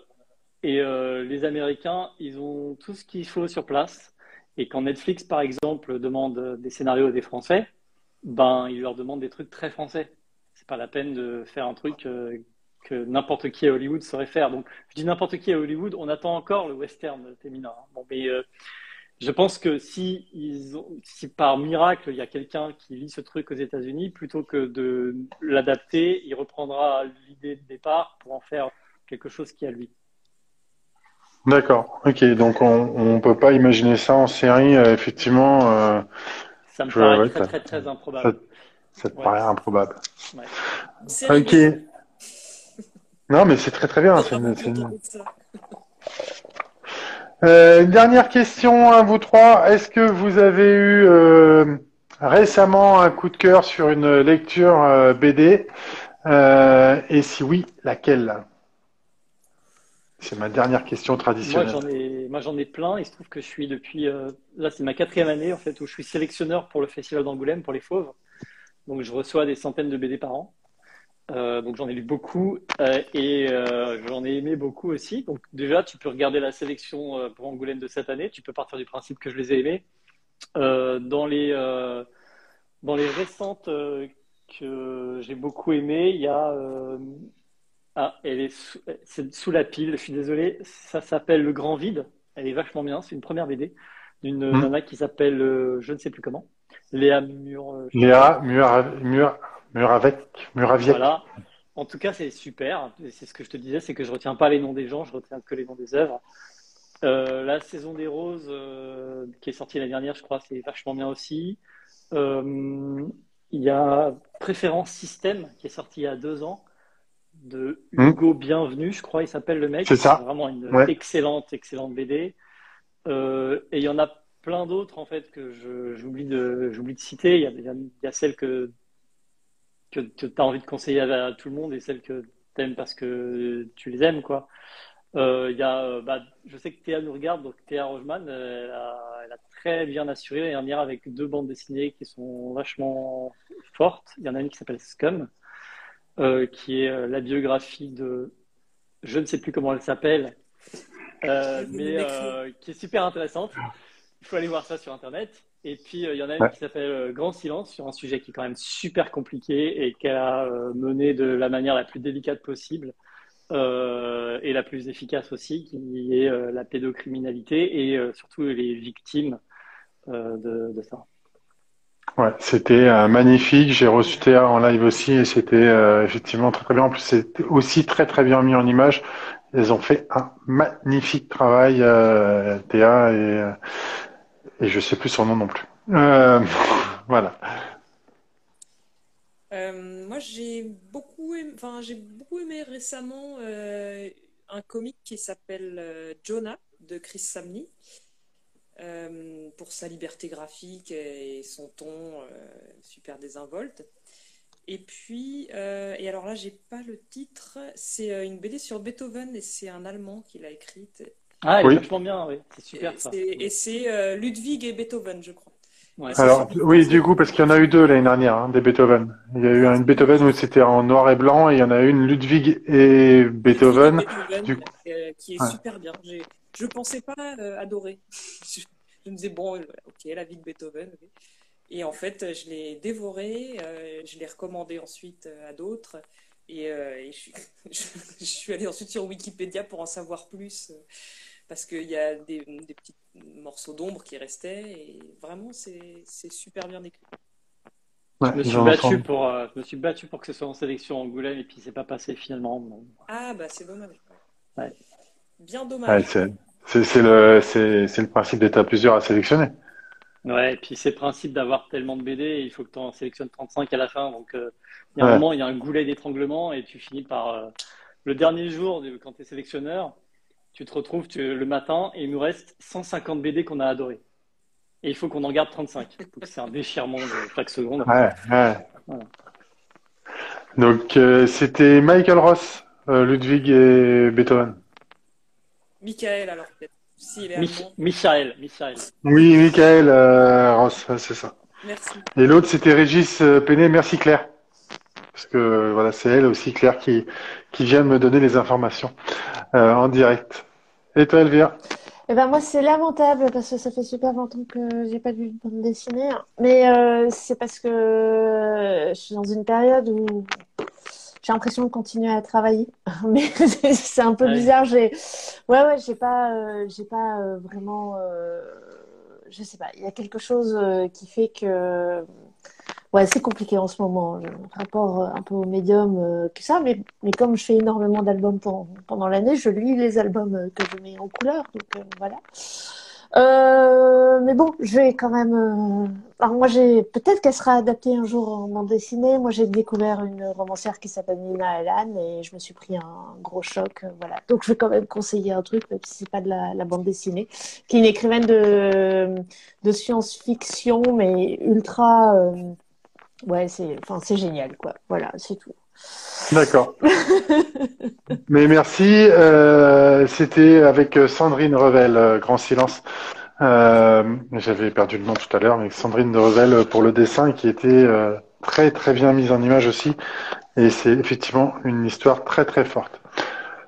Speaker 3: et euh, les Américains, ils ont tout ce qu'il faut sur place. Et quand Netflix, par exemple, demande des scénarios à des Français, ben, il leur demande des trucs très français. C'est pas la peine de faire un truc euh, que n'importe qui à Hollywood saurait faire. Donc, je dis n'importe qui à Hollywood, on attend encore le western féminin. Bon, mais euh, je pense que si, ils ont, si par miracle il y a quelqu'un qui lit ce truc aux États-Unis, plutôt que de l'adapter, il reprendra l'idée de départ pour en faire quelque chose qui a lui.
Speaker 1: D'accord. Ok. Donc on ne peut pas imaginer ça en série, euh, effectivement. Euh,
Speaker 3: ça me paraît très, très, très, improbable.
Speaker 1: Ça, te paraît improbable. Ok. Non, mais c'est très très bien. C'est une, dernière question à vous trois. Est-ce que vous avez eu euh, récemment un coup de cœur sur une lecture euh, BD Et si oui, laquelle? C'est ma dernière question traditionnelle.
Speaker 3: Moi, j'en ai, plein. Il se trouve que je suis depuis là, c'est ma quatrième année en fait où je suis sélectionneur pour le festival d'Angoulême pour les Fauves. Donc, je reçois des centaines de BD par an. Euh, donc j'en ai lu beaucoup euh, et euh, j'en ai aimé beaucoup aussi. Donc déjà, tu peux regarder la sélection pour Angoulême de cette année. Tu peux partir du principe que je les ai aimés. dans les dans les récentes que j'ai beaucoup aimées, il y a ah, elle est sous, sous la pile. Je suis désolé. Ça s'appelle Le Grand Vide. Elle est vachement bien. C'est une première BD d'une mmh. nana qui s'appelle je ne sais plus comment. Léa Mur.
Speaker 1: Léa Mur, Mur Muraviec.
Speaker 3: Voilà. En tout cas, c'est super. C'est ce que je te disais, c'est que je retiens pas les noms des gens, je retiens que les noms des œuvres. Euh, la saison des roses, euh, qui est sortie l'année dernière, je crois, c'est vachement bien aussi. Euh, il y a Préférence Système, qui est sorti il y a deux ans, de hmm. Hugo Bienvenu, je crois, il s'appelle le mec.
Speaker 1: C'est ça.
Speaker 3: vraiment une excellente, excellente BD. et il y en a plein d'autres, en fait, que j'oublie de, de citer. Il y, a, il y a celle que que, tu as envie de conseiller à, tout le monde et celles que tu aimes parce que tu les aimes, quoi. Euh, y a, euh, bah, je sais que Théa nous regarde, donc Théa Rogeman, elle a, très bien assuré l'année dernière avec deux bandes dessinées qui sont vachement fortes. Il y en a une qui s'appelle Scum, euh, qui est euh, la biographie de, je ne sais plus comment elle s'appelle, <laughs> mais qui est super intéressante. Il faut aller voir ça sur Internet. Et puis, euh, il y en a une qui s'appelle euh, Grand Silence sur un sujet qui est quand même super compliqué et qu'elle a euh, mené de la manière la plus délicate possible et la plus efficace aussi, qui est la pédocriminalité et surtout les victimes de, ça.
Speaker 1: Ouais, c'était magnifique. J'ai reçu Théa en live aussi et c'était effectivement très très bien. En plus, c'est aussi très très bien mis en image. Elles ont fait un magnifique travail, Théa et et je sais plus son nom non plus. Euh, <laughs> voilà.
Speaker 2: Euh, moi, j'ai beaucoup, aimé, enfin, j'ai beaucoup aimé récemment euh, un comic qui s'appelle Jonah de Chris Samney pour sa liberté graphique et son ton super désinvolte. Et puis, et alors là, j'ai pas le titre. C'est une BD sur Beethoven et c'est un Allemand qui l'a écrite.
Speaker 3: Ah, il est vachement bien, oui. C'est super ça.
Speaker 2: Et c'est euh, Ludwig et Beethoven, je crois.
Speaker 1: Alors, oui, du coup, parce qu'il y en a eu deux l'année dernière, hein, des Beethoven. Il y a eu une Beethoven où c'était en noir et blanc, et il y en a une Ludwig et Beethoven.
Speaker 2: Euh, qui est super bien. Je ne pensais pas euh, adorer. <laughs> je, me disais, bon, ok, la vie de Beethoven. Et en fait, je l'ai dévoré, je l'ai recommandé ensuite à d'autres. Et, je, <laughs> suis, je, suis allée ensuite sur Wikipédia pour en savoir plus parce qu'il y a des, petits morceaux d'ombre qui restaient et vraiment c'est super bien écrit.
Speaker 3: je, me suis battu pour, euh, je me suis battu pour que ce soit en sélection Angoulême et puis c'est pas passé finalement.
Speaker 2: Ah bah c'est dommage.
Speaker 3: Ouais.
Speaker 2: Bien dommage.
Speaker 1: c'est le, le principe d'être à plusieurs à sélectionner.
Speaker 3: Ouais, et puis c'est le principe d'avoir tellement de BD, il faut que tu en sélectionnes 35 à la fin. Donc euh, il y a un moment, il y a un goulet d'étranglement et tu finis par euh, le dernier jour quand tu es sélectionneur, tu te retrouves le matin et il nous reste 150 BD qu'on a adorés. Et il faut qu'on en garde 35. C'est un déchirement de chaque seconde.
Speaker 1: Donc euh, c'était Michael Ross, euh, Ludwig et Beethoven.
Speaker 2: Michael alors peut-être.
Speaker 3: Michael, Michael.
Speaker 1: Oui, Michael euh, Ross, c'est ça.
Speaker 2: Merci.
Speaker 1: Et l'autre c'était Régis Penet. Merci Claire. Parce que voilà, c'est elle aussi, Claire, qui, qui vient de me donner les informations. Euh, en direct. Et toi, Elvire
Speaker 4: Eh ben moi c'est lamentable parce que ça fait super longtemps que j'ai pas vu de bande dessinée. Mais euh, c'est parce que je suis dans une période où j'ai l'impression de continuer à travailler. <laughs> Mais <laughs> c'est un peu
Speaker 3: Ouais.
Speaker 4: bizarre. J'ai ouais ouais j'ai pas euh, j'ai pas euh, vraiment euh, je sais pas. Il y a quelque chose euh, qui fait que ouais c'est compliqué en ce moment. Je rapport euh, un peu au médium euh, que ça. Mais mais comme je fais énormément d'albums pendant, pendant l'année, je lis les albums euh, que je mets en couleur. Donc voilà. Euh, mais bon, je vais quand même. euh, Alors moi, j'ai peut-être qu'elle sera adaptée un jour en bande dessinée. Moi, j'ai découvert une romancière qui s'appelle Nina Elan et je me suis pris un gros choc. Voilà. Donc, je vais quand même conseiller un truc, même si c'est pas de la, la bande dessinée, qui est une écrivaine de de science-fiction, mais ultra. euh, Ouais, c'est. Enfin, c'est génial, quoi. Voilà, c'est tout.
Speaker 1: D'accord. <laughs> Mais merci. euh, C'était avec Sandrine Revel, euh, Grand Silence. Euh, J'avais perdu le nom tout à l'heure, mais Sandrine de Revel pour le dessin qui était euh, très très bien mise en image aussi. Et c'est effectivement une histoire très très forte.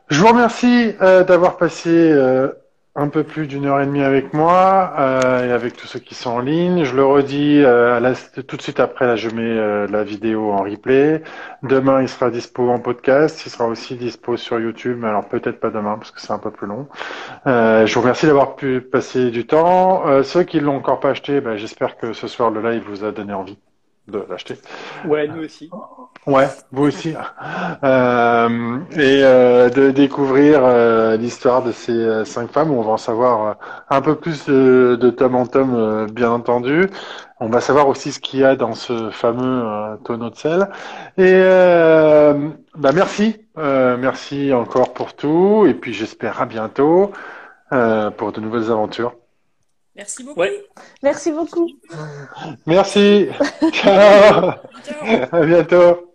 Speaker 1: Je vous remercie euh, d'avoir passé euh, un peu plus d'une heure et demie avec moi euh, et avec tous ceux qui sont en ligne. Je le redis euh, tout de suite après, là, je mets euh, la vidéo en replay. Demain, il sera dispo en podcast. Il sera aussi dispo sur YouTube, mais alors peut-être pas demain parce que c'est un peu plus long. Je vous remercie d'avoir pu passer du temps. Ceux qui l'ont encore pas acheté, ben, j'espère que ce soir le live vous a donné envie de l'acheter.
Speaker 3: Ouais, nous aussi.
Speaker 1: Ouais, vous aussi. Euh, et euh, de découvrir euh, l'histoire de ces euh, cinq femmes. On va en savoir euh, un peu plus de, de tome en tome, euh, bien entendu. On va savoir aussi ce qu'il y a dans ce fameux tonneau de sel. Et euh, bah merci, Euh, merci encore pour tout. Et puis j'espère à bientôt euh, pour de nouvelles aventures.
Speaker 2: Merci beaucoup.
Speaker 3: Ouais.
Speaker 4: Merci beaucoup.
Speaker 1: Merci. <laughs> Ciao.
Speaker 2: Ciao.
Speaker 1: À bientôt.